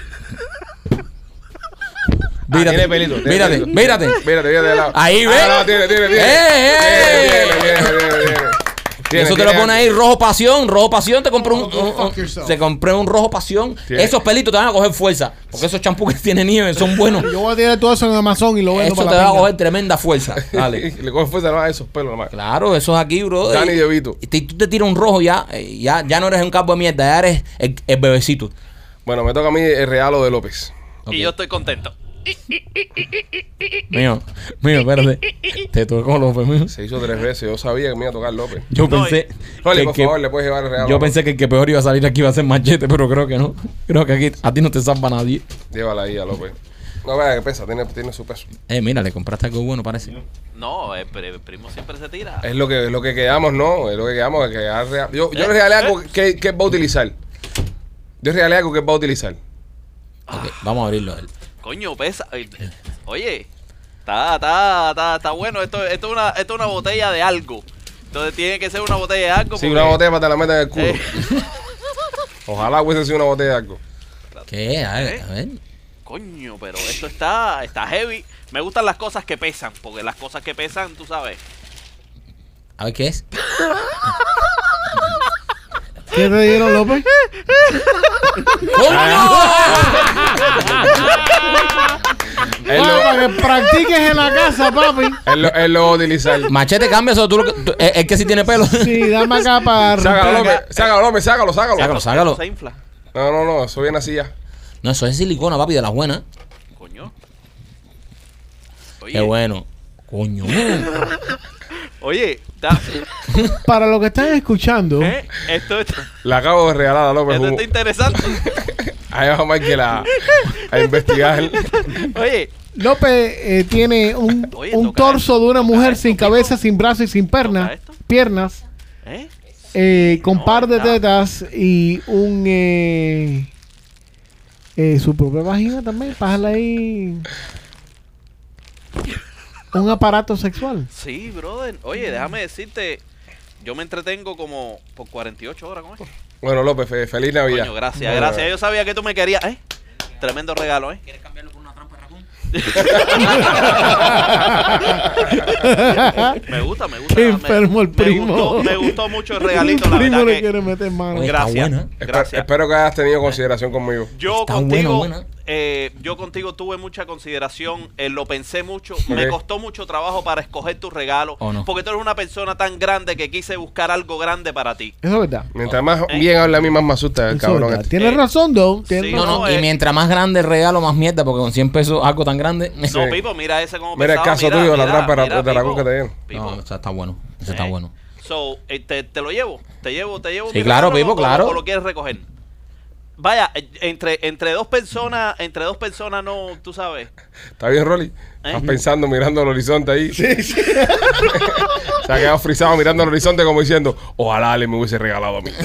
[SPEAKER 1] Ah,
[SPEAKER 2] Mírate,
[SPEAKER 1] tiene pelito. tiene
[SPEAKER 2] mírate,
[SPEAKER 1] pelito.
[SPEAKER 2] mírate.
[SPEAKER 1] Mírate, mírate de lado.
[SPEAKER 2] Ahí, ve.
[SPEAKER 1] Ah, no, tiene, tiene, tiene.
[SPEAKER 2] ¡Eh, eh!
[SPEAKER 1] Tiene, tiene, tiene, tiene, tiene. Tiene,
[SPEAKER 2] Eso te
[SPEAKER 1] tiene
[SPEAKER 2] lo pone ahí, rojo pasión, rojo pasión, te compré un,
[SPEAKER 3] Oh,
[SPEAKER 2] un- un- te compré un rojo pasión.
[SPEAKER 1] Tiene.
[SPEAKER 2] Esos pelitos te van a coger fuerza, porque esos champús que tienen nieve son buenos.
[SPEAKER 3] Yo voy a tirar todo eso en Amazon y lo vendo
[SPEAKER 2] Eso te va a coger tremenda fuerza. Dale.
[SPEAKER 1] Le coge fuerza a esos pelos nomás.
[SPEAKER 2] Claro, eso es aquí, bro.
[SPEAKER 1] Dani
[SPEAKER 2] Y-
[SPEAKER 1] DeVito.
[SPEAKER 2] Y tú te tiras un rojo ya, eh, ya, ya no eres un capo de mierda, ya eres el, el bebecito.
[SPEAKER 1] Bueno, me toca a mí el regalo de López.
[SPEAKER 5] Y yo estoy contento.
[SPEAKER 2] Mío, mío, espérate. Te tocó López, mío.
[SPEAKER 1] Se hizo tres veces. Yo sabía que me iba a tocar López.
[SPEAKER 2] Yo
[SPEAKER 5] No,
[SPEAKER 2] pensé.
[SPEAKER 1] Rolly,
[SPEAKER 2] que-
[SPEAKER 1] por
[SPEAKER 2] que-
[SPEAKER 1] favor, le puedes llevar el regalo.
[SPEAKER 2] yo pensé que el que peor iba a salir aquí iba a ser machete, pero creo que no. Creo que aquí a ti no te salva nadie.
[SPEAKER 1] Llévala ahí a López. No vea que pesa, tiene, tiene su peso.
[SPEAKER 2] Eh, mira, le compraste algo bueno, parece.
[SPEAKER 5] No, el, pri- el primo siempre se tira.
[SPEAKER 1] Es lo que, es lo que quedamos, ¿no? Es lo que quedamos. Que yo yo
[SPEAKER 5] Eh,
[SPEAKER 1] le regalé
[SPEAKER 5] eh.
[SPEAKER 1] algo que, que él va a utilizar. Yo le regalé algo que va a utilizar.
[SPEAKER 2] Ok, vamos a abrirlo.
[SPEAKER 5] Coño, pesa. Oye, está, está, está, está bueno. Esto, esto, es una, esto es una botella de algo. Entonces tiene que ser una botella de algo.
[SPEAKER 1] Sí,
[SPEAKER 5] porque-
[SPEAKER 1] una botella para te la meter en el culo.
[SPEAKER 5] Eh.
[SPEAKER 1] Ojalá hubiese sido una botella de algo.
[SPEAKER 2] ¿Qué? A ver,
[SPEAKER 5] ¿Eh?
[SPEAKER 2] a ver.
[SPEAKER 5] Coño, pero esto está, está heavy. Me gustan las cosas que pesan, porque las cosas que pesan, tú sabes.
[SPEAKER 2] A ver qué es.
[SPEAKER 3] ¿Qué te dieron, López?
[SPEAKER 1] Él lo,
[SPEAKER 3] para que practiques en la casa, papi.
[SPEAKER 1] él lo, él lo va a utilizar.
[SPEAKER 2] Machete, cambia eso. Tú, lo que- tú- es, es que si tiene pelo.
[SPEAKER 3] Sí, dame acá para
[SPEAKER 1] Sácalo. López. Sácalo, López. Sácalo, sácalo.
[SPEAKER 2] Sácalo, sácalo.
[SPEAKER 5] Se infla.
[SPEAKER 1] No, no, no. Eso viene así ya.
[SPEAKER 2] No, eso es silicona, papi, de las buenas.
[SPEAKER 5] Coño.
[SPEAKER 2] Qué bueno. Coño.
[SPEAKER 5] Oye, está-
[SPEAKER 3] Para los que están escuchando,
[SPEAKER 5] ¿eh? esto, está-
[SPEAKER 1] Le acabo de regalar a López.
[SPEAKER 5] esto está interesante.
[SPEAKER 1] Ahí va Michael a, a investigar.
[SPEAKER 5] Oye,
[SPEAKER 3] López eh, tiene un,
[SPEAKER 5] Oye,
[SPEAKER 3] un
[SPEAKER 5] toca
[SPEAKER 3] torso
[SPEAKER 5] esto,
[SPEAKER 3] de una mujer
[SPEAKER 5] esto,
[SPEAKER 3] sin cabeza, sin brazos y sin perna, piernas,
[SPEAKER 5] ¿eh?
[SPEAKER 3] eh, con
[SPEAKER 5] No,
[SPEAKER 3] par de
[SPEAKER 5] está.
[SPEAKER 3] tetas y un eh, eh, su propia vagina también, pásala ahí. Un aparato sexual.
[SPEAKER 5] Sí, brother. Oye, déjame decirte, yo me entretengo como por 48 horas con esto.
[SPEAKER 1] Bueno, López, fe- feliz Navidad.
[SPEAKER 5] Coño, gracias,
[SPEAKER 1] Bueno,
[SPEAKER 5] gracias. Yo sabía que tú me querías, ¿eh? Tremendo regalo, ¿eh?
[SPEAKER 2] ¿Quieres cambiarlo por una trampa de racón?
[SPEAKER 5] Me gusta, me gusta.
[SPEAKER 3] Qué
[SPEAKER 5] me-
[SPEAKER 3] enfermo el
[SPEAKER 5] me
[SPEAKER 3] primo.
[SPEAKER 5] gustó- Me gustó, mucho el regalito,
[SPEAKER 3] El
[SPEAKER 5] la
[SPEAKER 3] primo
[SPEAKER 5] verdad
[SPEAKER 3] le
[SPEAKER 5] que
[SPEAKER 3] quiere meter mano.
[SPEAKER 2] Oye, está
[SPEAKER 5] Gracias.
[SPEAKER 2] buena.
[SPEAKER 1] Espe-
[SPEAKER 5] Gracias.
[SPEAKER 1] espero que hayas tenido consideración conmigo.
[SPEAKER 5] Yo
[SPEAKER 2] Está
[SPEAKER 5] contigo,
[SPEAKER 2] buena, buena.
[SPEAKER 5] Eh, yo contigo tuve mucha consideración, eh, lo pensé mucho, me
[SPEAKER 1] Ok.
[SPEAKER 5] costó mucho trabajo para escoger tu regalo,
[SPEAKER 2] ¿O no?
[SPEAKER 5] porque tú eres una persona tan grande que quise buscar algo grande para ti.
[SPEAKER 3] Eso es verdad.
[SPEAKER 1] Mientras más
[SPEAKER 5] Eh.
[SPEAKER 1] bien habla a mí, más me asusta el cabrón. este.
[SPEAKER 3] Tienes
[SPEAKER 5] Eh,
[SPEAKER 3] razón, Doe. Tienes
[SPEAKER 5] sí,
[SPEAKER 2] No,
[SPEAKER 3] razón.
[SPEAKER 2] no,
[SPEAKER 5] No,
[SPEAKER 2] y
[SPEAKER 5] eh.
[SPEAKER 2] mientras más grande el regalo, más mierda, porque con 100 pesos algo tan grande.
[SPEAKER 5] No,
[SPEAKER 1] Sí.
[SPEAKER 5] Pipo, mira ese como
[SPEAKER 1] Mira el
[SPEAKER 5] pesaba,
[SPEAKER 1] caso tuyo, la trampa de
[SPEAKER 5] mira, Pipo,
[SPEAKER 1] que te dieron.
[SPEAKER 2] No, eso está bueno. Eso está
[SPEAKER 5] Eh.
[SPEAKER 2] bueno.
[SPEAKER 5] So, eh, te, te lo llevo, te llevo, te llevo.
[SPEAKER 2] Sí,
[SPEAKER 5] mi
[SPEAKER 2] claro,
[SPEAKER 5] regalo,
[SPEAKER 2] Pipo,
[SPEAKER 5] o-
[SPEAKER 2] claro.
[SPEAKER 5] O lo quieres recoger. Vaya, eh, entre, entre dos personas, entre dos personas no, tú sabes.
[SPEAKER 1] ¿Está bien, Rolly? Estás
[SPEAKER 5] ¿Eh?
[SPEAKER 1] pensando, mirando al horizonte ahí. Se ha quedado frisado mirando al horizonte como diciendo, ojalá Ale me hubiese regalado a mí.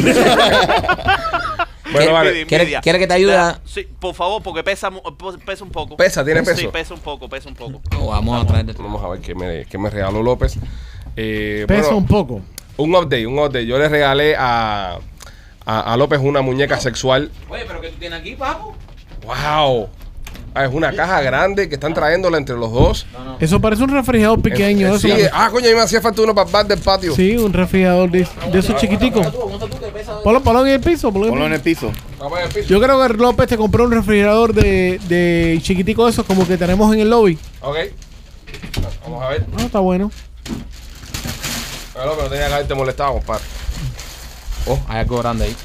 [SPEAKER 1] bueno, vale.
[SPEAKER 5] Envidia,
[SPEAKER 6] ¿Quiere-
[SPEAKER 5] envidia.
[SPEAKER 6] quiere que te ayude
[SPEAKER 5] Sí, por favor, porque pesa, pesa un poco.
[SPEAKER 1] Pesa, tiene peso.
[SPEAKER 5] Sí, pesa un poco, pesa un poco.
[SPEAKER 6] Oh, vamos a traer.
[SPEAKER 1] Vamos a ver qué me, qué me regaló López. Eh,
[SPEAKER 3] Pesa
[SPEAKER 1] bueno,
[SPEAKER 3] un poco.
[SPEAKER 1] un update, un update. Yo le regalé a, a, a López una muñeca sexual.
[SPEAKER 6] Oye, pero ¿qué tú tienes aquí, papo?
[SPEAKER 1] ¡Wow! Ah, es una caja grande que están trayéndola entre los dos.
[SPEAKER 3] Eso parece un refrigerador pequeño.
[SPEAKER 1] Eh,
[SPEAKER 3] eso.
[SPEAKER 1] ah, coño, a mí me hacía falta uno para el bar del patio.
[SPEAKER 3] Sí, un refrigerador de, de esos chiquiticos. Ponlo, ponlo en el piso. Ponlo en el
[SPEAKER 4] Ponlo en el
[SPEAKER 3] piso. Yo creo que López te compró un refrigerador de, de chiquitico de esos como que tenemos en el lobby.
[SPEAKER 1] Ok. Vamos a ver.
[SPEAKER 3] Ah, está bueno.
[SPEAKER 1] Pero no tenía que haberte molestado, compadre.
[SPEAKER 6] Oh, hay algo grande ahí.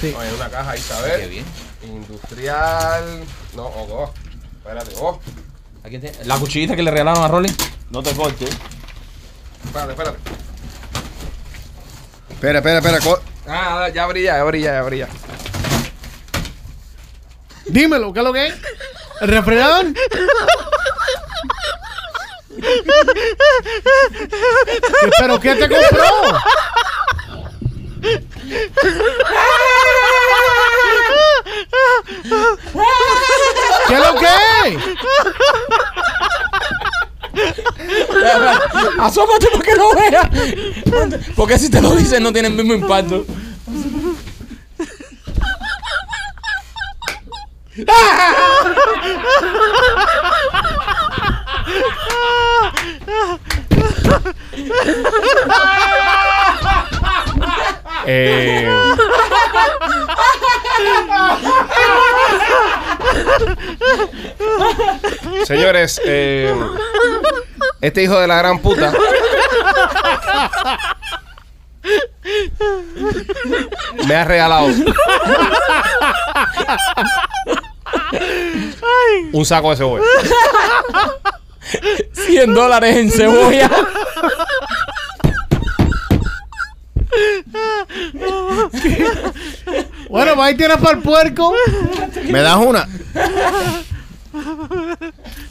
[SPEAKER 3] Sí.
[SPEAKER 1] Oye, una caja ahí,
[SPEAKER 6] Qué
[SPEAKER 1] ¿sabes?
[SPEAKER 6] bien.
[SPEAKER 1] Industrial. No, oh, oh. Espérate, oh.
[SPEAKER 6] Aquí tiene- La cuchillita que le regalaron a Rolly.
[SPEAKER 4] No te cortes.
[SPEAKER 1] Espérate, espérate.
[SPEAKER 4] Espera, espera, espera. co-
[SPEAKER 1] Ah, ya brilla, ya brilla, ya brilla.
[SPEAKER 3] Dímelo, ¿qué es lo que es? ¿El refrigerador? ¿Qué- ¿Pero qué te compró? ¿Qué es lo que?
[SPEAKER 6] Asómate para que lo veas. Porque si te lo dicen no tiene el mismo impacto.
[SPEAKER 1] Eh, señores, eh, este hijo de la gran puta me ha regalado un saco de cebolla.
[SPEAKER 6] 100 dólares en cebolla.
[SPEAKER 3] Bueno, pues ahí tienes para el puerco.
[SPEAKER 4] ¿Me das una?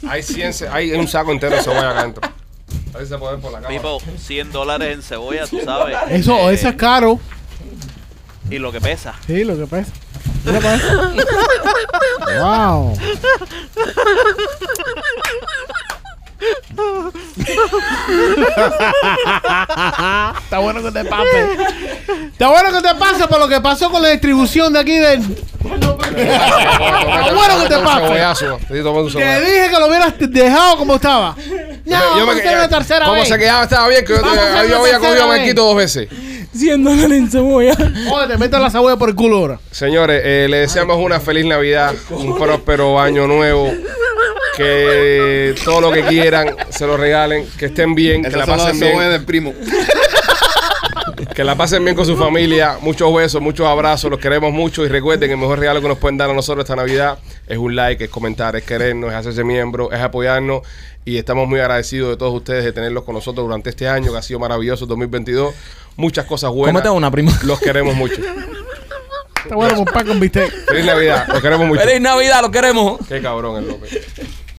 [SPEAKER 1] Hay, 100 ce- hay un saco entero de cebolla acá adentro. A ver si se puede ver por la cámara.
[SPEAKER 5] Pipo, 100 dólares en cebolla, tú sabes.
[SPEAKER 3] Eso,
[SPEAKER 5] Eh,
[SPEAKER 3] eso es caro.
[SPEAKER 5] Y lo que pesa.
[SPEAKER 3] Sí, lo que pasa. Mira para eso. Wow. Está bueno que te pase. Está bueno que te pase por lo que pasó con la distribución de aquí del.
[SPEAKER 1] Está
[SPEAKER 3] bueno que te pase. Te dije que lo hubieras dejado como estaba. No, vamos a hacer una tercera
[SPEAKER 1] ¿Cómo
[SPEAKER 3] vez.
[SPEAKER 1] se quedaba? Estaba bien, que yo, yo había cogido a. Marquito dos veces.
[SPEAKER 6] 100 dólares en cebolla.
[SPEAKER 3] Joder, te la cebolla por el culo ahora.
[SPEAKER 1] Señores, eh, le deseamos una feliz Navidad, un próspero año nuevo. Que todo lo que quieran se lo regalen, que estén bien, que la
[SPEAKER 4] son
[SPEAKER 1] pasen bien,
[SPEAKER 4] del primo.
[SPEAKER 1] que la pasen bien con su familia. Muchos besos, muchos abrazos, los queremos mucho y recuerden que el mejor regalo que nos pueden dar a nosotros esta Navidad es un like, es comentar, es querernos, es hacerse miembro, es apoyarnos y estamos muy agradecidos de todos ustedes de tenerlos con nosotros durante este año que ha sido maravilloso 2022. Muchas cosas buenas.
[SPEAKER 6] Cómete una, primo.
[SPEAKER 1] Los queremos mucho.
[SPEAKER 3] Está bueno con pan con bistec.
[SPEAKER 1] Feliz Navidad, los queremos mucho.
[SPEAKER 6] Feliz Navidad, lo queremos.
[SPEAKER 1] Qué cabrón el López.